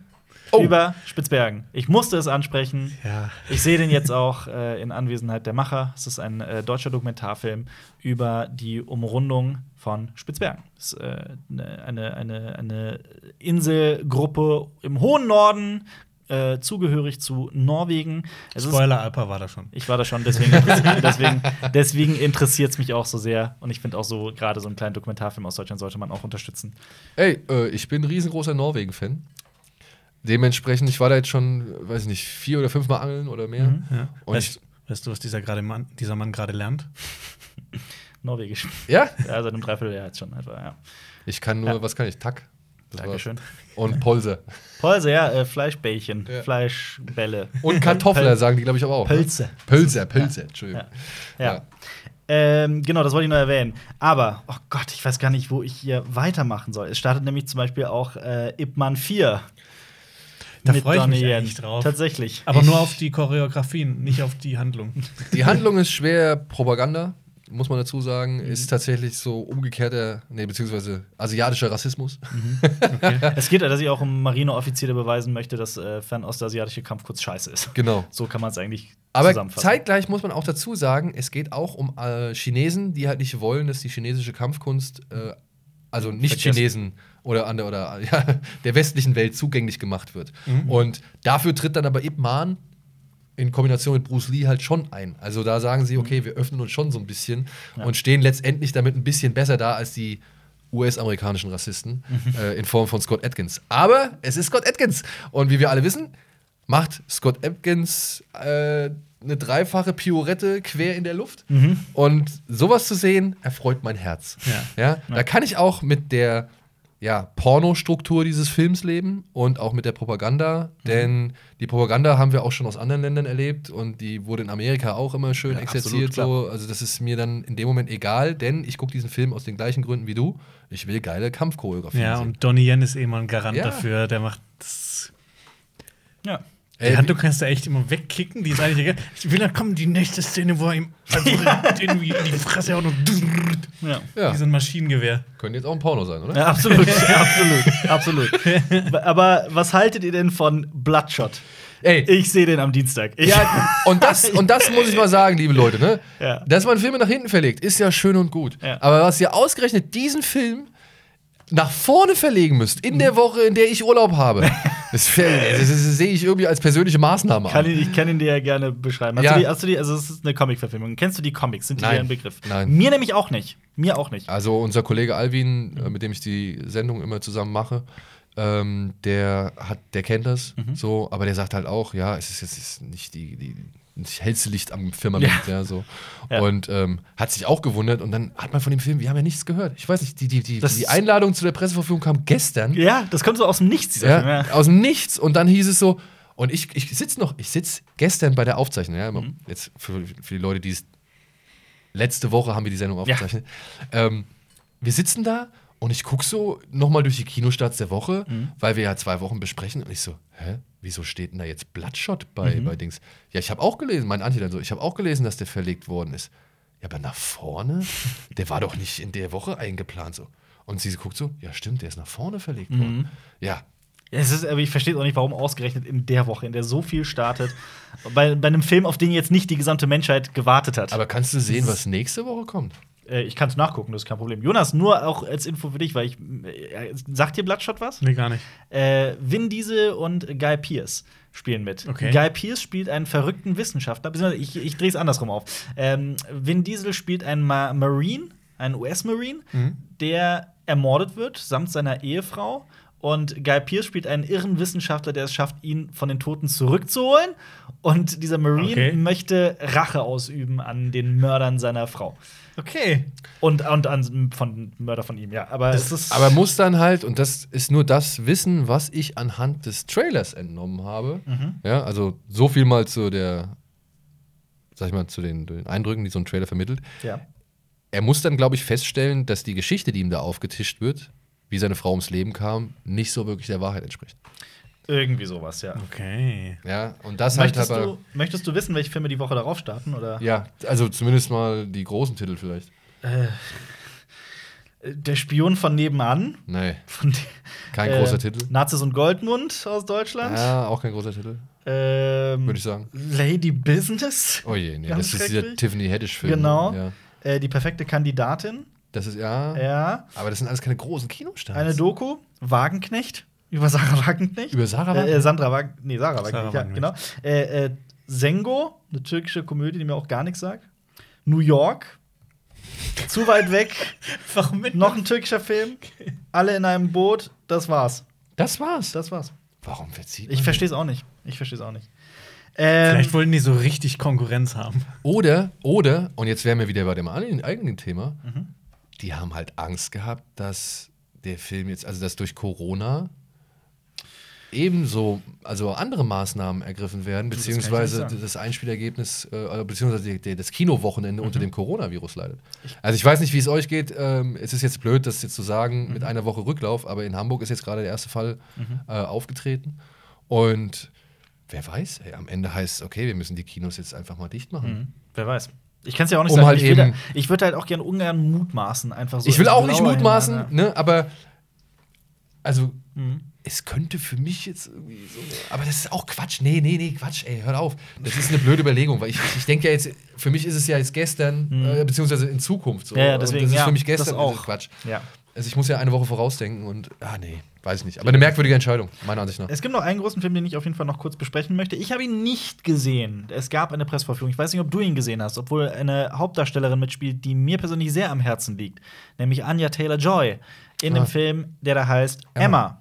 Oh. Über Spitzbergen. Ich musste es ansprechen. Ja. Ich sehe den jetzt auch äh, in Anwesenheit der Macher. Es ist ein äh, deutscher Dokumentarfilm über die Umrundung von Spitzbergen. Es ist äh, eine, eine, eine, eine Inselgruppe im hohen Norden, äh, zugehörig zu Norwegen. Es ist Spoiler, Alpa war da schon. ich war da schon, deswegen, interessiert- deswegen, deswegen interessiert es mich auch so sehr. Und ich finde auch so, gerade so einen kleinen Dokumentarfilm aus Deutschland sollte man auch unterstützen. Ey, äh, ich bin ein riesengroßer Norwegen-Fan. Dementsprechend, ich war da jetzt schon, weiß ich nicht, vier oder fünfmal angeln oder mehr. Mhm. Ja. Und weißt, weißt du, was dieser, gerade Mann, dieser Mann gerade lernt? Norwegisch. Ja? Ja, seit einem Dreivierteljahr jetzt schon etwa, ja. Ich kann nur, Ja. was kann ich? Tack. Das war's. Dankeschön. Und Polse. Pölse, ja, äh, Fleischbällchen, Ja. Fleischbälle. Und Kartoffler, sagen die, glaube ich, aber auch. ne? Pölze. Pölzer, Pölzer, Entschuldigung. Ja. ja. Ähm, genau, das wollte ich noch erwähnen. Aber, oh Gott, ich weiß gar nicht, wo ich hier weitermachen soll. Es startet nämlich zum Beispiel auch äh, Ip Man 4. Da freue ich mich eigentlich drauf. Tatsächlich. Aber Ich- nur auf die Choreografien, nicht auf die Handlung. Die Handlung ist schwer Propaganda, muss man dazu sagen. Mhm. Ist tatsächlich so umgekehrter, nee, beziehungsweise asiatischer Rassismus. es geht, dass ich auch um Marineoffiziere beweisen möchte, dass äh, fernostasiatische Kampfkunst scheiße ist. Genau. So kann man es eigentlich Aber zusammenfassen. zeitgleich muss man auch dazu sagen, es geht auch um äh, Chinesen, die halt nicht wollen, dass die chinesische Kampfkunst, äh, also nicht Vergessen. Chinesen oder, an der, oder ja, der westlichen Welt zugänglich gemacht wird. Mhm. Und dafür tritt dann aber Ip Man in Kombination mit Bruce Lee halt schon ein. Also da sagen sie, okay, wir öffnen uns schon so ein bisschen Mhm. Ja. und stehen letztendlich damit ein bisschen besser da als die US-amerikanischen Rassisten Mhm. äh, in Form von Scott Atkins. Aber es ist Scott Atkins. Und wie wir alle wissen, macht Scott Atkins äh, eine dreifache Piorette quer in der Luft. Mhm. Und sowas zu sehen, erfreut mein Herz. Ja. Ja? Da kann ich auch mit der ja, Pornostruktur dieses Films leben und auch mit der Propaganda. Mhm. Denn die Propaganda haben wir auch schon aus anderen Ländern erlebt und die wurde in Amerika auch immer schön Ja, exerziert. so. Also, das ist mir dann in dem Moment egal, denn ich gucke diesen Film aus den gleichen Gründen wie du. Ich will geile Kampfchoreografien Ja, sehen. und Donnie Yen ist eh mal ein Garant Ja. dafür. Der macht das. ja. Die Ey, Handlung kannst du echt immer wegkicken. Die ist eigentlich egal. Ich will dann kommen, die nächste Szene, wo er ihm irgendwie in die Fresse haut und ja. ja, wie so ein Maschinengewehr. könnte jetzt auch ein Porno sein, oder? Ja, absolut, absolut, absolut. Aber was haltet ihr denn von Bloodshot? Ey, Ich sehe den am Dienstag. Ich, Ja, und das, und das muss ich mal sagen, liebe Leute, ne? Ja. Dass man Filme nach hinten verlegt, ist ja schön und gut. Ja. Aber was ihr ausgerechnet diesen Film nach vorne verlegen müsst, in der Woche, in der ich Urlaub habe, das, das, das sehe ich irgendwie als persönliche Maßnahme kann an. ihn, ich kann ihn dir ja gerne beschreiben. Hast, Ja. du die, hast du die, also es ist eine Comic-Verfilmung. Kennst du die Comics? Sind die Nein. dir ein Begriff? Nein. Mir nämlich auch nicht. Mir auch nicht. Also unser Kollege Alvin, äh, mit dem ich die Sendung immer zusammen mache, ähm, der hat, der kennt das Mhm. so, aber der sagt halt auch, ja, es ist jetzt nicht die, die hellste Licht am Firmament, ja, so. Ja. Und ähm, hat sich auch gewundert und dann hat man von dem Film, wir haben ja nichts gehört. Ich weiß nicht, die, die, die, Das- die Einladung zu der Presseverführung kam gestern. Ja, das kommt so aus dem Nichts, dieser Film. Ja, Ja. aus dem Nichts. Und dann hieß es so, und ich, ich sitze noch, ich sitze gestern bei der Aufzeichnung, ja, Mhm. jetzt für, für die Leute, die es letzte Woche haben wir die Sendung Ja. aufgezeichnet. Ähm, wir sitzen da und ich gucke so nochmal durch die Kinostarts der Woche, Mhm. weil wir ja zwei Wochen besprechen. Und ich so, hä? Wieso steht denn da jetzt Bloodshot bei, Mhm. bei Dings? Ja, ich habe auch gelesen, mein Antje dann so, ich habe auch gelesen, dass der verlegt worden ist. Ja, aber nach vorne? Der war doch nicht in der Woche eingeplant so. Und sie guckt so, ja stimmt, der ist nach vorne verlegt Mhm. worden. Ja, Ja, Es ist, aber ich verstehe auch nicht, warum ausgerechnet in der Woche, in der so viel startet, bei, bei einem Film, auf den jetzt nicht die gesamte Menschheit gewartet hat. aber kannst du sehen, was nächste Woche kommt? Äh, ich kann es nachgucken, das ist kein Problem. Jonas, nur auch als Info für dich, weil ich. Äh, sagt dir Bloodshot was? Nee, gar nicht. Äh, Vin Diesel und Guy Pearce spielen mit. Okay. Guy Pearce spielt einen verrückten Wissenschaftler, beziehungsweise ich, ich drehe es andersrum auf. Ähm, Vin Diesel spielt einen Ma Marine, einen US-Marine, Mhm. der ermordet wird, samt seiner Ehefrau. Und Guy Pearce spielt einen irren Wissenschaftler, der es schafft, ihn von den Toten zurückzuholen. Und dieser Marine Okay. möchte Rache ausüben an den Mördern seiner Frau. Okay. Und, und an von Mörder von ihm, ja. Aber es ist. Aber muss dann halt, und das ist nur das Wissen, was ich anhand des Trailers entnommen habe. Mhm. Ja, also so viel mal zu der, sag ich mal, zu den, den Eindrücken, die so ein Trailer vermittelt. ja. Er muss dann, glaube ich, feststellen, dass die Geschichte, die ihm da aufgetischt wird, wie seine Frau ums Leben kam, nicht so wirklich der Wahrheit entspricht. Irgendwie sowas, ja. Okay. Ja, und das halt Möchtest, aber. du, möchtest du wissen, welche Filme die Woche darauf starten? Oder? Ja, also zumindest mal die großen Titel vielleicht. Äh, der Spion von nebenan. Nee, Von kein äh, großer Titel. Nazis und Goldmund aus Deutschland. Ja, auch kein großer Titel, Ähm, würde ich sagen. Lady Business. Oh je, nee, Ganz das ist dieser. Tiffany Haddish-Film. Genau. Ja. Äh, die perfekte Kandidatin. Das ist ja, Ja. Aber das sind alles keine großen Kinostarts. Eine Doku. Wagenknecht. Über Sarah Wagenknecht. Über Sarah Äh, Wagenknecht? äh, Sandra Wagenknecht. Nee, Sarah Wagenknecht, Sarah ja, genau. Äh, äh, Sengo, eine türkische Komödie, die mir auch gar nichts sagt. New York. Zu weit weg. Warum mit Noch ein türkischer Film. Alle in einem Boot. Das war's. Das war's. Das war's. Warum verzieht Ich man verstehe es auch nicht. Ich verstehe es auch nicht. Ähm, Vielleicht wollten die so richtig Konkurrenz haben. Oder, oder, und jetzt wären wir wieder bei dem eigenen eigenen Thema, Mhm. die haben halt Angst gehabt, dass der Film jetzt, also dass durch Corona ebenso, also andere Maßnahmen ergriffen werden, das beziehungsweise sagen. das Einspielergebnis, äh, beziehungsweise die, die, das Kinowochenende Mhm. unter dem Coronavirus leidet. Also ich weiß nicht, wie es euch geht. Ähm, es ist jetzt blöd, das jetzt zu sagen Mhm. mit einer Woche Rücklauf, aber in Hamburg ist jetzt gerade der erste Fall äh, aufgetreten. Und wer weiß, ey, am Ende heißt es, okay, wir müssen die Kinos jetzt einfach mal dicht machen. Mhm. Wer weiß. Ich kann es ja auch nicht Um sagen. halt ich, würde, ich würde halt auch gerne ungern mutmaßen, einfach so. ich will auch nicht mutmaßen, hinein, ne, aber also Mhm. Es könnte für mich jetzt irgendwie so. Aber das ist auch Quatsch. Nee, nee, nee, Quatsch, ey, hört auf. Das ist eine blöde Überlegung, weil ich, ich denke ja jetzt, für mich ist es ja jetzt gestern, äh, beziehungsweise in Zukunft so. Mhm. Ja, Und deswegen, das ist ja, für mich gestern auch. Quatsch. Ja. Also ich muss ja eine Woche vorausdenken und, ah, nee, weiß ich nicht. Aber eine merkwürdige Entscheidung, meiner Ansicht nach. Es gibt noch einen großen Film, den ich auf jeden Fall noch kurz besprechen möchte. Ich habe ihn nicht gesehen. Es gab eine Pressvorführung. Ich weiß nicht, ob du ihn gesehen hast, obwohl eine Hauptdarstellerin mitspielt, die mir persönlich sehr am Herzen liegt, nämlich Anya Taylor Joy in Ah. dem Film, der da heißt Emma. Emma.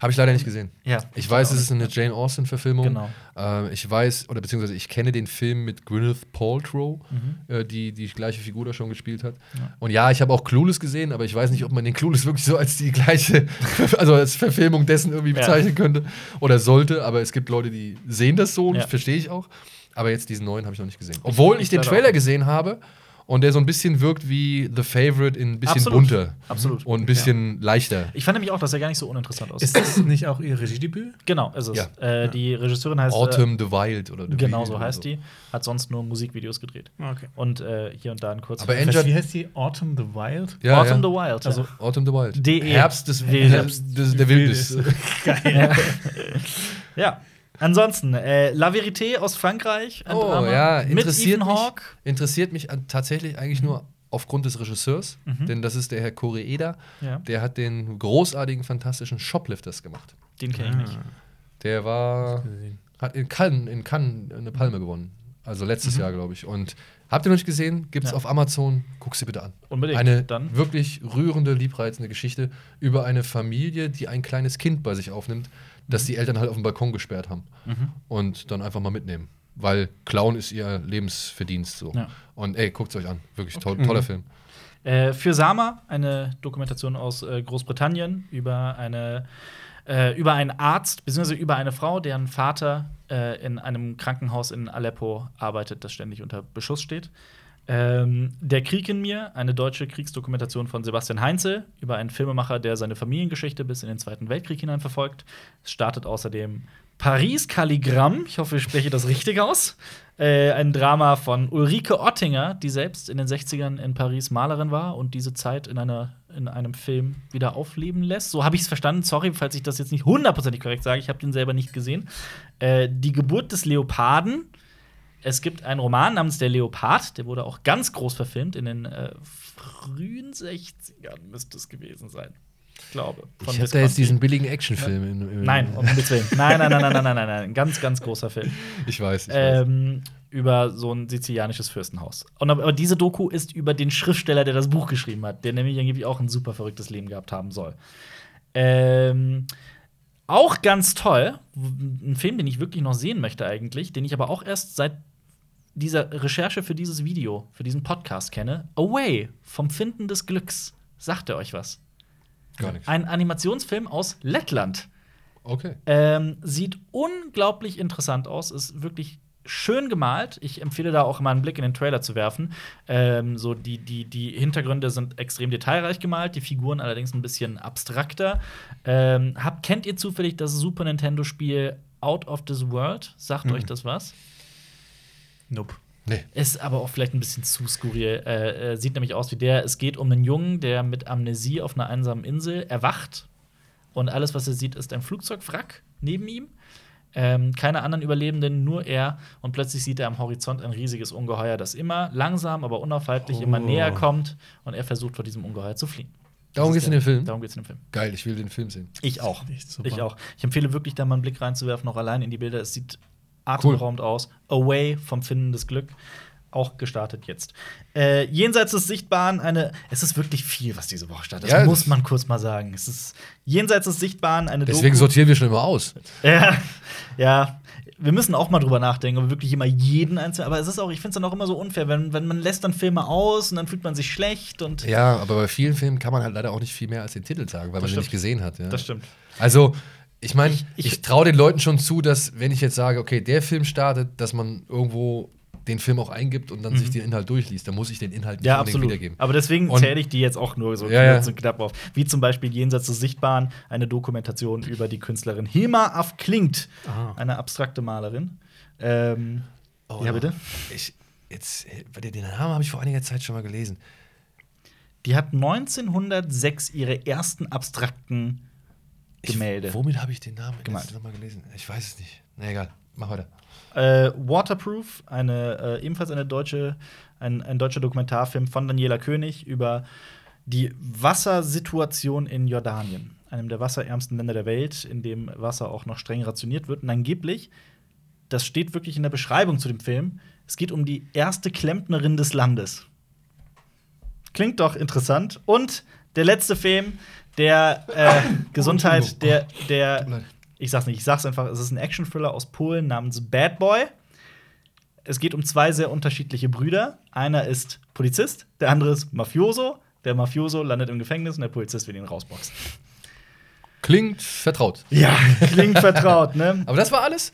Habe ich leider nicht gesehen. Ja, Ich weiß, es ist eine Jane Austen-Verfilmung. Genau. Äh, ich weiß, oder beziehungsweise ich kenne den Film mit Gwyneth Paltrow, Mhm. äh, die die gleiche Figur da schon gespielt hat. Und ja, ich habe auch Clueless gesehen, aber ich weiß nicht, ob man den Clueless wirklich so als die gleiche, also als Verfilmung dessen irgendwie Ja. bezeichnen könnte oder sollte. Aber es gibt Leute, die sehen das so und Ja. verstehe ich auch. Aber jetzt diesen neuen habe ich noch nicht gesehen. Obwohl ich, ich den Trailer gesehen habe und der so ein bisschen wirkt wie The Favorite in ein bisschen Absolut. bunter Absolut. und ein bisschen leichter. Ich fand nämlich auch, dass er gar nicht so uninteressant aussieht. Ist das nicht auch ihr Regiedebüt? genau, ist es. Ja. Äh, die Regisseurin heißt. Autumn the Wild oder Äh, The genau Wild so heißt die. Hat sonst nur Musikvideos gedreht. Okay. Und äh, hier und da ein kurzes. Aber Enter- wie heißt die? Autumn the Wild? Ja, Autumn ja. the Wild. Also- ja. Autumn the Wild. DE. Herbst des Wildes. des, der Wildnis. Geil. Ja. Ansonsten, äh, La Vérité aus Frankreich. Ein Oh, Drama ja, mit interessiert Ethan mich, Hawke. interessiert mich tatsächlich eigentlich nur aufgrund des Regisseurs, denn das ist der Herr Koreeda. Mhm. Ja. Der hat den großartigen, fantastischen Shoplifters gemacht. Den kenne ich nicht. Der war, hat in Cannes, in Cannes eine Palme gewonnen. Also letztes Jahr, glaube ich. Und habt ihr noch nicht gesehen? Gibt's Mhm. Ja. auf Amazon. Guck sie bitte an. Unbedingt. Eine Dann. wirklich rührende, liebreizende Geschichte über eine Familie, die ein kleines Kind bei sich aufnimmt, das die Eltern halt auf dem Balkon gesperrt haben. Mhm. Und dann einfach mal mitnehmen. Weil Clown ist ihr Lebensverdienst so. Ja. Und ey, guckt es euch an. Wirklich toll, toller Film. Äh, für Sama, eine Dokumentation aus äh, Großbritannien über eine äh, über einen Arzt bzw. über eine Frau, deren Vater äh, in einem Krankenhaus in Aleppo arbeitet, das ständig unter Beschuss steht. Ähm, Der Krieg in mir, eine deutsche Kriegsdokumentation von Sebastian Heinzel über einen Filmemacher, der seine Familiengeschichte bis in den Zweiten Weltkrieg hinein verfolgt. Es startet außerdem Paris Kalligramm, ich hoffe, ich spreche das richtig aus. Äh, ein Drama von Ulrike Ottinger, die selbst in den 60ern in Paris Malerin war und diese Zeit in, einer, in einem Film wieder aufleben lässt. So habe ich es verstanden. Sorry, falls ich das jetzt nicht hundertprozentig korrekt sage. Ich habe den selber nicht gesehen. Äh, die Geburt des Leoparden. Es gibt einen Roman namens Der Leopard, der wurde auch ganz groß verfilmt in den äh, frühen 60ern müsste es gewesen sein. Ich glaube. Ich habe da jetzt diesen billigen Actionfilm. in- in- Nein, um Himmels Willen. Nein, nein, nein, nein, nein, nein, nein, nein. Ein ganz, ganz großer Film. Ich weiß. Ich weiß. Ähm, über so ein sizilianisches Fürstenhaus. Und aber, diese Doku ist über den Schriftsteller, der das Buch geschrieben hat, der nämlich angeblich auch ein super verrücktes Leben gehabt haben soll. Ähm, auch ganz toll, ein Film, den ich wirklich noch sehen möchte eigentlich, den ich aber auch erst seit dieser Recherche für dieses Video, für diesen Podcast kenne. Away vom Finden des Glücks. Sagt er euch was? Gar nichts. Ein Animationsfilm aus Lettland. Okay. Ähm, sieht unglaublich interessant aus, ist wirklich schön gemalt. Ich empfehle da auch mal einen Blick in den Trailer zu werfen. Ähm, so die, die, die Hintergründe sind extrem detailreich gemalt, die Figuren allerdings ein bisschen abstrakter. Ähm, habt, kennt ihr zufällig das Super Nintendo-Spiel Out of This World? Sagt euch das was? Nope. Nee. Ist aber auch vielleicht ein bisschen zu skurril. Äh, äh, sieht nämlich aus wie der. Es geht um einen Jungen, der mit Amnesie auf einer einsamen Insel erwacht. Und alles, was er sieht, ist ein Flugzeugwrack neben ihm. Ähm, keine anderen Überlebenden, nur er. Und plötzlich sieht er am Horizont ein riesiges Ungeheuer, das immer langsam, aber unaufhaltlich immer Oh. näher kommt. Und er versucht, vor diesem Ungeheuer zu fliehen. Darum geht's ist in dem Film? Darum geht's in dem Film. Geil, ich will den Film sehen. Ich auch. Ich auch. Ich empfehle wirklich, da mal einen Blick reinzuwerfen, auch allein in die Bilder. Es sieht atemberaubend aus. Away vom Finden des Glück. Auch gestartet jetzt. Äh, jenseits des Sichtbaren eine. Es ist wirklich viel, was diese Woche startet. Das Ja, muss das- man kurz mal sagen. Es ist jenseits des Sichtbaren eine Deswegen Doku. sortieren wir schon immer aus. Ja, ja. Wir müssen auch mal drüber nachdenken, ob wir wirklich immer jeden einzelnen. Aber es ist auch, ich finde es dann auch immer so unfair, wenn, wenn man lässt dann Filme aus und dann fühlt man sich schlecht und. Ja, aber bei vielen Filmen kann man halt leider auch nicht viel mehr als den Titel sagen, weil man Das den nicht stimmt. gesehen hat. Ja. Das stimmt. Also, Ich meine, Ich- ich, ich- traue den Leuten schon zu, dass, wenn ich jetzt sage, okay, der Film startet, dass man irgendwo den Film auch eingibt und dann sich den Inhalt durchliest. Dann muss ich den Inhalt nicht Ja, absolut. wiedergeben. Aber deswegen Und- zähle ich die jetzt auch nur so Ja, ja. kurz und knapp auf. Wie zum Beispiel Jenseits des Sichtbaren, eine Dokumentation über die Künstlerin Hilma af Klingt, Ah. eine abstrakte Malerin. Ähm, ja, bitte. Ich, jetzt, äh, den Namen habe ich vor einiger Zeit schon mal gelesen. Die hat 1906 ihre ersten abstrakten Gemälde. Ich, womit habe ich den Namen Gemalt. letztens noch mal gelesen? Ich weiß es nicht. Na egal, mach weiter. Äh, Waterproof, eine, äh, ebenfalls eine deutsche, ein, ein deutscher Dokumentarfilm von Daniela König über die Wassersituation in Jordanien, einem der wasserärmsten Länder der Welt, in dem Wasser auch noch streng rationiert wird. Und angeblich, das steht wirklich in der Beschreibung zu dem Film, es geht um die erste Klempnerin des Landes. Klingt doch interessant. Und der letzte Film, der äh, Gesundheit, der, der ich sag's nicht, ich sag's einfach, es ist ein Action-Thriller aus Polen namens Bad Boy. Es geht um zwei sehr unterschiedliche Brüder. Einer ist Polizist, der andere ist Mafioso. Der Mafioso landet im Gefängnis und der Polizist will ihn rausboxen. Klingt vertraut. Ja, klingt vertraut, ne? Aber das war alles?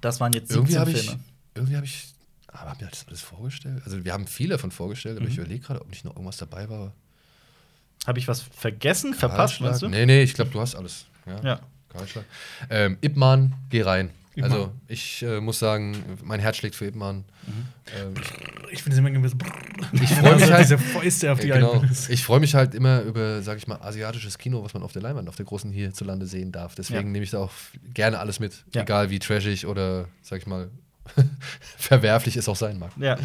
Das waren jetzt Irgendwie 17 habe ich. Filme. Irgendwie habe ich. Aber haben wir das alles vorgestellt? Also, wir haben viele davon vorgestellt, aber ich Mhm. überlege gerade, ob nicht noch irgendwas dabei war. Habe ich was vergessen, verpasst, meinst du? Nee, nee, ich glaube, du hast alles. Ja. Ja. Kahlschlag. Ähm, Ip Man, geh rein. Ip Also, ich äh, muss sagen, mein Herz schlägt für Ip Man. Mhm. Ähm, Ich finde es immer gewesen. Ich freu mich halt- diese Fäuste auf die Ja, genau. Ich freue mich halt immer über, sag ich mal, asiatisches Kino, was man auf der Leinwand, auf der großen hierzulande sehen darf. Deswegen Ja. nehme ich da auch gerne alles mit, Ja. egal wie trashig oder, sag ich mal, verwerflich es auch sein mag. Ja.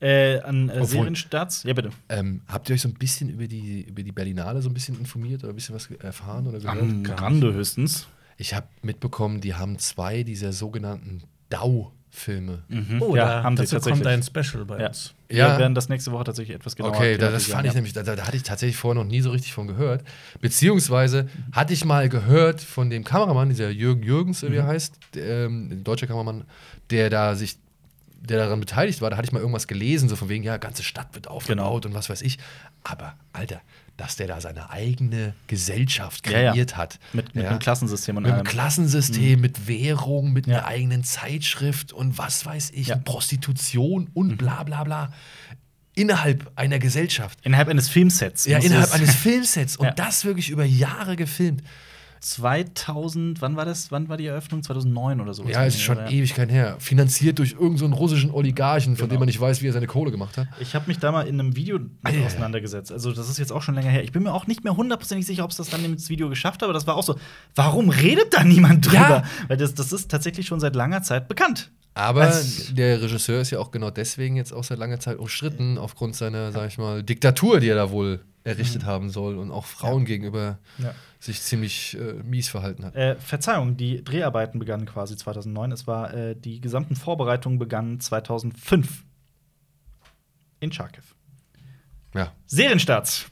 Äh, an äh, Obwohl- Serienstarts? Ja, bitte. Ähm, habt ihr euch so ein bisschen über die, über die Berlinale so ein bisschen informiert oder ein bisschen was erfahren oder gehört? Am Rande höchstens. Ich habe mitbekommen, die haben zwei dieser sogenannten DAO-Filme. Oh, ja, da, haben dazu tatsächlich. kommt ein Special bei Ja. uns. Ja. Wir werden das nächste Woche tatsächlich etwas genauer Okay, da, das fand ich nämlich, da, da hatte ich tatsächlich vorher noch nie so richtig von gehört. Beziehungsweise hatte ich mal gehört von dem Kameramann, dieser Jürgen Jürgens, wie er heißt, der, ähm, ein deutscher Kameramann, der da sich, der daran beteiligt war, da hatte ich mal irgendwas gelesen, so von wegen, ja, ganze Stadt wird aufgebaut und was weiß ich. Aber, Alter, dass der da seine eigene Gesellschaft Ja, ja. kreiert hat. Mit, mit ja. einem Klassensystem und Mit einem. Klassensystem, mit Währung, mit Ja. einer eigenen Zeitschrift und was weiß ich, Ja. Mhm. Prostitution und bla bla bla. Innerhalb einer Gesellschaft. Innerhalb eines Filmsets. Ja, innerhalb es- eines Filmsets. Und Ja. das wirklich über Jahre gefilmt. 2000, wann war das? Wann war die Eröffnung? 2009 oder so? Ja, es ist schon ja. Ewigkeit her. Finanziert durch irgendeinen so einen russischen Oligarchen, von Genau. dem man nicht weiß, wie er seine Kohle gemacht hat. Ich habe mich da mal in einem Video Ah, auseinandergesetzt. Also, das ist jetzt auch schon länger her. Ich bin mir auch nicht mehr hundertprozentig sicher, ob es das dann ins Video geschafft hat, aber das war auch so. Warum redet da niemand drüber? Ja. Weil das, das ist tatsächlich schon seit langer Zeit bekannt. Aber Also- der Regisseur ist ja auch genau deswegen jetzt auch seit langer Zeit umstritten, aufgrund seiner, sag ich mal, Diktatur, die er da wohl errichtet haben soll und auch Frauen gegenüber Ja. sich ziemlich äh, mies verhalten hat. Äh, Verzeihung, die Dreharbeiten begannen quasi 2009. Es war äh, die gesamten Vorbereitungen begannen 2005 in Charkiw. Ja. Serienstarts.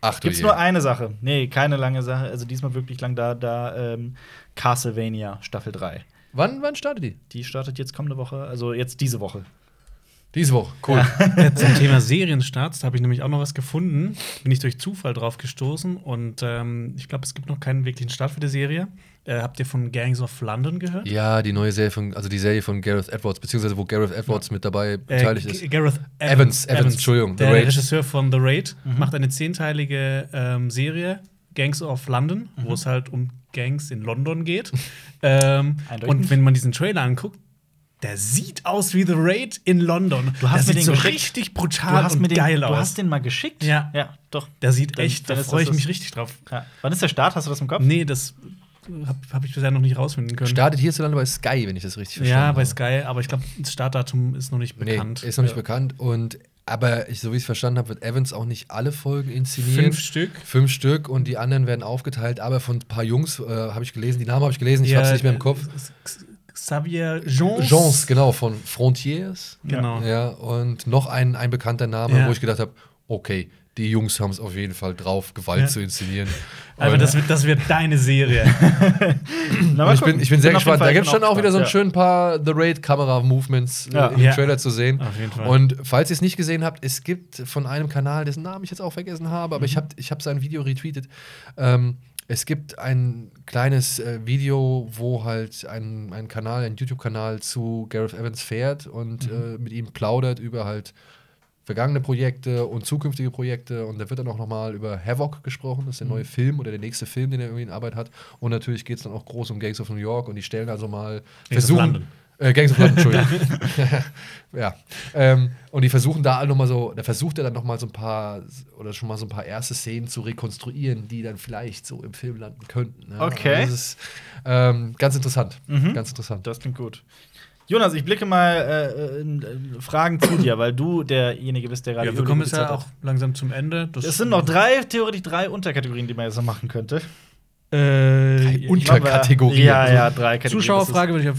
Ach du Gibt's je. nur eine Sache? Nee, keine lange Sache. Also diesmal wirklich lang da, da ähm, Castlevania Staffel 3. Wann, wann startet die? Die startet jetzt kommende Woche, also jetzt diese Woche. Diese Woche. Cool. Ja, zum Thema Serienstarts, da habe ich nämlich auch noch was gefunden. Bin ich durch Zufall drauf gestoßen und ähm, ich glaube, es gibt noch keinen wirklichen Start für die Serie. Äh, habt ihr von Gangs of London gehört? Ja, die neue Serie von, also die Serie von Gareth Edwards, beziehungsweise wo Gareth Edwards mit dabei Äh, beteiligt G- ist. Gareth Evans, Evans, Entschuldigung, The Der Raid. Regisseur von The Raid macht eine zehnteilige ähm, Serie, Gangs of London, wo es halt um Gangs in London geht. ähm, und wenn man diesen Trailer anguckt, der sieht aus wie The Raid in London. Du hast der mir sieht den so geschickt. richtig Du brutal und den, geil du aus. hast den mal geschickt? Ja. Ja, doch. der sieht Dann- echt, dann da freue ich mich richtig drauf. Ja. Wann ist der Start? Hast du das im Kopf? Nee, das habe hab ich bisher noch nicht rausfinden können. Startet hierzulande bei Sky, wenn ich das richtig verstanden ja, habe. bei Sky, aber ich glaube, das Startdatum ist noch nicht Nee, bekannt. ist noch nicht Ja. bekannt. Und aber ich, so wie ich es verstanden habe, wird Evans auch nicht alle Folgen inszenieren. Fünf Stück. Fünf Stück und die anderen werden aufgeteilt, aber von ein paar Jungs äh, habe ich gelesen, die Namen habe ich gelesen, ich Ja, habe es nicht mehr im Kopf. Xavier Jeans. Jeans, genau, von Frontiers. Genau. Ja, und noch ein, ein bekannter Name, Ja. wo ich gedacht habe, okay, die Jungs haben es auf jeden Fall drauf, Gewalt Ja. zu inszenieren. Aber Und- das wird, das wird deine Serie. Na, ich bin, ich bin sehr jeden gespannt. Da gibt es bin schon auch wieder so ein gespannt, schön paar The Raid-Kamera-Movements Ja. im Ja. Trailer zu sehen. Auf jeden Fall. Und falls ihr es nicht gesehen habt, es gibt von einem Kanal, dessen Namen ich jetzt auch vergessen habe, aber ich Mhm. habe ich hab sein Video retweetet. Ähm, Es gibt ein kleines äh, Video, wo halt ein, ein Kanal, ein YouTube-Kanal zu Gareth Evans fährt und Mhm. äh, mit ihm plaudert über halt vergangene Projekte und zukünftige Projekte. Und da wird dann auch nochmal über Havoc gesprochen, das ist der Mhm. neue Film oder der nächste Film, den er irgendwie in Arbeit hat. Und natürlich geht es dann auch groß um Gangs of New York und die stellen also mal Gangs of versuchen. London. Äh, Gangs of London, Entschuldigung. ja. Ähm, und die versuchen da noch mal so, da versucht er dann noch mal so ein paar oder schon mal so ein paar erste Szenen zu rekonstruieren, die dann vielleicht so im Film landen könnten. ne? Okay. Also Das ist ähm, ganz interessant. Mhm. Ganz interessant. Das klingt gut. Jonas, ich blicke mal äh, in, in Fragen zu dir, weil du derjenige bist, der gerade Ja, wir kommen jetzt ja auch langsam zum Ende. Das Es sind noch drei, theoretisch drei Unterkategorien, die man jetzt noch machen könnte. Äh, Unterkategorien. Ja, Also, ja, drei Kategorien. Zuschauerfrage würde ich auf,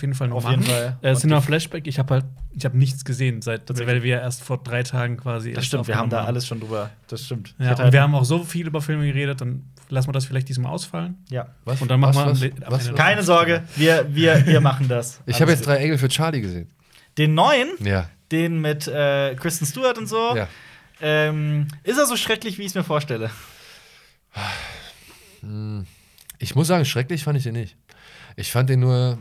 jeden Fall noch Auf machen. jeden Fall. Äh, Cinema Flashback, ich habe halt, ich habe nichts gesehen, seit Tatsächlich. weil wir erst vor drei Tagen quasi. Das stimmt, wir haben da alles schon drüber. Das stimmt. Ja, und wir halt- haben auch so viel über Filme geredet, dann lassen wir das vielleicht diesmal ausfallen. ja. Was? Und dann machen was, wir was, was? Keine Sorge, wir, wir, wir machen das. Ich habe jetzt drei Engel für Charlie gesehen. Den neuen, Ja. den mit äh, Kristen Stewart und so. ja. Ähm, ist er so schrecklich, wie ich es mir vorstelle? Ich muss sagen, schrecklich fand ich den nicht. Ich fand den nur.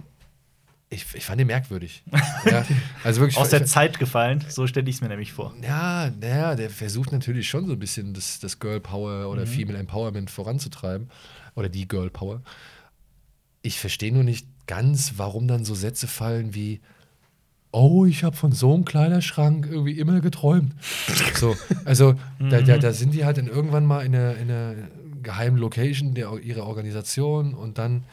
Ich, ich fand den merkwürdig. ja, also wirklich. Aus der ich, Zeit gefallen, so stelle ich es mir nämlich vor. Ja, naja, der versucht natürlich schon so ein bisschen das, das Girl Power Mhm. oder Female Empowerment voranzutreiben. Oder die Girl Power. Ich verstehe nur nicht ganz, warum dann so Sätze fallen wie: Oh, ich habe von so einem Kleiderschrank irgendwie immer geträumt. so, also da, Mhm. da, da sind die halt dann irgendwann mal in einer, in einer geheimen Location der, ihrer Organisation und dann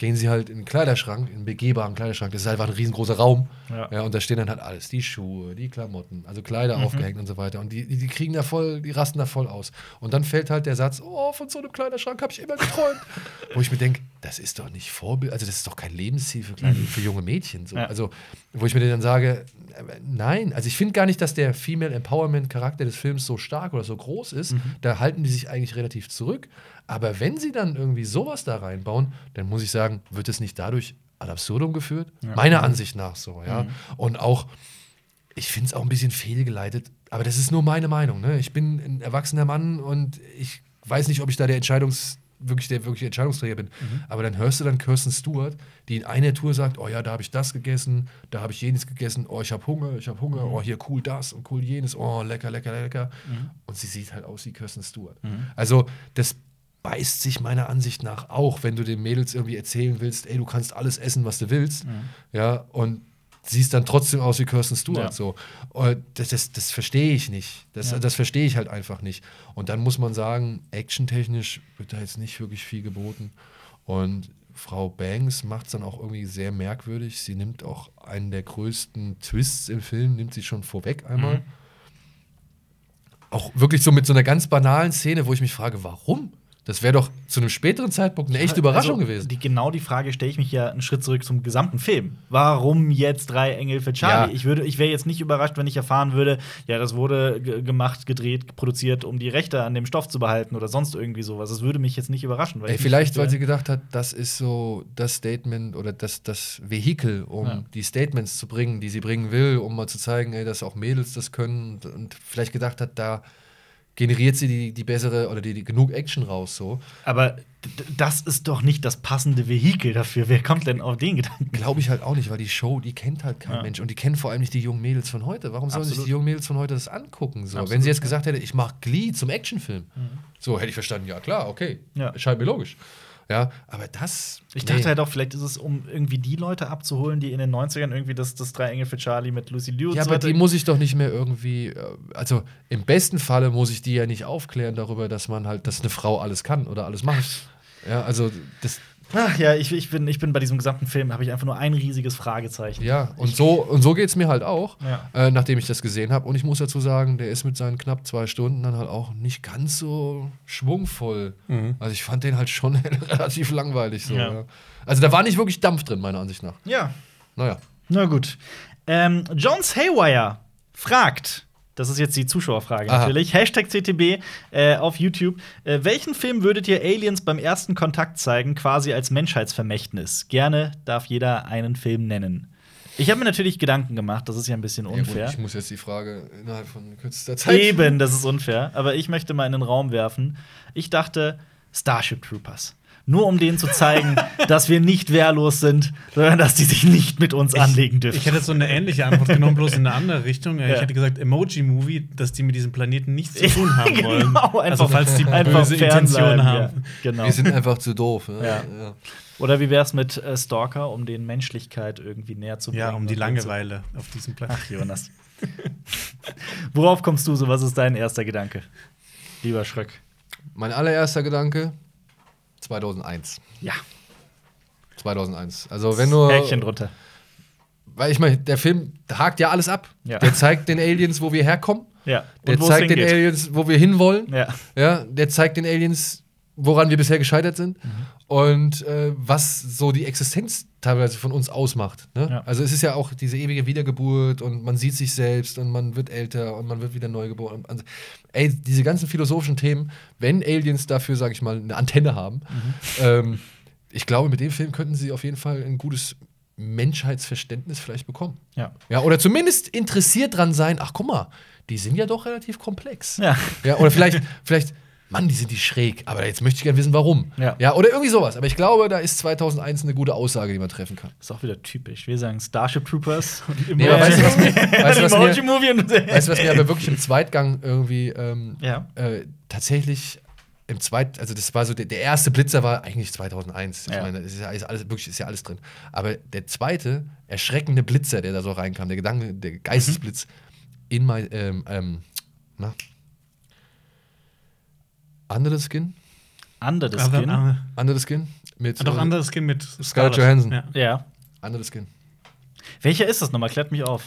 gehen sie halt in den Kleiderschrank, in einen begehbaren Kleiderschrank. Das ist einfach ein riesengroßer Raum. Ja. Ja, und da stehen dann halt alles, die Schuhe, die Klamotten, also Kleider Mhm. aufgehängt und so weiter. Und die, die, kriegen da voll, die rasten da voll aus. Und dann fällt halt der Satz, oh, von so einem Kleiderschrank habe ich immer geträumt. wo ich mir denke, das ist doch nicht Vorbild, also das ist doch kein Lebensziel für, kleine, für junge Mädchen. So. Ja. Also, wo ich mir dann sage, äh, nein, also ich finde gar nicht, dass der Female Empowerment Charakter des Films so stark oder so groß ist. Mhm. Da halten die sich eigentlich relativ zurück. Aber wenn sie dann irgendwie sowas da reinbauen, dann muss ich sagen, wird es nicht dadurch ad absurdum geführt? Meiner Ansicht nach so, ja. Und auch, ich finde es auch ein bisschen fehlgeleitet, aber das ist nur meine Meinung. Ne? Ich bin ein erwachsener Mann und ich weiß nicht, ob ich da der Entscheidungs wirklich der wirkliche Entscheidungsträger bin. Aber dann hörst du dann Kirsten Stewart, die in einer Tour sagt, oh ja, da habe ich das gegessen, da habe ich jenes gegessen, oh, ich habe Hunger, ich habe Hunger, oh, hier cool das und cool jenes, oh, lecker, lecker, lecker. Und sie sieht halt aus wie Kirsten Stewart. Also das beißt sich meiner Ansicht nach auch, wenn du den Mädels irgendwie erzählen willst, ey, du kannst alles essen, was du willst. Ja, und siehst dann trotzdem aus wie Kirsten Stewart. Ja. So. Und das, das, das verstehe ich nicht. Das, Ja. das verstehe ich halt einfach nicht. Und dann muss man sagen, actiontechnisch wird da jetzt nicht wirklich viel geboten. Und Frau Banks macht es dann auch irgendwie sehr merkwürdig. Sie nimmt auch einen der größten Twists im Film, nimmt sie schon vorweg einmal. Mhm. Auch wirklich so mit so einer ganz banalen Szene, wo ich mich frage, warum? Das wäre doch zu einem späteren Zeitpunkt eine echte Überraschung Also, gewesen. Die, genau die Frage stelle ich mich ja einen Schritt zurück zum gesamten Film. Warum jetzt drei Engel für Charlie? Ja. Ich, würde- ich wäre jetzt nicht überrascht, wenn ich erfahren würde, ja, das wurde ge- gemacht, gedreht, produziert, um die Rechte an dem Stoff zu behalten oder sonst irgendwie sowas. Das würde mich jetzt nicht überraschen. Ey, ich vielleicht, weil äh, sie gedacht hat, das ist so das Statement oder das, das Vehikel, um Ja. die Statements zu bringen, die sie bringen will, um mal zu zeigen, ey, dass auch Mädels das können und, und vielleicht gedacht hat, da generiert sie die, die bessere oder die, die genug Action raus so. Aber das ist doch nicht das passende Vehikel dafür. Wer kommt denn auf den Gedanken? Glaube ich halt auch nicht, weil die Show, die kennt halt kein Ja. Mensch und die kennen vor allem nicht die jungen Mädels von heute. Warum sollen sich die jungen Mädels von heute das angucken? So? Wenn sie jetzt gesagt hätte, ich mache Glee zum Actionfilm, so hätte ich verstanden, ja klar, okay, Ja. scheint mir logisch. Ja, aber das. Ich nee. dachte halt auch, vielleicht ist es, um irgendwie die Leute abzuholen, die in den 90ern irgendwie das, das Drei Engel für Charlie mit Lucy Liu Ja, aber die muss ich doch nicht mehr irgendwie, äh, also im besten Falle muss ich die ja nicht aufklären darüber, dass man halt, dass eine Frau alles kann oder alles macht. Ja, also das, Ach ja, ich, ich, bin, ich bin bei diesem gesamten Film, habe ich einfach nur ein riesiges Fragezeichen. ja, und so, und so geht es mir halt auch, Ja. äh, nachdem ich das gesehen habe. Und ich muss dazu sagen, der ist mit seinen knapp zwei Stunden dann halt auch nicht ganz so schwungvoll. Also ich fand den halt schon relativ langweilig so. Ja. Ja. Also da war nicht wirklich Dampf drin, meiner Ansicht nach. Ja, Naja. na gut. Ähm, Jones Haywire fragt, das ist jetzt die Zuschauerfrage Aha. natürlich, Hashtag CTB äh, auf YouTube. Äh, welchen Film würdet ihr Aliens beim ersten Kontakt zeigen, quasi als Menschheitsvermächtnis? Gerne darf jeder einen Film nennen. Ich habe mir natürlich Gedanken gemacht, das ist ja ein bisschen Ja, gut, unfair. ich muss jetzt die Frage innerhalb von kürzester Zeit. Eben, das ist unfair. Aber ich möchte mal in den Raum werfen. Ich dachte, Starship Troopers. Nur um denen zu zeigen, dass wir nicht wehrlos sind, sondern dass die sich nicht mit uns anlegen dürfen. Ich hätte so eine ähnliche Antwort genommen, bloß in eine andere Richtung. Ich Ja. hätte gesagt Emoji-Movie, dass die mit diesem Planeten nichts zu tun haben Genau, wollen. einfach- also falls die einfach böse Intentionen fernbleiben, haben. Ja, genau. Wir sind einfach zu doof. Ja. Ja. Oder wie wär's mit äh, Stalker, um den Menschlichkeit irgendwie näher zu bringen? Ja, um die Langeweile auf diesem Planeten. Ach, Jonas. Worauf kommst du so? Was ist dein erster Gedanke? Lieber Schröck. Mein allererster Gedanke: 2001. Ja, 2001. Also, wenn du. Häkchen drunter. Weil ich meine, der Film hakt ja alles ab. Ja. Der zeigt den Aliens, wo wir herkommen. Ja. Der wo es zeigt den. Aliens, wo wir hinwollen. Ja. Ja, der zeigt den Aliens, woran wir bisher gescheitert sind Mhm. und äh, was so die Existenz teilweise von uns ausmacht. Ne? Ja. Also es ist ja auch diese ewige Wiedergeburt und man sieht sich selbst und man wird älter und man wird wieder neu geboren. Also, ey, diese ganzen philosophischen Themen, wenn Aliens dafür, sage ich mal, eine Antenne haben, Mhm. ähm, ich glaube, mit dem Film könnten sie auf jeden Fall ein gutes Menschheitsverständnis vielleicht bekommen. Ja. Ja, oder zumindest interessiert dran sein, ach guck mal, die sind ja doch relativ komplex. Ja. Ja, oder vielleicht, vielleicht, Mann, die sind die schräg, aber jetzt möchte ich gerne wissen, warum. Ja. ja, oder irgendwie sowas. Aber ich glaube, da ist 2001 eine gute Aussage, die man treffen kann. Ist auch wieder typisch. Wir sagen Starship Troopers und Nee, aber weißt du, was mir, weißt was mir, weißt was mir aber wirklich im Zweitgang irgendwie ähm, Ja. äh, tatsächlich im Zweit, also das war so, der, der erste Blitzer war eigentlich 2001. Ich Ja. meine, das ist ja alles, wirklich ist ja alles drin. Aber der zweite, erschreckende Blitzer, der da so reinkam, der Gedanke, der Geistesblitz in mein, ähm, ähm, na? Under the Skin? Under the Aber- Skin. aber- Under the Skin? Mit, Doch äh, anderes Skin mit Scarlett Johansson. Ja. Ja. Under the Skin. Welcher ist das nochmal? Klärt mich auf.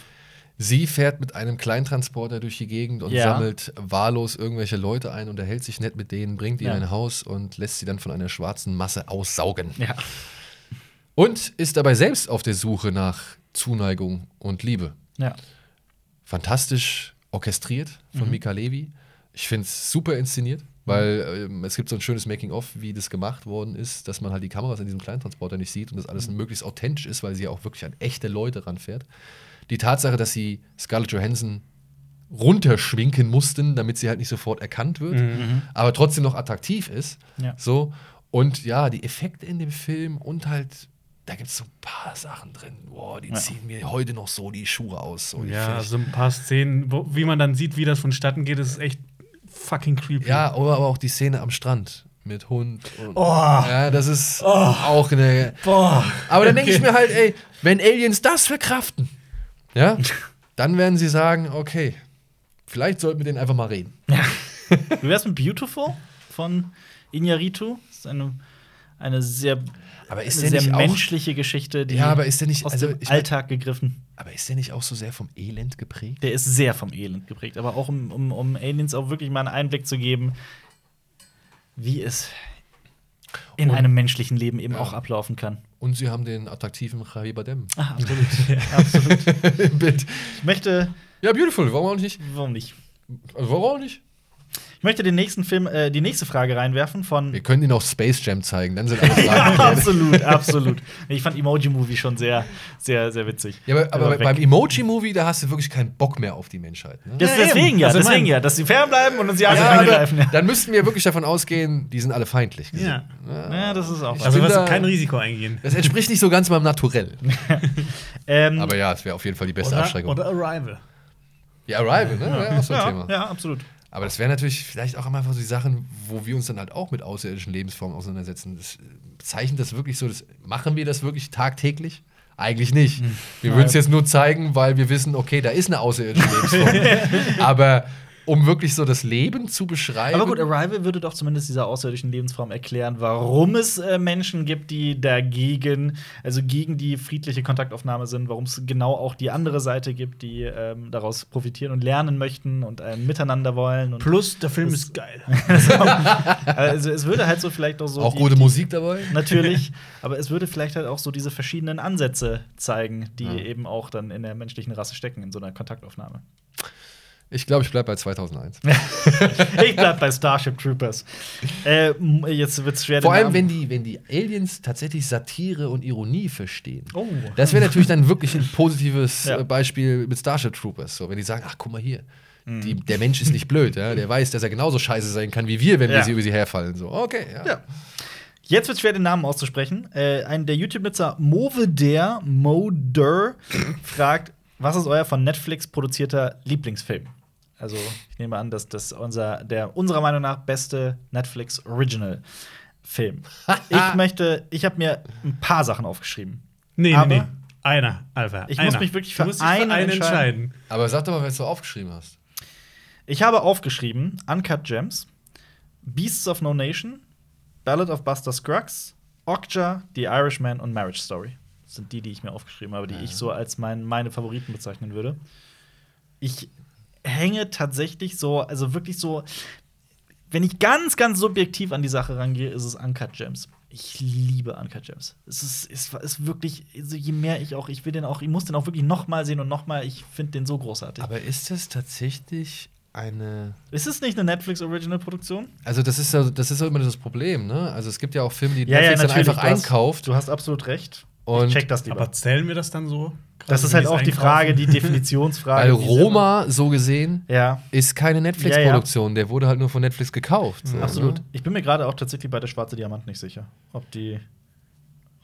Sie fährt mit einem Kleintransporter durch die Gegend und Ja. sammelt wahllos irgendwelche Leute ein, unterhält sich nett mit denen, bringt Ja. in ein Haus und lässt sie dann von einer schwarzen Masse aussaugen. Ja. Und ist dabei selbst auf der Suche nach Zuneigung und Liebe. Ja. Fantastisch orchestriert von Mhm. Mika Levi. Ich finde es super inszeniert, weil ähm, es gibt so ein schönes Making-of, wie das gemacht worden ist, dass man halt die Kameras in diesem Kleintransporter nicht sieht und das Mhm. alles möglichst authentisch ist, weil sie ja auch wirklich an echte Leute ranfährt. Die Tatsache, dass sie Scarlett Johansson runterschwinken mussten, damit sie halt nicht sofort erkannt wird, Mhm. aber trotzdem noch attraktiv ist. Ja. So. Und ja, die Effekte in dem Film und halt, da gibt es so ein paar Sachen drin. Boah, die Ja. ziehen mir heute noch so die Schuhe aus. So, Ja, so ein paar Szenen, wo, wie man dann sieht, wie das vonstatten geht, ist echt fucking creepy. ja aber, aber auch die Szene am Strand mit Hund. Und, Oh. Ja, das ist auch eine. Boah. Aber dann denke ich mir halt, ey, wenn Aliens das verkraften, ja, dann werden sie sagen, okay, vielleicht sollten wir denen einfach mal reden. Wie wär's mit Beautiful von Iñárritu? Das ist eine, eine sehr, Aber ist eine der sehr nicht auch- menschliche Geschichte, die Ja, aber ist der nicht- aus also dem Alltag gegriffen. Aber ist der nicht auch so sehr vom Elend geprägt? Der ist sehr vom Elend geprägt, aber auch um, um, um Aliens auch wirklich mal einen Einblick zu geben, wie es in Und- einem menschlichen Leben eben Ja. auch ablaufen kann. Und sie haben den attraktiven Javier Bardem Ah, absolut. absolut. im Bild. Ich möchte, Ja, beautiful, warum auch nicht? warum nicht? Also, warum auch nicht? Ich möchte den nächsten Film, äh, die nächste Frage reinwerfen von. Wir können ihnen auch Space Jam zeigen, dann sind alle Fragen Ja, absolut, absolut. Ich fand Emoji Movie schon sehr, sehr, sehr witzig. Ja, aber, aber beim Emoji-Movie, da hast du wirklich keinen Bock mehr auf die Menschheit. Ne? Das, Ja, deswegen ja, Also, deswegen mein- ja, dass sie fernbleiben und uns ja, Ja, ja aber angreifen. Ja. dann müssten wir wirklich davon ausgehen, die sind alle feindlich. gesehen. Ja. ja, das ist auch. Also was da- kein Risiko eingehen. Das entspricht nicht so ganz meinem Naturell. Ähm, Aber ja, es wäre auf jeden Fall die beste Oder, Abschreckung. oder Arrival. ja, Arrival, ne? Wäre auch so ein ja, Thema. ja, absolut. Aber das wären natürlich vielleicht auch einfach so die Sachen, wo wir uns dann halt auch mit außerirdischen Lebensformen auseinandersetzen. Das, äh, zeichnet das wirklich so, das, machen wir das wirklich tagtäglich? Eigentlich nicht. Hm. Wir würden es jetzt nur zeigen, weil wir wissen, okay, da ist eine außerirdische Lebensform. Aber um wirklich so das Leben zu beschreiben. Aber gut, Arrival würde doch zumindest dieser außerirdischen Lebensform erklären, warum es äh, Menschen gibt, die dagegen, also gegen die friedliche Kontaktaufnahme sind, warum es genau auch die andere Seite gibt, die ähm, daraus profitieren und lernen möchten und ein Miteinander wollen. Und Plus, der Film ist geil. also es würde halt so vielleicht auch so auch die- gute die, Musik dabei. Natürlich, aber es würde vielleicht halt auch so diese verschiedenen Ansätze zeigen, die Ja. eben auch dann in der menschlichen Rasse stecken, in so einer Kontaktaufnahme. Ich glaube, ich bleibe bei 2001. Ich bleib bei Starship Troopers. Äh, jetzt wird's schwer. Vor allem, Namen- wenn die, wenn die Aliens tatsächlich Satire und Ironie verstehen. Oh. Das wäre natürlich dann wirklich ein positives Ja. äh, Beispiel mit Starship Troopers. So, wenn die sagen, ach, guck mal hier, Die, der Mensch ist nicht blöd, ja. Der weiß, dass er genauso scheiße sein kann wie wir, wenn Ja. wir sie über sie herfallen. So, okay, ja. Jetzt wird schwer, den Namen auszusprechen. Äh, ein der YouTube-Nutzer Moveder Moder fragt, was ist euer von Netflix produzierter Lieblingsfilm? Also, ich nehme an, dass das unser, der unserer Meinung nach beste Netflix Original Film. Ich möchte, ich habe mir ein paar Sachen aufgeschrieben. Nee, nee, Aber- nee. Einer, Alter. Ich einer. muss mich wirklich Du für musst dich einen einen entscheiden. entscheiden. Aber sag doch mal, was du aufgeschrieben hast. Ich habe aufgeschrieben Uncut Gems, Beasts of No Nation, Ballad of Buster Scruggs, Okja, The Irishman und Marriage Story. Das sind die, die ich mir aufgeschrieben habe, die ich so als mein, meine Favoriten bezeichnen würde. Ich hänge tatsächlich so, also wirklich so, wenn ich ganz, ganz subjektiv an die Sache rangehe, ist es Uncut Gems. Ich liebe Uncut Gems. Es ist, ist, ist wirklich, also je mehr ich auch, ich will den auch, ich muss den auch wirklich noch mal sehen und noch mal, ich finde den so großartig. Aber ist das tatsächlich eine. ist es nicht eine Netflix-Original-Produktion? Also, das ist ja, das ist ja immer das Problem, ne? Also, es gibt ja auch Filme, die Ja, ja, Netflix dann einfach einkauft. Du hast absolut recht. Und- ich check das lieber. Aber zählen wir das dann so? das ist halt auch die einkaufen? Frage, die Definitionsfrage. Weil Roma, so gesehen, Ja, ist keine Netflix-Produktion. Der wurde halt nur von Netflix gekauft. So, absolut. Ne? Ich bin mir gerade auch tatsächlich bei der Schwarze Diamant nicht sicher, ob die,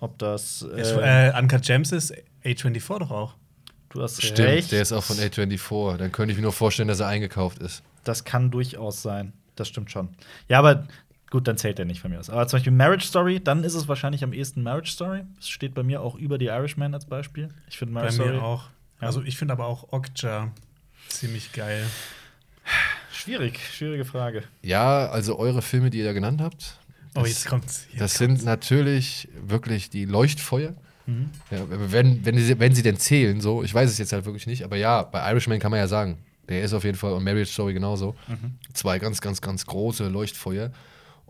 ob das. Ist, Äh, äh, Uncut Gems ist A24 doch auch. du hast Stimmt, recht. der ist auch von A24. Dann könnte ich mir nur vorstellen, dass er eingekauft ist. Das kann durchaus sein. Das stimmt schon. Ja, aber gut, dann zählt der nicht von mir aus. Aber zum Beispiel Marriage Story, dann ist es wahrscheinlich am ehesten Marriage Story. Es steht bei mir auch über die Irishman als Beispiel. Ich finde Bei Marriage Story mir auch. Ja. Also ich finde aber auch Okja ziemlich geil. schwierig, schwierige Frage. Ja, also eure Filme, die ihr da genannt habt, Oh, jetzt kommt's. Jetzt das kommt's. sind natürlich wirklich die Leuchtfeuer. Mhm. Ja, wenn, wenn, sie, wenn sie denn zählen, so, ich weiß es jetzt halt wirklich nicht, aber ja, bei Irishman kann man ja sagen, der ist auf jeden Fall und Marriage Story genauso. Mhm. Zwei ganz, ganz, ganz große Leuchtfeuer.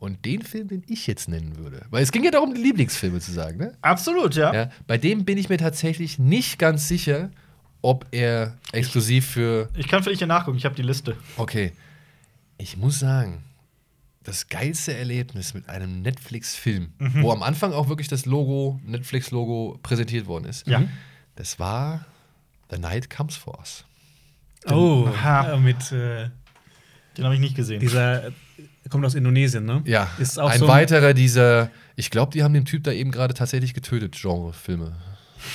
Und den Film, den ich jetzt nennen würde, weil es ging ja darum, die Lieblingsfilme zu sagen, ne? Absolut, ja. Ja, bei dem bin ich mir tatsächlich nicht ganz sicher, ob er exklusiv für. Ich kann für dich hier nachgucken, ich habe die Liste. Okay. Ich muss sagen, das geilste Erlebnis mit einem Netflix-Film, Mhm. wo am Anfang auch wirklich das Logo, Netflix-Logo präsentiert worden ist, Ja. das war The Night Comes For Us. Oh, Aha. äh, mit äh, Den habe ich nicht gesehen. dieser, äh, kommt aus Indonesien, ne? Ja, Ist auch ein so weiterer dieser, ich glaube, die haben den Typ da eben gerade tatsächlich getötet, Genre-Filme.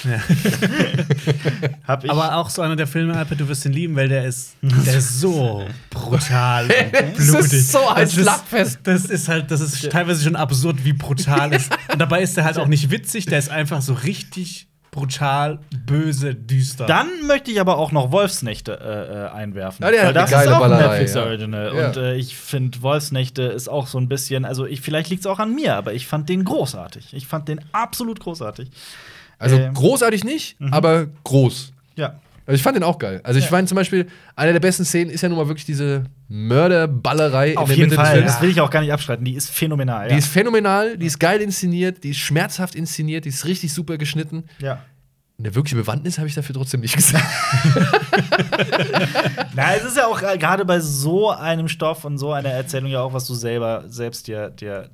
Hab ich Aber auch so einer der Filme, Alper, du wirst ihn lieben, weil der ist, der ist so brutal und blutig. ist so ein Das ist- Schlachtfest. Das ist halt, das ist teilweise schon absurd, wie brutal ist. Und dabei ist er halt auch nicht witzig, der ist einfach so richtig brutal, böse, düster. Dann möchte ich aber auch noch Wolfsnächte äh, äh, einwerfen. Ja, der hat das geile ist auch ein Ballerei, Netflix. Original. Ja. Und äh, ich finde, Wolfsnächte ist auch so ein bisschen, also ich, vielleicht liegt es auch an mir, aber ich fand den großartig. Ich fand den absolut großartig. Also Ähm. großartig nicht, aber groß. Ja. Also ich fand den auch geil. Also ich Ja. fand zum Beispiel, eine der besten Szenen ist ja nun mal wirklich diese Mörderballerei Auf in der jeden Mitte Fall, des Films. das will ich auch gar nicht abstreiten. Die ist phänomenal. Die Ja. ist phänomenal, die ist geil inszeniert, die ist schmerzhaft inszeniert, die ist richtig super geschnitten. ja. Eine wirkliche Bewandtnis habe ich dafür trotzdem nicht gesagt. Na, es ist ja auch gerade bei so einem Stoff und so einer Erzählung ja auch, was du selber selbst dir, dir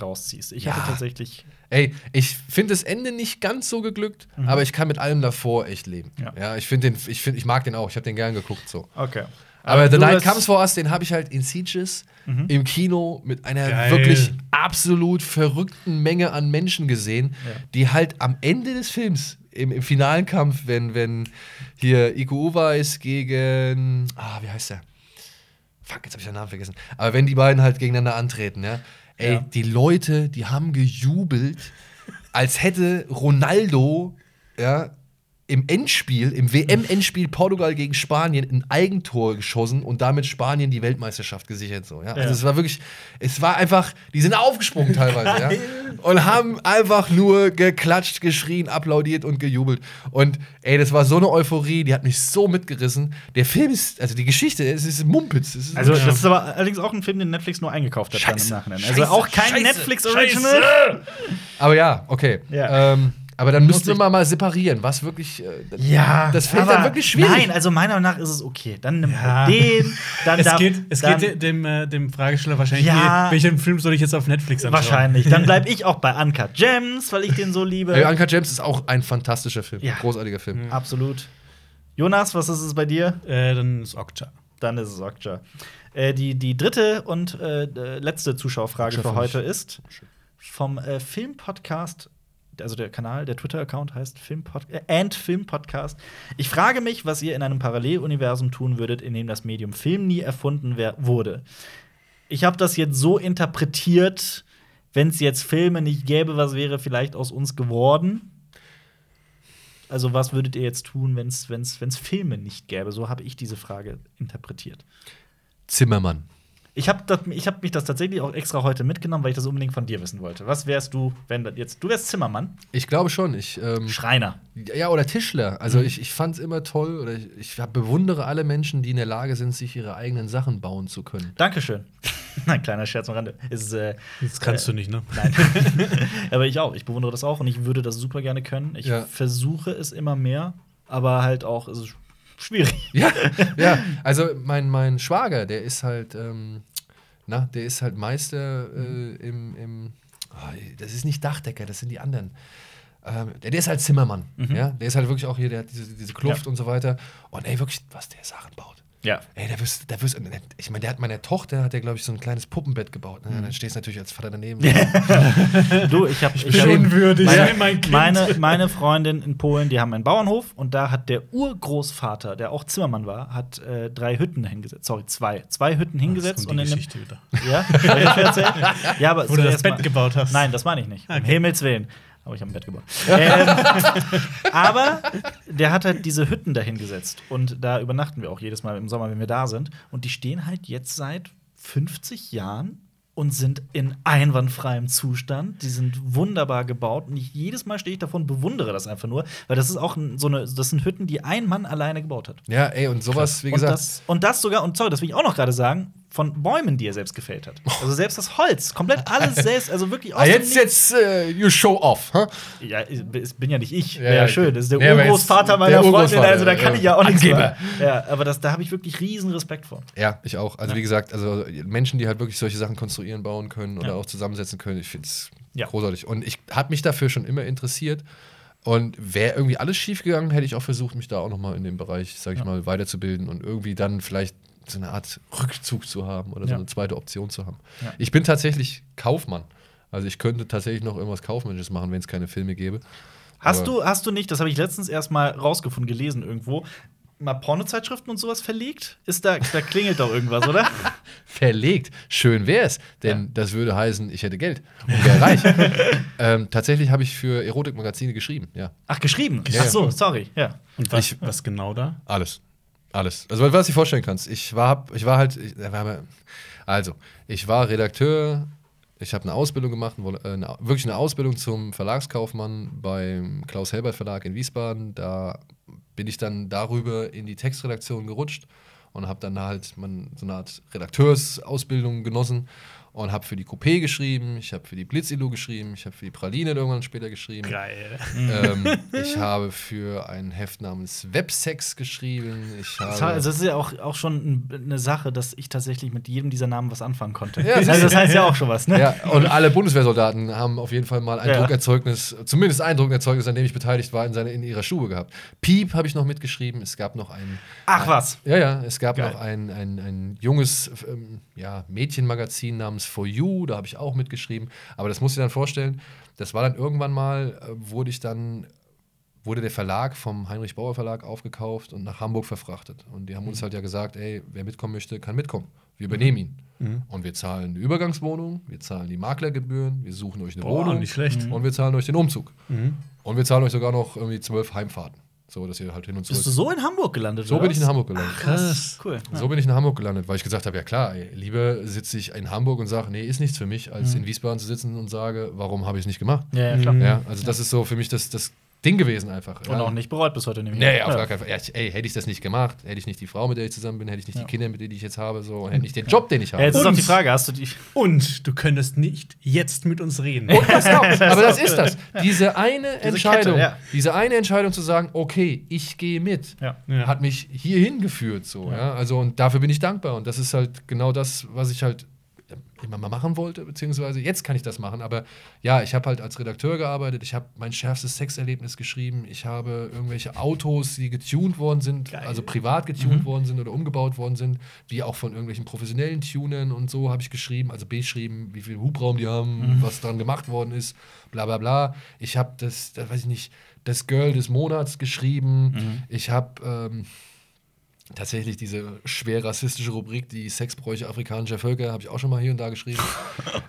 rausziehst. Ich hatte Ja. tatsächlich. Ey, ich finde das Ende nicht ganz so geglückt, aber ich kann mit allem davor echt leben. Mhm. Ja. Ja, ich finde den, ich finde, ich mag den auch. Ich habe den gern geguckt so. Okay. Aber The du Night Mhm. Comes For Us, den habe ich halt in Sieges im Kino mit einer Geil. wirklich absolut verrückten Menge an Menschen gesehen, Ja. die halt am Ende des Films, im, im finalen Kampf, wenn, wenn hier Iko Uweis gegen, ah, wie heißt der? Fuck, jetzt habe ich den Namen vergessen. Aber wenn die beiden halt gegeneinander antreten, ja, ey, Ja. die Leute, die haben gejubelt, als hätte Ronaldo, ja, im Endspiel, im WM-Endspiel Portugal gegen Spanien ein Eigentor geschossen und damit Spanien die Weltmeisterschaft gesichert. So, ja? Ja. Also es war wirklich, es war einfach, die sind aufgesprungen teilweise, ja. Und haben einfach nur geklatscht, geschrien, applaudiert und gejubelt. Und ey, das war so eine Euphorie, die hat mich so mitgerissen. Der Film ist, also die Geschichte, es ist Mumpitz. Es ist Also, das ist aber allerdings auch ein Film, den Netflix nur eingekauft hat dann im Scheiße. Nachhinein. Scheiße. Also auch kein Scheiße. Netflix-Original. aber ja, okay. Ja. Ähm, aber dann müssten wir mal, mal separieren, was wirklich. Äh, Ja, das fällt aber dann wirklich schwierig. Nein, also meiner Meinung nach ist es okay. Dann nimm Ja. den, dann es darf, geht, es dann, geht dem, äh, dem Fragesteller wahrscheinlich, Ja. nee, welchen Film soll ich jetzt auf Netflix anschauen? wahrscheinlich. Dann bleib ich auch bei Uncut Gems, weil ich den so liebe. Ey, Uncut Gems ist auch ein fantastischer Film. Ja. Großartiger Film. Absolut. Jonas, was ist es bei dir? Äh, dann ist Okja. Dann ist es Okja. Äh, die, die dritte und äh, äh, letzte Zuschauerfrage Okja für heute ist vom äh, Filmpodcast, also der Kanal, der Twitter-Account heißt Filmpod äh, and Film Podcast. Ich frage mich, was ihr in einem Paralleluniversum tun würdet, in dem das Medium Film nie erfunden wurde. Ich habe das jetzt so interpretiert, wenn es jetzt Filme nicht gäbe, was wäre vielleicht aus uns geworden? Also, was würdet ihr jetzt tun, wenn es wenn's, wenn's Filme nicht gäbe? So habe ich diese Frage interpretiert. Zimmermann. Ich habe hab mich das tatsächlich auch extra heute mitgenommen, weil ich das unbedingt von dir wissen wollte. Was wärst du, wenn das jetzt. Du wärst Zimmermann, Ich glaube schon. Ich, ähm, Schreiner. ja, oder Tischler. Also ich, ich fand es immer toll, oder ich, ich bewundere alle Menschen, die in der Lage sind, sich ihre eigenen Sachen bauen zu können. Dankeschön. Ein kleiner Scherz am Rande. Ist, äh, Das kannst äh, du nicht, ne? Nein. aber ich auch. Ich bewundere das auch und ich würde das super gerne können. Ich Ja. versuche es immer mehr, aber halt auch, ist schwierig. Ja, ja. Also mein, mein Schwager, der ist halt, ähm, na, der ist halt Meister äh, im, im oh, das ist nicht Dachdecker, das sind die anderen. Ähm, der, der ist halt Zimmermann, ja. Der ist halt wirklich auch hier, der hat diese, diese Kluft Ja. und so weiter. Und ey, wirklich, was der Sachen baut. Ja. Ey, der wirst, der wirst, ich meine, der hat meiner Tochter, hat der, glaube ich, so ein kleines Puppenbett gebaut. Ne? Dann stehst du natürlich als Vater daneben. Du, ich habe ich bin hab- Meine, mein Kind. meine, meine Freundin in Polen, die haben einen Bauernhof und da hat der Urgroßvater, der auch Zimmermann war, hat äh, drei Hütten hingesetzt. Sorry, zwei. Zwei Hütten hingesetzt und und die in einem, Geschichte wieder. Ja, das? Ja, aber Wo du das Bett mal- gebaut hast. Nein, das meine ich nicht. Um Okay. Himmels Willen. Aber ich habe ein Bett gebaut. ähm, aber der hat halt diese Hütten dahin gesetzt. Und da übernachten wir auch jedes Mal im Sommer, wenn wir da sind. Und die stehen halt jetzt seit 50 Jahren und sind in einwandfreiem Zustand. Die sind wunderbar gebaut. Und ich, jedes Mal stehe ich davon und bewundere das einfach nur. Weil das ist auch so eine, das sind Hütten, die ein Mann alleine gebaut hat. Ja, ey, und sowas, wie Und gesagt. das, und das sogar, und sorry, das will ich auch noch gerade sagen, von Bäumen, die er selbst gefällt hat. Also selbst das Holz, komplett alles selbst, also wirklich aus Ah, jetzt, jetzt, äh, you show off? Nichts. Ja, ich bin ja nicht ich, Ja, ja, schön. Das ist der ja, Urgroßvater der meiner Freundin, Urgroßvater, also da kann ja. ich ja auch nichts machen. Ja, aber das, da habe ich wirklich riesen Respekt vor. Ja, ich auch. Also wie gesagt, also Menschen, die halt wirklich solche Sachen konstruieren, bauen können oder auch zusammensetzen können, ich finde es großartig. Und ich habe mich dafür schon immer interessiert. Und wäre irgendwie alles schief gegangen, hätte ich auch versucht, mich da auch noch mal in dem Bereich, sag ich mal, weiterzubilden und irgendwie dann vielleicht so eine Art Rückzug zu haben oder so eine zweite Option zu haben. Ja. Ich bin tatsächlich Kaufmann. Also ich könnte tatsächlich noch irgendwas Kaufmännisches machen, wenn es keine Filme gäbe. Hast Aber- du, hast du nicht, das habe ich letztens erst mal rausgefunden, gelesen irgendwo, mal Pornozeitschriften und sowas verlegt? Ist da, da klingelt doch irgendwas, oder? verlegt. Schön wär's, denn Ja. das würde heißen, ich hätte Geld und wäre reich. ähm, tatsächlich habe ich für Erotikmagazine geschrieben, ja. Ach, geschrieben. Ja, Ach so, sorry. Ja. Und was, Ich- was genau da? Alles. Alles. Also, was du dir vorstellen kannst. Ich war, ich war halt, ich, mal- also, ich war Redakteur, ich habe eine Ausbildung gemacht, äh, eine, wirklich eine Ausbildung zum Verlagskaufmann beim Klaus Helbert Verlag in Wiesbaden. Da bin ich dann darüber in die Textredaktion gerutscht und habe dann halt man, so eine Art Redakteursausbildung genossen und habe für die Coupé geschrieben, ich habe für die Blitzilu geschrieben, ich habe für die Praline irgendwann später geschrieben. Geil. Ähm, ich habe für ein Heft namens Websex geschrieben. Ich Das, habe, also das ist ja auch, auch schon ein- eine Sache, dass ich tatsächlich mit jedem dieser Namen was anfangen konnte. Ja, also das heißt ja auch schon was, ne? ja, und alle Bundeswehrsoldaten haben auf jeden Fall mal ein Ja. Druckerzeugnis, zumindest ein Druckerzeugnis, an dem ich beteiligt war, in, seine, in ihrer Stube gehabt. Piep habe ich noch mitgeschrieben. Es gab noch ein. Ach was. Ja, ja, es gab Geil. noch ein, ein, ein junges ähm, ja, Mädchenmagazin namens For You, da habe ich auch mitgeschrieben. Aber das du dir dann vorstellen, das war dann irgendwann mal, äh, wurde ich dann, wurde der Verlag vom Heinrich Bauer Verlag aufgekauft und nach Hamburg verfrachtet. Und die haben Mhm. uns halt ja gesagt, ey, wer mitkommen möchte, kann mitkommen. Wir übernehmen ihn. Mhm. Und wir zahlen eine Übergangswohnung, wir zahlen die Maklergebühren, wir suchen euch eine Boah, Wohnung nicht schlecht. und wir zahlen euch den Umzug. Mhm. Und wir zahlen euch sogar noch irgendwie zwölf Heimfahrten. So, dass ihr halt hin und zurück. Bist du so in Hamburg gelandet? so oder bin ich in? Hamburg gelandet. Krass. Cool. Ja. So bin ich in Hamburg gelandet, weil ich gesagt habe, ja klar, ey, lieber sitze ich in Hamburg und sage, nee, ist nichts für mich, als Mhm. in Wiesbaden zu sitzen und sage, warum habe ich es nicht gemacht? Ja, ja, klar. Mhm. Ja, also das ist so für mich das, das Ding gewesen einfach. Und ja. auch nicht bereut bis heute nämlich. Nee, auf ja. gar keinen Fall. Ja, ich- ey, hätte ich das nicht gemacht, hätte ich nicht die Frau, mit der ich zusammen bin, hätte ich nicht Ja. die Kinder, mit denen ich jetzt habe, so, und hätte nicht den Job, den ich habe. Ja, jetzt ist Und- doch die Frage, hast du die. Und du könntest nicht jetzt mit uns reden. Und das auch. Aber das auch. ist das. Diese eine Entscheidung, Kette, ja. diese eine Entscheidung zu sagen, okay, ich gehe mit, hat mich hierhin geführt. So, ja. Also und dafür bin ich dankbar. Und das ist halt genau das, was ich halt immer mal machen wollte, beziehungsweise jetzt kann ich das machen. Aber ja, ich habe halt als Redakteur gearbeitet, ich habe mein schärfstes Sexerlebnis geschrieben, ich habe irgendwelche Autos, die getuned worden sind, Geil. also privat getuned worden sind oder umgebaut worden sind, wie auch von irgendwelchen professionellen Tunern und so habe ich geschrieben, also beschrieben, wie viel Hubraum die haben, was dran gemacht worden ist, bla bla bla. Ich habe das, das weiß ich nicht, das Girl des Monats geschrieben. Ich habe ähm, tatsächlich diese schwer rassistische Rubrik, die Sexbräuche afrikanischer Völker, habe ich auch schon mal hier und da geschrieben.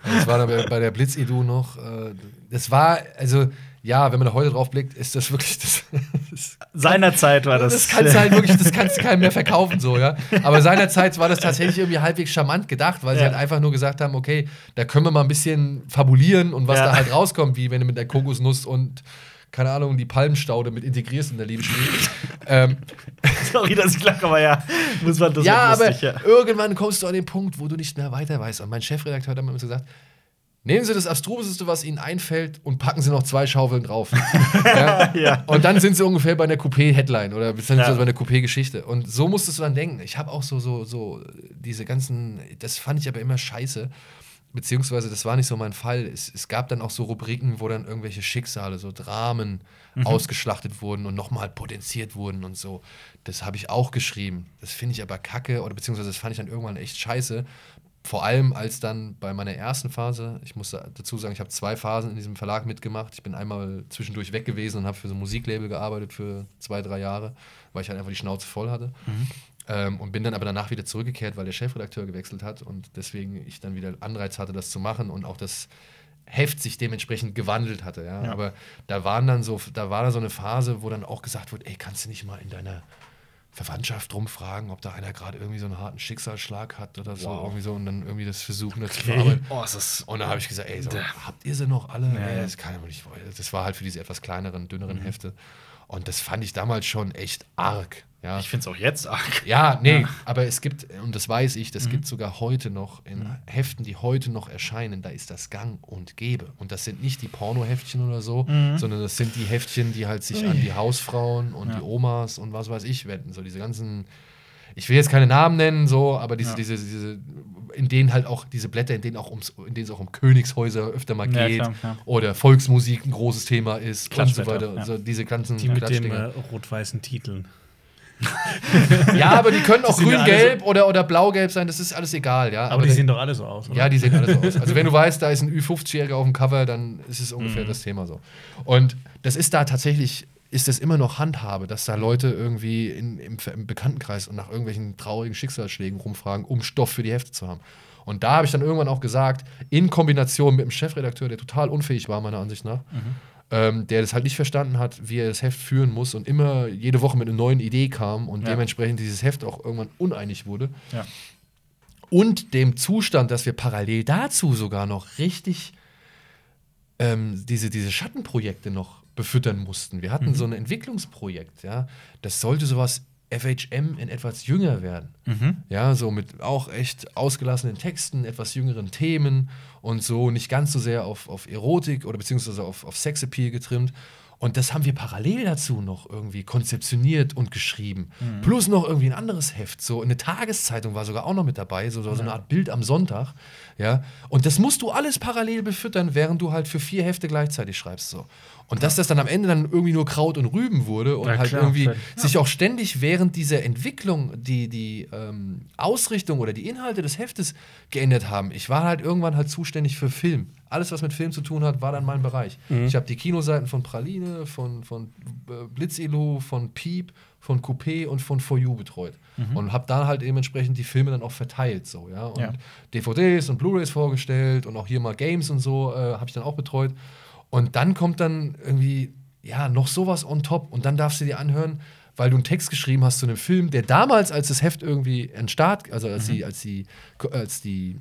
das war dann bei, der Blitz-Edu noch. äh, Das war, also, ja, wenn man da heute drauf blickt, ist das wirklich das. das Seinerzeit war das. das kannst du halt wirklich, das kannst du keinem mehr verkaufen, so, ja. Aber seinerzeit war das tatsächlich irgendwie halbwegs charmant gedacht, weil sie Ja. halt einfach nur gesagt haben, okay, da können wir mal ein bisschen fabulieren und was Ja. da halt rauskommt, wie wenn du mit der Kokosnuss und keine Ahnung, die Palmstaude mit integrierst in der Liebesspiel. ähm, Sorry, dass ich lache, aber ja, muss man das ja, wird aber lustig, ja. irgendwann kommst du an den Punkt, wo du nicht mehr weiter weißt. Und mein Chefredakteur hat immer gesagt, nehmen Sie das Abstruseste, was Ihnen einfällt und packen Sie noch zwei Schaufeln drauf. ja? Ja. Und dann sind Sie ungefähr bei einer Coupé-Headline oder beziehungsweise Ja. bei einer Coupé-Geschichte. Und so musstest du dann denken. Ich habe auch so, so, so diese ganzen, das fand ich aber immer scheiße. Beziehungsweise, das war nicht so mein Fall. Es, es gab dann auch so Rubriken, wo dann irgendwelche Schicksale, so Dramen ausgeschlachtet wurden und nochmal potenziert wurden und so. Das habe ich auch geschrieben. Das finde ich aber kacke oder beziehungsweise das fand ich dann irgendwann echt scheiße. Vor allem als dann bei meiner ersten Phase, ich muss dazu sagen, ich habe zwei Phasen in diesem Verlag mitgemacht. Ich bin einmal zwischendurch weg gewesen und habe für so ein Musiklabel gearbeitet für zwei, drei Jahre, weil ich halt einfach die Schnauze voll hatte. Ähm, und bin dann aber danach wieder zurückgekehrt, weil der Chefredakteur gewechselt hat und deswegen ich dann wieder Anreiz hatte, das zu machen und auch das Heft sich dementsprechend gewandelt hatte. Ja? Ja. Aber da waren dann so, da war da so eine Phase, wo dann auch gesagt wird, ey, kannst du nicht mal in deiner Verwandtschaft rumfragen, ob da einer gerade irgendwie so einen harten Schicksalsschlag hat oder so, Wow. irgendwie so und dann irgendwie das versuchen das zu Okay. verarbeiten. Oh, Und dann habe ich gesagt, ey, so, Da- habt ihr sie noch alle? Ja, ey, das kann aber nicht. Das war halt für diese etwas kleineren, dünneren Mhm. Hefte. Und das fand ich damals schon echt arg. Ja, ich finde es auch jetzt arg. ja nee, aber es gibt, und das weiß ich, Mhm. das gibt sogar heute noch in Heften, die heute noch erscheinen, da ist das Gang und Gäbe. Und das sind nicht die Pornoheftchen oder so, sondern das sind die Heftchen, die halt sich Mhm. Ui. an die Hausfrauen und Ja. die Omas und was weiß ich wenden. So diese ganzen, ich will jetzt keine Namen nennen, so, aber diese, Ja. diese, diese, in denen halt auch diese Blätter, in denen auch ums, in denen es auch um Königshäuser öfter mal Ja, geht klar, ja. oder Volksmusik ein großes Thema ist und so weiter. ja. So diese ganzen Die mit dem äh, rot-weißen Titeln. Ja, aber die können auch grün-gelb oder, oder blau-gelb sein, das ist alles egal, ja. Aber, die der- sehen doch alle so aus, oder? ja, die sehen alle so aus. Also wenn du weißt, da ist ein Ü50-Jähriger auf dem Cover, dann ist es Mhm. ungefähr das Thema so. Und das ist da tatsächlich, ist das immer noch Handhabe, dass da Leute irgendwie in, im, im Bekanntenkreis und nach irgendwelchen traurigen Schicksalsschlägen rumfragen, um Stoff für die Hefte zu haben. Und da habe ich dann irgendwann auch gesagt, in Kombination mit dem Chefredakteur, der total unfähig war, meiner Ansicht nach, ähm, der das halt nicht verstanden hat, wie er das Heft führen muss und immer jede Woche mit einer neuen Idee kam und Ja. dementsprechend dieses Heft auch irgendwann uneinig wurde. Ja. Und dem Zustand, dass wir parallel dazu sogar noch richtig ähm, diese, diese Schattenprojekte noch befüttern mussten. Wir hatten so ein Entwicklungsprojekt, ja. Das sollte sowas FHM in etwas jünger werden. Ja, so mit auch echt ausgelassenen Texten, etwas jüngeren Themen und so nicht ganz so sehr auf, auf Erotik oder beziehungsweise auf, auf Sexappeal getrimmt. Und das haben wir parallel dazu noch irgendwie konzeptioniert und geschrieben. Plus noch irgendwie ein anderes Heft. So eine Tageszeitung war sogar auch noch mit dabei, so, so eine Art Bild am Sonntag. Ja. Und das musst du alles parallel befüttern, während du halt für vier Hefte gleichzeitig schreibst. So. Und dass das dann am Ende dann irgendwie nur Kraut und Rüben wurde und Ja, halt klar, irgendwie klar. sich auch ständig während dieser Entwicklung die, die ähm, Ausrichtung oder die Inhalte des Heftes geändert haben. Ich war halt irgendwann halt zuständig für Film. Alles, was mit Film zu tun hat, war dann mein Bereich. Ich habe die Kinoseiten von Praline, von, von äh, Blitzelo, von Piep, von Coupé und von For You betreut. Und habe da halt dementsprechend die Filme dann auch verteilt. So, ja? Und Ja. DVDs und Blu-Rays vorgestellt und auch hier mal Games und so äh, habe ich dann auch betreut. Und dann kommt dann irgendwie, ja, noch sowas on top. Und dann darfst du dir anhören, weil du einen Text geschrieben hast zu einem Film, der damals, als das Heft irgendwie Start, also als, die, als, die, als die,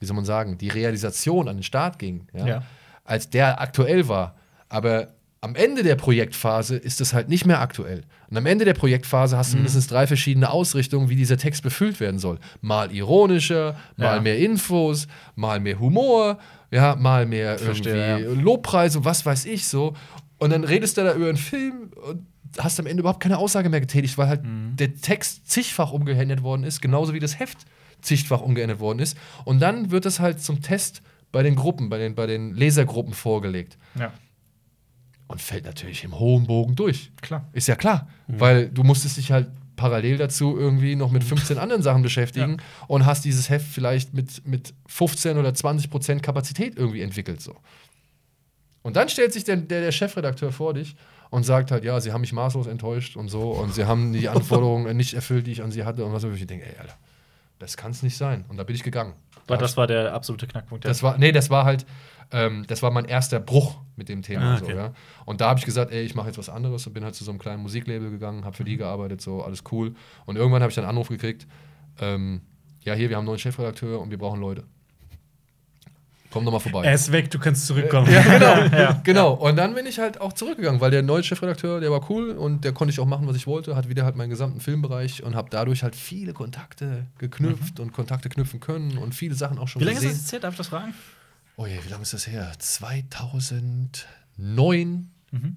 wie soll man sagen, die Realisation an den Start ging, ja, Ja. als der aktuell war. Aber am Ende der Projektphase ist es halt nicht mehr aktuell. Und am Ende der Projektphase hast du mindestens drei verschiedene Ausrichtungen, wie dieser Text befüllt werden soll. Mal ironischer, mal Ja. mehr Infos, mal mehr Humor, ja, mal mehr Verstehe, irgendwie Lobpreis und was weiß ich so. Und dann redest du da über einen Film und hast am Ende überhaupt keine Aussage mehr getätigt, weil halt Mhm. der Text zigfach umgeändert worden ist, genauso wie das Heft zigfach umgeändert worden ist. Und dann wird es halt zum Test bei den Gruppen, bei den, bei den Lesergruppen vorgelegt. Ja. Und fällt natürlich im hohen Bogen durch. Klar. Ist ja klar. Weil du musstest dich halt parallel dazu irgendwie noch mit 15 anderen Sachen beschäftigen und hast dieses Heft vielleicht mit, mit 15 oder 20 Prozent Kapazität irgendwie entwickelt. So. Und dann stellt sich der, der, der Chefredakteur vor dich und sagt halt, ja, sie haben mich maßlos enttäuscht und so und sie haben die Anforderungen nicht erfüllt, die ich an sie hatte und was so. Ich denke, ey, Alter, das kann es nicht sein. Und da bin ich gegangen. Weil das war der absolute Knackpunkt. Das war, nee, das war halt, ähm, das war mein erster Bruch mit dem Thema. Ah, so, okay. ja. Und da habe ich gesagt, ey, ich mache jetzt was anderes und bin halt zu so einem kleinen Musiklabel gegangen, habe für die gearbeitet, so alles cool. Und irgendwann habe ich dann einen Anruf gekriegt, ähm, ja, hier, wir haben einen neuen Chefredakteur und wir brauchen Leute. Komm doch mal vorbei. Er ist weg, du kannst zurückkommen. Ja, genau. genau. Und dann bin ich halt auch zurückgegangen, weil der neue Chefredakteur, der war cool und der konnte ich auch machen, was ich wollte, hat wieder halt meinen gesamten Filmbereich und habe dadurch halt viele Kontakte geknüpft und Kontakte knüpfen können und viele Sachen auch schon Wie lange ist gesehen. das jetzt her? Darf ich das fragen? Oh je, wie lange ist das her? 2009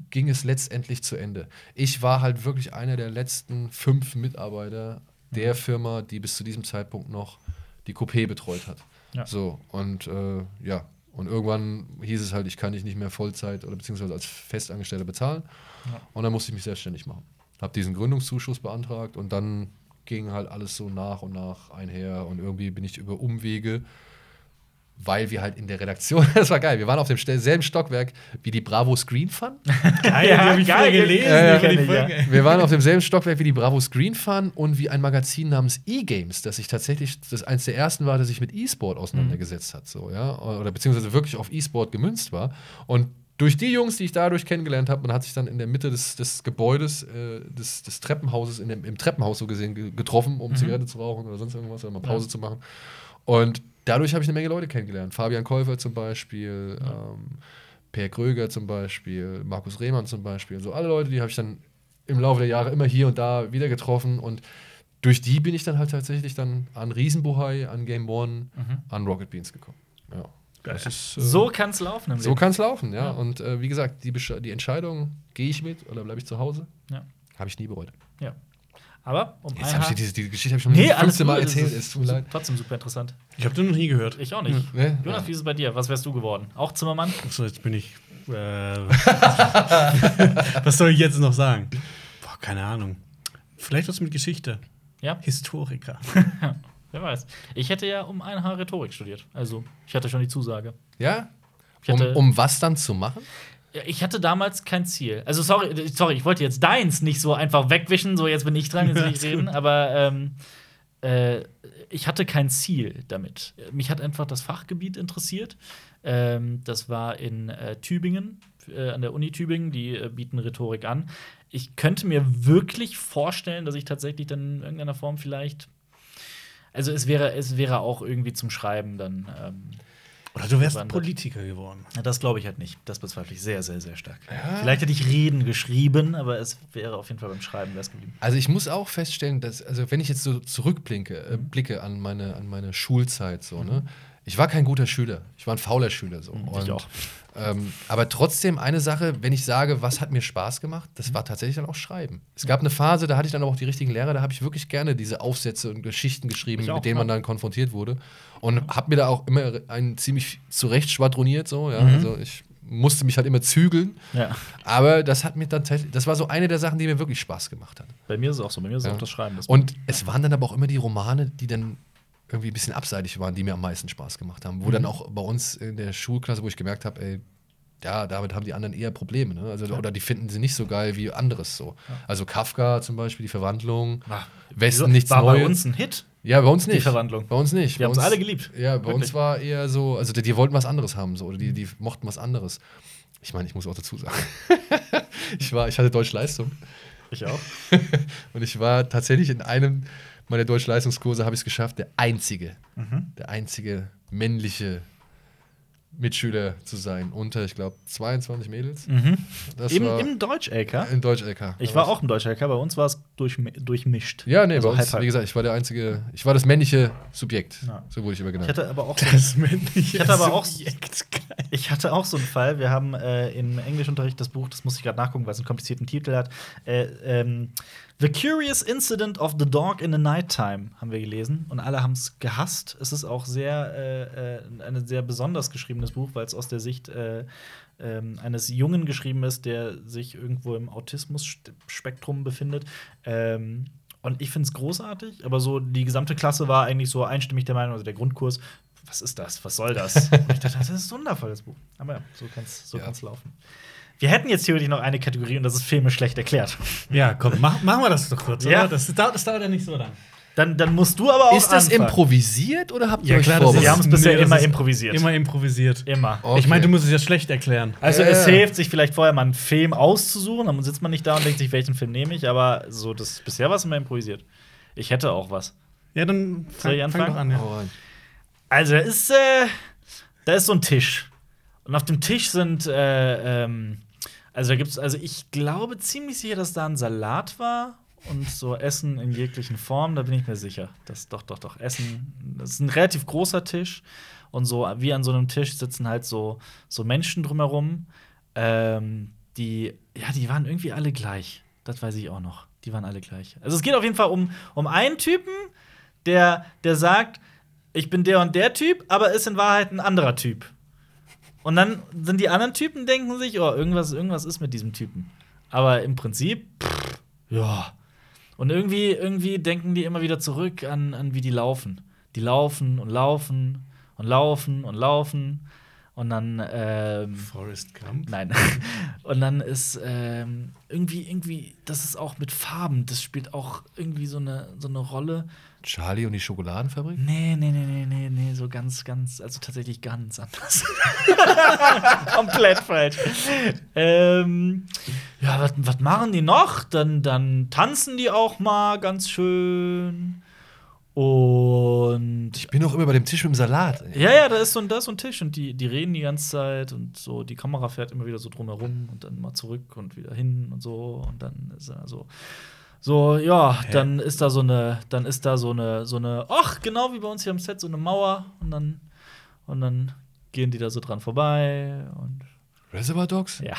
ging es letztendlich zu Ende. Ich war halt wirklich einer der letzten fünf Mitarbeiter der Firma, die bis zu diesem Zeitpunkt noch die Coupé betreut hat. Ja. So, und äh, ja, und irgendwann hieß es halt, ich kann dich nicht mehr Vollzeit oder beziehungsweise als Festangestellter bezahlen. Ja. Und dann musste ich mich selbstständig machen. Habe diesen Gründungszuschuss beantragt und dann ging halt alles so nach und nach einher und irgendwie bin ich über Umwege, weil wir halt in der Redaktion, das war geil, wir waren auf dem selben Stockwerk wie die Bravo Screen Fun. Geil, Ja, die hab ich geil, gelesen. ja, ja, die ich, ja. Wir waren auf demselben Stockwerk wie die Bravo Screen Fun und wie ein Magazin namens E-Games, das sich tatsächlich, das eins der ersten war, das sich mit E-Sport auseinandergesetzt hat, so, ja, oder beziehungsweise wirklich auf E-Sport gemünzt war. Und durch die Jungs, die ich dadurch kennengelernt habe, man hat sich dann in der Mitte des, des Gebäudes, äh, des, des Treppenhauses, in dem, im Treppenhaus so gesehen, ge- getroffen, um Zigarette zu rauchen oder sonst irgendwas, oder mal Pause zu machen. Und dadurch habe ich eine Menge Leute kennengelernt. Fabian Käufer zum Beispiel, ähm, Per Kröger zum Beispiel, Markus Rehmann zum Beispiel. So alle Leute, die habe ich dann im Laufe der Jahre immer hier und da wieder getroffen. Und durch die bin ich dann halt tatsächlich dann an Riesenbuhai, an Game One, an Rocket Beans gekommen. Ja. Ist, äh, So kann es laufen. Im so Leben. kann es laufen, ja. Ja. Und äh, wie gesagt, die, die Entscheidung, gehe ich mit oder bleibe ich zu Hause, Ja. habe ich nie bereut. ja. Aber um Jetzt habe ich diese, die Geschichte hab ich schon Nee, 15 alles Mal erzählt. ist Es tut mir leid. Trotzdem super interessant. Ich habe den noch nie gehört. Ich auch nicht. Ne? Jonas, Ja. wie ist es bei dir? Was wärst du geworden? Auch Zimmermann? Achso, jetzt bin ich. Äh, was soll ich jetzt noch sagen? Boah, keine Ahnung. Vielleicht was mit Geschichte. Ja, Historiker. wer weiß. Ich hätte ja um ein Haar Rhetorik studiert. Also, ich hatte schon die Zusage. Ja? Ich Um, hatte, um was dann zu machen? Ich hatte damals kein Ziel. Also, sorry, sorry, ich wollte jetzt deins nicht so einfach wegwischen, so jetzt bin ich dran, jetzt will ich reden, aber ähm, äh, ich hatte kein Ziel damit. Mich hat einfach das Fachgebiet interessiert. Ähm, das war in äh, Tübingen, äh, an der Uni Tübingen, die äh, bieten Rhetorik an. Ich könnte mir wirklich vorstellen, dass ich tatsächlich dann in irgendeiner Form vielleicht. Also es wäre, es wäre auch irgendwie zum Schreiben dann. Ähm, Oder du wärst Gewandert. Politiker geworden. ja, Das glaube ich halt nicht. Das bezweifle ich sehr, sehr, sehr stark. Vielleicht hätte ich Reden geschrieben, aber es wäre auf jeden Fall beim Schreiben wär's geblieben. Also ich muss auch feststellen, dass, also wenn ich jetzt so zurückblicke, äh, Mhm. blicke an meine, an meine Schulzeit, so, ne? Ich war kein guter Schüler. Ich war ein fauler Schüler. So. Mhm, ich auch. Ähm, aber trotzdem eine Sache, wenn ich sage, was hat mir Spaß gemacht, Mhm. das war tatsächlich dann auch Schreiben. Es gab eine Phase, da hatte ich dann auch die richtigen Lehrer, da habe ich wirklich gerne diese Aufsätze und Geschichten geschrieben, auch, mit denen man ja. dann konfrontiert wurde. Und habe mir da auch immer einen ziemlich zurecht schwadroniert. So, ja? Mhm. Also ich musste mich halt immer zügeln. Ja. Aber das hat mir dann tatsächlich, das war so eine der Sachen, die mir wirklich Spaß gemacht hat. Bei mir ist es auch so. Bei mir ist es Ja. auch das Schreiben. Das Und es waren dann aber auch immer die Romane, die dann irgendwie ein bisschen abseitig waren, die mir am meisten Spaß gemacht haben. Wo dann auch bei uns in der Schulklasse, wo ich gemerkt habe, ey, ja, damit haben die anderen eher Probleme. Ne? Also, Oder die finden sie nicht so geil wie anderes so. Also Kafka zum Beispiel, die Verwandlung, Ach, Westen nichts war Neues. bei uns ein Hit. Ja, bei uns die nicht. Verwandlung. Bei uns nicht. Wir haben es uns- alle geliebt. Ja, bei uns Wirklich. war eher so, also die, die wollten was anderes haben, so, oder die, die mochten was anderes. Ich meine, ich muss auch dazu sagen, ich war, ich hatte Deutschleistung Ich auch. und ich war tatsächlich in einem meiner Deutschleistungskurse habe ich es geschafft, der einzige, Mhm. der einzige männliche Mitschüler zu sein. Unter, ich glaube, 22 Mädels. Mhm. Im, war Im Deutsch-LK. in Deutsch-LK. Ich war auch im Deutsch-LK, bei uns war es durchmi durchmischt. Ja, nee, Also bei uns, halb, halb. wie gesagt, ich war der einzige, ich war das männliche Subjekt. Ja. So wurde ich immer Ich genannt. hatte aber auch so Das männliche Ich hatte aber auch- Subjekt. Ich hatte auch so einen Fall. Wir haben äh, im Englischunterricht das Buch, das muss ich gerade nachgucken, weil es einen komplizierten Titel hat. Äh, ähm, the Curious Incident of the Dog in the Nighttime haben wir gelesen und alle haben es gehasst. Es ist auch sehr äh, äh, ein sehr besonders geschriebenes Buch, weil es aus der Sicht äh, ähm, eines Jungen geschrieben ist, der sich irgendwo im Autismus-Spektrum befindet. Ähm, und ich finde es großartig, aber so die gesamte Klasse war eigentlich so einstimmig der Meinung, also der Grundkurs, was ist das? Was soll das? Und ich dachte, das ist ein wundervolles Buch. Aber ja, so kann es so Ja. kann's laufen. Wir hätten jetzt theoretisch noch eine Kategorie und das ist Filme schlecht erklärt. Ja, komm, mach, machen wir das doch kurz, Ja. oder? Das, dauert- das dauert ja nicht so lang. Dann, dann musst du aber auch. Ist das anfangen. improvisiert oder habt ihr Ja, euch klar, das Wir haben es vorbereitet? bisher Nee, immer improvisiert. Immer improvisiert. Immer. Okay. Ich meine, du musst es ja schlecht erklären. Also Ja, es hilft, sich vielleicht vorher mal einen Film auszusuchen, dann sitzt man nicht da und denkt sich, welchen Film nehme ich, aber so das bisher war es immer improvisiert. Ich hätte auch was. Ja, dann Soll fang, ich fang anfangen? doch an. Ja. Rein. Also, da ist, äh, da ist so ein Tisch. Und auf dem Tisch sind, äh, ähm, also da gibt's, also ich glaube ziemlich sicher, dass da ein Salat war und so Essen in jeglichen Formen, da bin ich mir sicher. Das doch, doch, doch. Essen, das ist ein relativ großer Tisch. Und so wie an so einem Tisch sitzen halt so, so Menschen drumherum. Ähm, die, ja, die waren irgendwie alle gleich. Das weiß ich auch noch. Die waren alle gleich. Also es geht auf jeden Fall um, um einen Typen, der, der sagt, ich bin der und der Typ, aber ist in Wahrheit ein anderer Typ. Und dann sind die anderen Typen, denken sich, oh, irgendwas, irgendwas ist mit diesem Typen. Aber im Prinzip, pff, ja. Und irgendwie, irgendwie denken die immer wieder zurück an, an wie die laufen. Die laufen und laufen und laufen und laufen. Und dann, ähm, Forrest Gump. Nein. Und dann ist ähm, irgendwie, irgendwie, das ist auch mit Farben, das spielt auch irgendwie so eine, so eine Rolle. Charlie und die Schokoladenfabrik? Nee, nee, nee, nee, nee, nee, so ganz, ganz, also tatsächlich ganz anders. Komplett falsch. Ähm, ja, was- was machen die noch? Dann, dann tanzen die auch mal ganz schön. Und Ich bin doch immer bei dem Tisch mit dem Salat. ja, ja, da ist so ein, da ist so ein Tisch und die, die reden die ganze Zeit und so, die Kamera fährt immer wieder so drumherum und dann mal zurück und wieder hin und so und dann ist er so. So, ja, dann ist da so eine, dann ist da so eine, so eine, ach, genau wie bei uns hier am Set, so eine Mauer und dann, und dann gehen die da so dran vorbei und Reservoir Dogs? ja.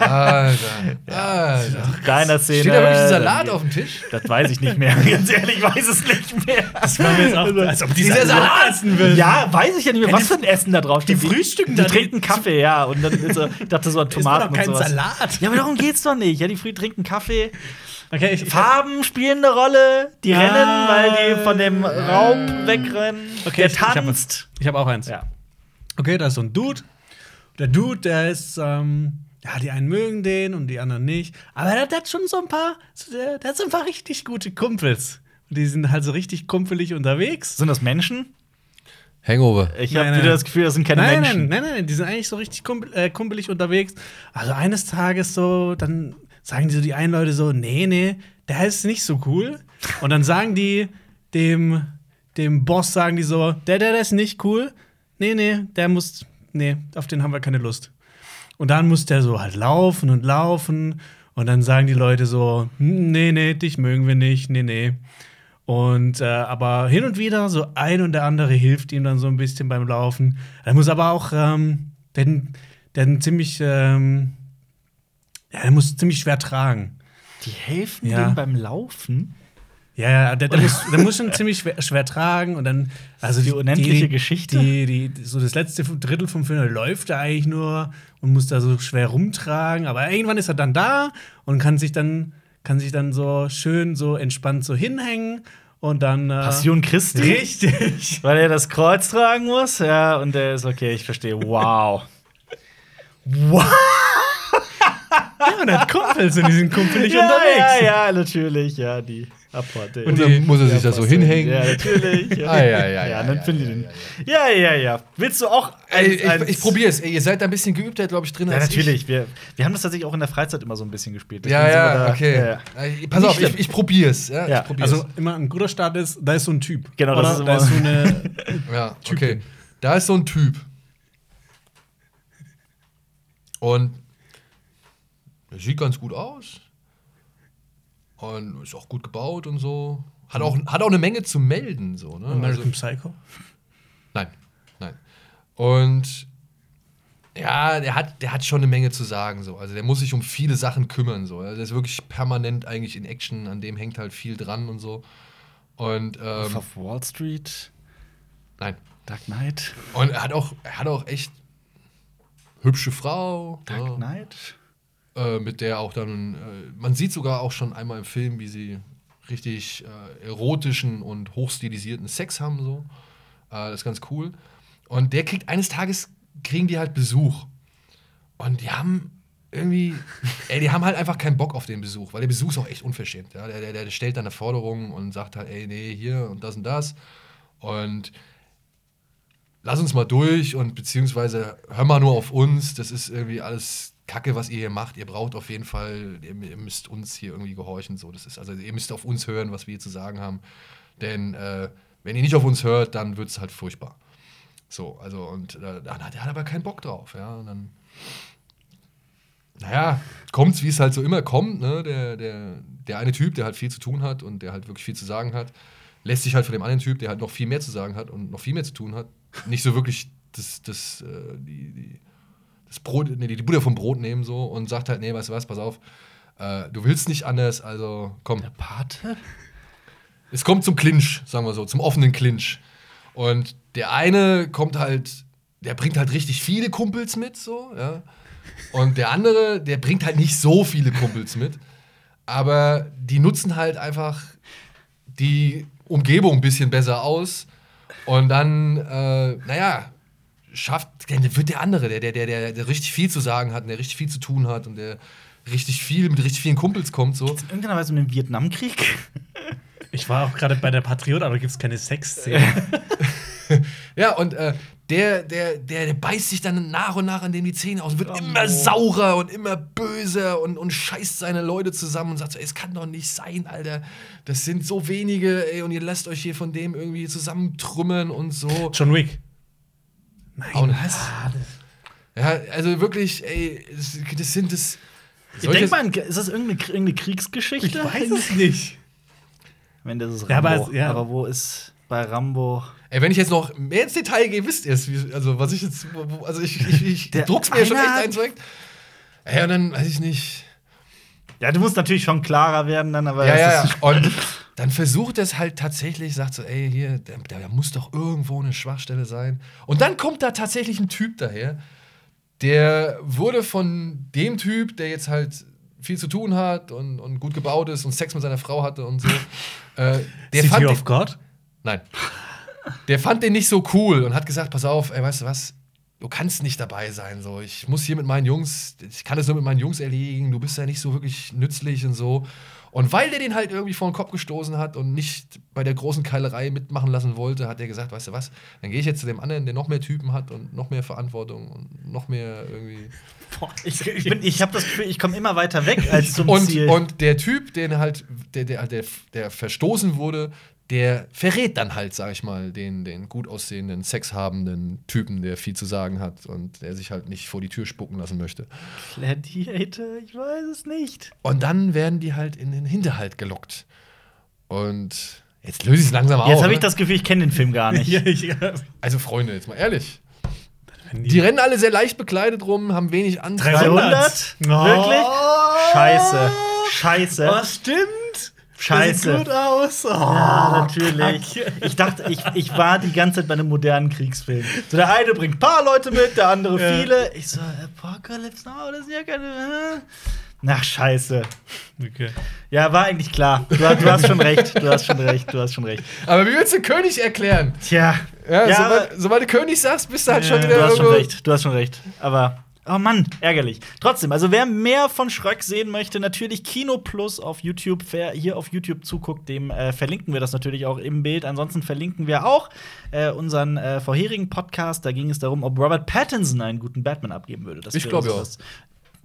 Alter. Alter. Deiner Szene. Steht da wirklich ein Salat dann- auf dem Tisch? Das weiß ich nicht mehr. Ganz ehrlich, ich weiß es nicht mehr. Das war mir jetzt auch, als ob Dieser dieser Salat Salat essen will. Ja, weiß ich ja nicht mehr, was für ein Essen da drauf steht. die frühstücken die, die trinken Kaffee, ja. Und dann ist so, ich dachte so an Tomaten doch kein und sowas. Salat. Ja, aber darum geht's doch nicht. Ja, die früh trinken Kaffee. Okay, ich, Farben spielen eine Rolle. Die Ah. rennen, weil die von dem Raub wegrennen. Okay, Der hab tanzt. ich habe auch eins. ja. Okay, da ist so ein Dude. Der Dude, der ist, ähm, ja, die einen mögen den und die anderen nicht. Aber der, der hat schon so ein paar, der, der hat so ein paar richtig gute Kumpels. Und die sind halt so richtig kumpelig unterwegs. Sind das Menschen? Hangover. Ich habe wieder das Gefühl, das sind keine nein, Menschen. nein, nein, nein, die sind eigentlich so richtig kumpel, äh, kumpelig unterwegs. Also eines Tages so, dann sagen die so die einen Leute so, nee, nee, der ist nicht so cool. Und dann sagen die dem, dem Boss, sagen die so, der, der, der ist nicht cool. Nee, nee, der muss, nee, auf den haben wir keine Lust. Und dann muss der so halt laufen und laufen. Und dann sagen die Leute so, hm, nee, nee, dich mögen wir nicht, nee, nee. Und äh, aber hin und wieder so ein und der andere hilft ihm dann so ein bisschen beim Laufen. Er muss aber auch, ähm, den, den ziemlich, ähm, ja, er muss ziemlich schwer tragen. Die helfen Ja. dem beim Laufen. Ja, ja, der, der, muss, der muss schon ziemlich schwer, schwer tragen und dann, also Die unendliche die, Geschichte. Die, so das letzte Drittel vom Film läuft er eigentlich nur und muss da so schwer rumtragen, aber irgendwann ist er dann da und kann sich dann, kann sich dann so schön so entspannt so hinhängen und dann. Äh, Passion Christi. Richtig. Weil er das Kreuz tragen muss. Ja, und der ist okay, ich verstehe. Wow. Ja, und er hat Kumpels und die sind kumpelig ja, unterwegs. ja, ja, natürlich. Ja, die Apporte. Und dann muss er sich da so hinhängen. Ja, natürlich. Ja, Ah, ja, ja, ja, ja, dann ja, die den. ja, Ja, ja. Willst du auch Ey, eins- ich, eins- ich probier's. Ey, ihr seid da ein bisschen geübter, glaube ich, drin Ja, als natürlich. Wir, wir haben das tatsächlich auch in der Freizeit immer so ein bisschen gespielt. Ich. Ja, ja, da- okay. ja, ja. Pass Nicht auf, ich, ich probier's. Ja, Ja, ich. Also immer ein guter Start ist, da ist so ein Typ. Genau, das ist immer- da ist so eine. ja, okay. Da ist so ein Typ. Und er sieht ganz gut aus. Und ist auch gut gebaut und so. Hat auch, hat auch eine Menge zu melden. So, ne? American Also- Psycho. Nein, nein. Und ja, der hat, der hat schon eine Menge zu sagen. So. Also der muss sich um viele Sachen kümmern. So. Also der ist wirklich permanent eigentlich in Action, an dem hängt halt viel dran und so. Und Wolf ähm, of Wall Street, nein. Dark Knight. Und er hat auch, er hat auch echt hübsche Frau. Dark ja, Knight? Äh, mit der auch dann, äh, man sieht sogar auch schon einmal im Film, wie sie richtig äh, erotischen und hochstilisierten Sex haben. So. Äh, das ist ganz cool. Und der kriegt eines Tages, kriegen die halt Besuch. Und die haben irgendwie, ey, die haben halt einfach keinen Bock auf den Besuch, weil der Besuch ist auch echt unverschämt. Ja? Der, der, der stellt dann eine Forderung und sagt halt, ey, nee, hier und das und das. Und lass uns mal durch und beziehungsweise hör mal nur auf uns. Das ist irgendwie alles Kacke, was ihr hier macht. Ihr braucht auf jeden Fall, ihr, ihr müsst uns hier irgendwie gehorchen. So, das ist, also ihr müsst auf uns hören, was wir hier zu sagen haben. Denn äh, wenn ihr nicht auf uns hört, dann wird es halt furchtbar. So, also, und äh, dann hat er aber keinen Bock drauf, ja. Und dann, naja, kommt's, wie es halt so immer kommt, ne? Der, der, der eine Typ, der halt viel zu tun hat und der halt wirklich viel zu sagen hat, lässt sich halt von dem anderen Typ, der halt noch viel mehr zu sagen hat und noch viel mehr zu tun hat, nicht so wirklich das, das, äh, die, die, das Brot, nee, die Butter vom Brot nehmen so und sagt halt, nee, weißt du was, pass auf, äh, du willst nicht anders, also komm. Der Pate? Es kommt zum Clinch, sagen wir so, zum offenen Clinch. Und der eine kommt halt, der bringt halt richtig viele Kumpels mit, so, ja. Und der andere, der bringt halt nicht so viele Kumpels mit. Aber die nutzen halt einfach die Umgebung ein bisschen besser aus. Und dann, äh, naja, schafft, dann wird der andere, der, der, der, der, der richtig viel zu sagen hat und der richtig viel zu tun hat und der richtig viel mit richtig vielen Kumpels kommt, so. In irgendeiner Weise um den Vietnamkrieg? Ich war auch gerade bei der Patriot, aber da gibt es keine Sexszene. Ja, und äh, der, der, der, der beißt sich dann nach und nach an dem die Zähne aus und wird Oh. immer saurer und immer böser und, und scheißt seine Leute zusammen und sagt so, ey, es kann doch nicht sein, Alter. Das sind so wenige, ey, und ihr lasst euch hier von dem irgendwie zusammentrümmern und so. John Wick. Ah, das- Ja, also wirklich, ey, das, das sind das. Ich denk mal, ist das irgendeine, irgendeine Kriegsgeschichte? Ich weiß es nicht. Wenn das ist Rambo. Ja, aber, aber ja. wo ist bei Rambo? Ey, wenn ich jetzt noch mehr ins Detail gehe, wisst ihr es. wie- Also, was ich jetzt. Also, ich, ich, ich Der druck's mir schon echt weg. Ey, und dann weiß ich nicht. Ja, du musst natürlich schon klarer werden dann, aber Ja, ja, ja. Und dann versucht es halt tatsächlich, sagt so, ey, hier, da, da muss doch irgendwo eine Schwachstelle sein. Und dann kommt da tatsächlich ein Typ daher, der wurde von dem Typ, der jetzt halt viel zu tun hat und, und gut gebaut ist und Sex mit seiner Frau hatte und so. äh, der City fand of den, God? Nein. Der fand den nicht so cool und hat gesagt, pass auf, ey, weißt du was? Du kannst nicht dabei sein. So. Ich muss hier mit meinen Jungs, ich kann das nur mit meinen Jungs erledigen, du bist ja nicht so wirklich nützlich und so. Und weil der den halt irgendwie vor den Kopf gestoßen hat und nicht bei der großen Keilerei mitmachen lassen wollte, hat er gesagt, weißt du was, dann gehe ich jetzt zu dem anderen, der noch mehr Typen hat und noch mehr Verantwortung und noch mehr irgendwie. Boah, ich, ich, bin- ich habe das Gefühl, ich komme immer weiter weg als zum Und, Ziel. und der Typ, den halt, der, der, der, der verstoßen wurde, der verrät dann halt, sag ich mal, den, den gut aussehenden, sexhabenden Typen, der viel zu sagen hat und der sich halt nicht vor die Tür spucken lassen möchte. Gladiator, ich weiß es nicht. Und dann werden die halt in den Hinterhalt gelockt. Und jetzt löse ich es langsam auf. Jetzt habe ich das Gefühl, ich kenne den Film gar nicht. Ja, ich, ja. Also, Freunde, jetzt mal ehrlich. Wenn Die rennen alle sehr leicht bekleidet rum, haben wenig Antrieb. 300? Oh. Wirklich? Scheiße. Scheiße. Oh, stimmt. Scheiße. Das sieht gut aus. Oh, Ja, natürlich. Kacke. Ich dachte, ich, ich war die ganze Zeit bei einem modernen Kriegsfilm. So, der eine bringt ein paar Leute mit, der andere Ja. viele. Ich so, Apocalypse Now, das sind ja keine. äh. Ach, scheiße. Okay. Ja, war eigentlich klar. Du, du hast schon recht. Du hast schon recht. Du hast schon recht. Aber wie willst du König erklären? Tja. Ja, Ja, sobald, sobald du König sagst, bist du halt schon wieder Du hast schon recht, du hast schon recht. Aber, oh Mann, ärgerlich. Trotzdem, also wer mehr von Schröck sehen möchte, natürlich Kino Plus auf YouTube. Wer hier auf YouTube zuguckt, dem äh, verlinken wir das natürlich auch im Bild. Ansonsten verlinken wir auch äh, unseren äh, vorherigen Podcast. Da ging es darum, ob Robert Pattinson einen guten Batman abgeben würde. Das Ich glaube so ja. das-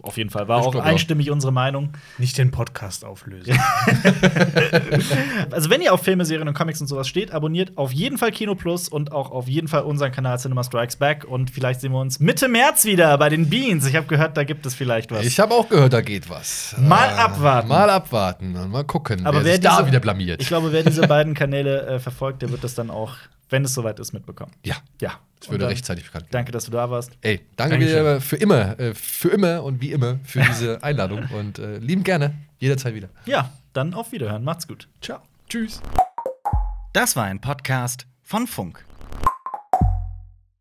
auf jeden Fall. War Ich auch glaub auch. einstimmig unsere Meinung. Nicht den Podcast auflösen. Also, wenn ihr auf Filme, Serien und Comics und sowas steht, abonniert auf jeden Fall Kino Plus und auch auf jeden Fall unseren Kanal Cinema Strikes Back. Und vielleicht sehen wir uns Mitte März wieder bei den Beans. Ich habe gehört, da gibt es vielleicht was. Ich habe auch gehört, da geht was. Mal Äh, abwarten. Mal abwarten und mal gucken, Aber wer, wer sich da diese- wieder blamiert. Ich glaube, wer diese beiden Kanäle äh, verfolgt, der wird das dann auch, wenn es soweit ist, mitbekommen. ja, Ja. es würde dann rechtzeitig bekannt werden. Danke, dass du da warst. Ey, danke dir für immer, äh, für immer und wie immer für diese Einladung und äh, lieben gerne jederzeit wieder. Ja, dann auf Wiederhören. Macht's gut. Ciao. Tschüss. Das war ein Podcast von Funk.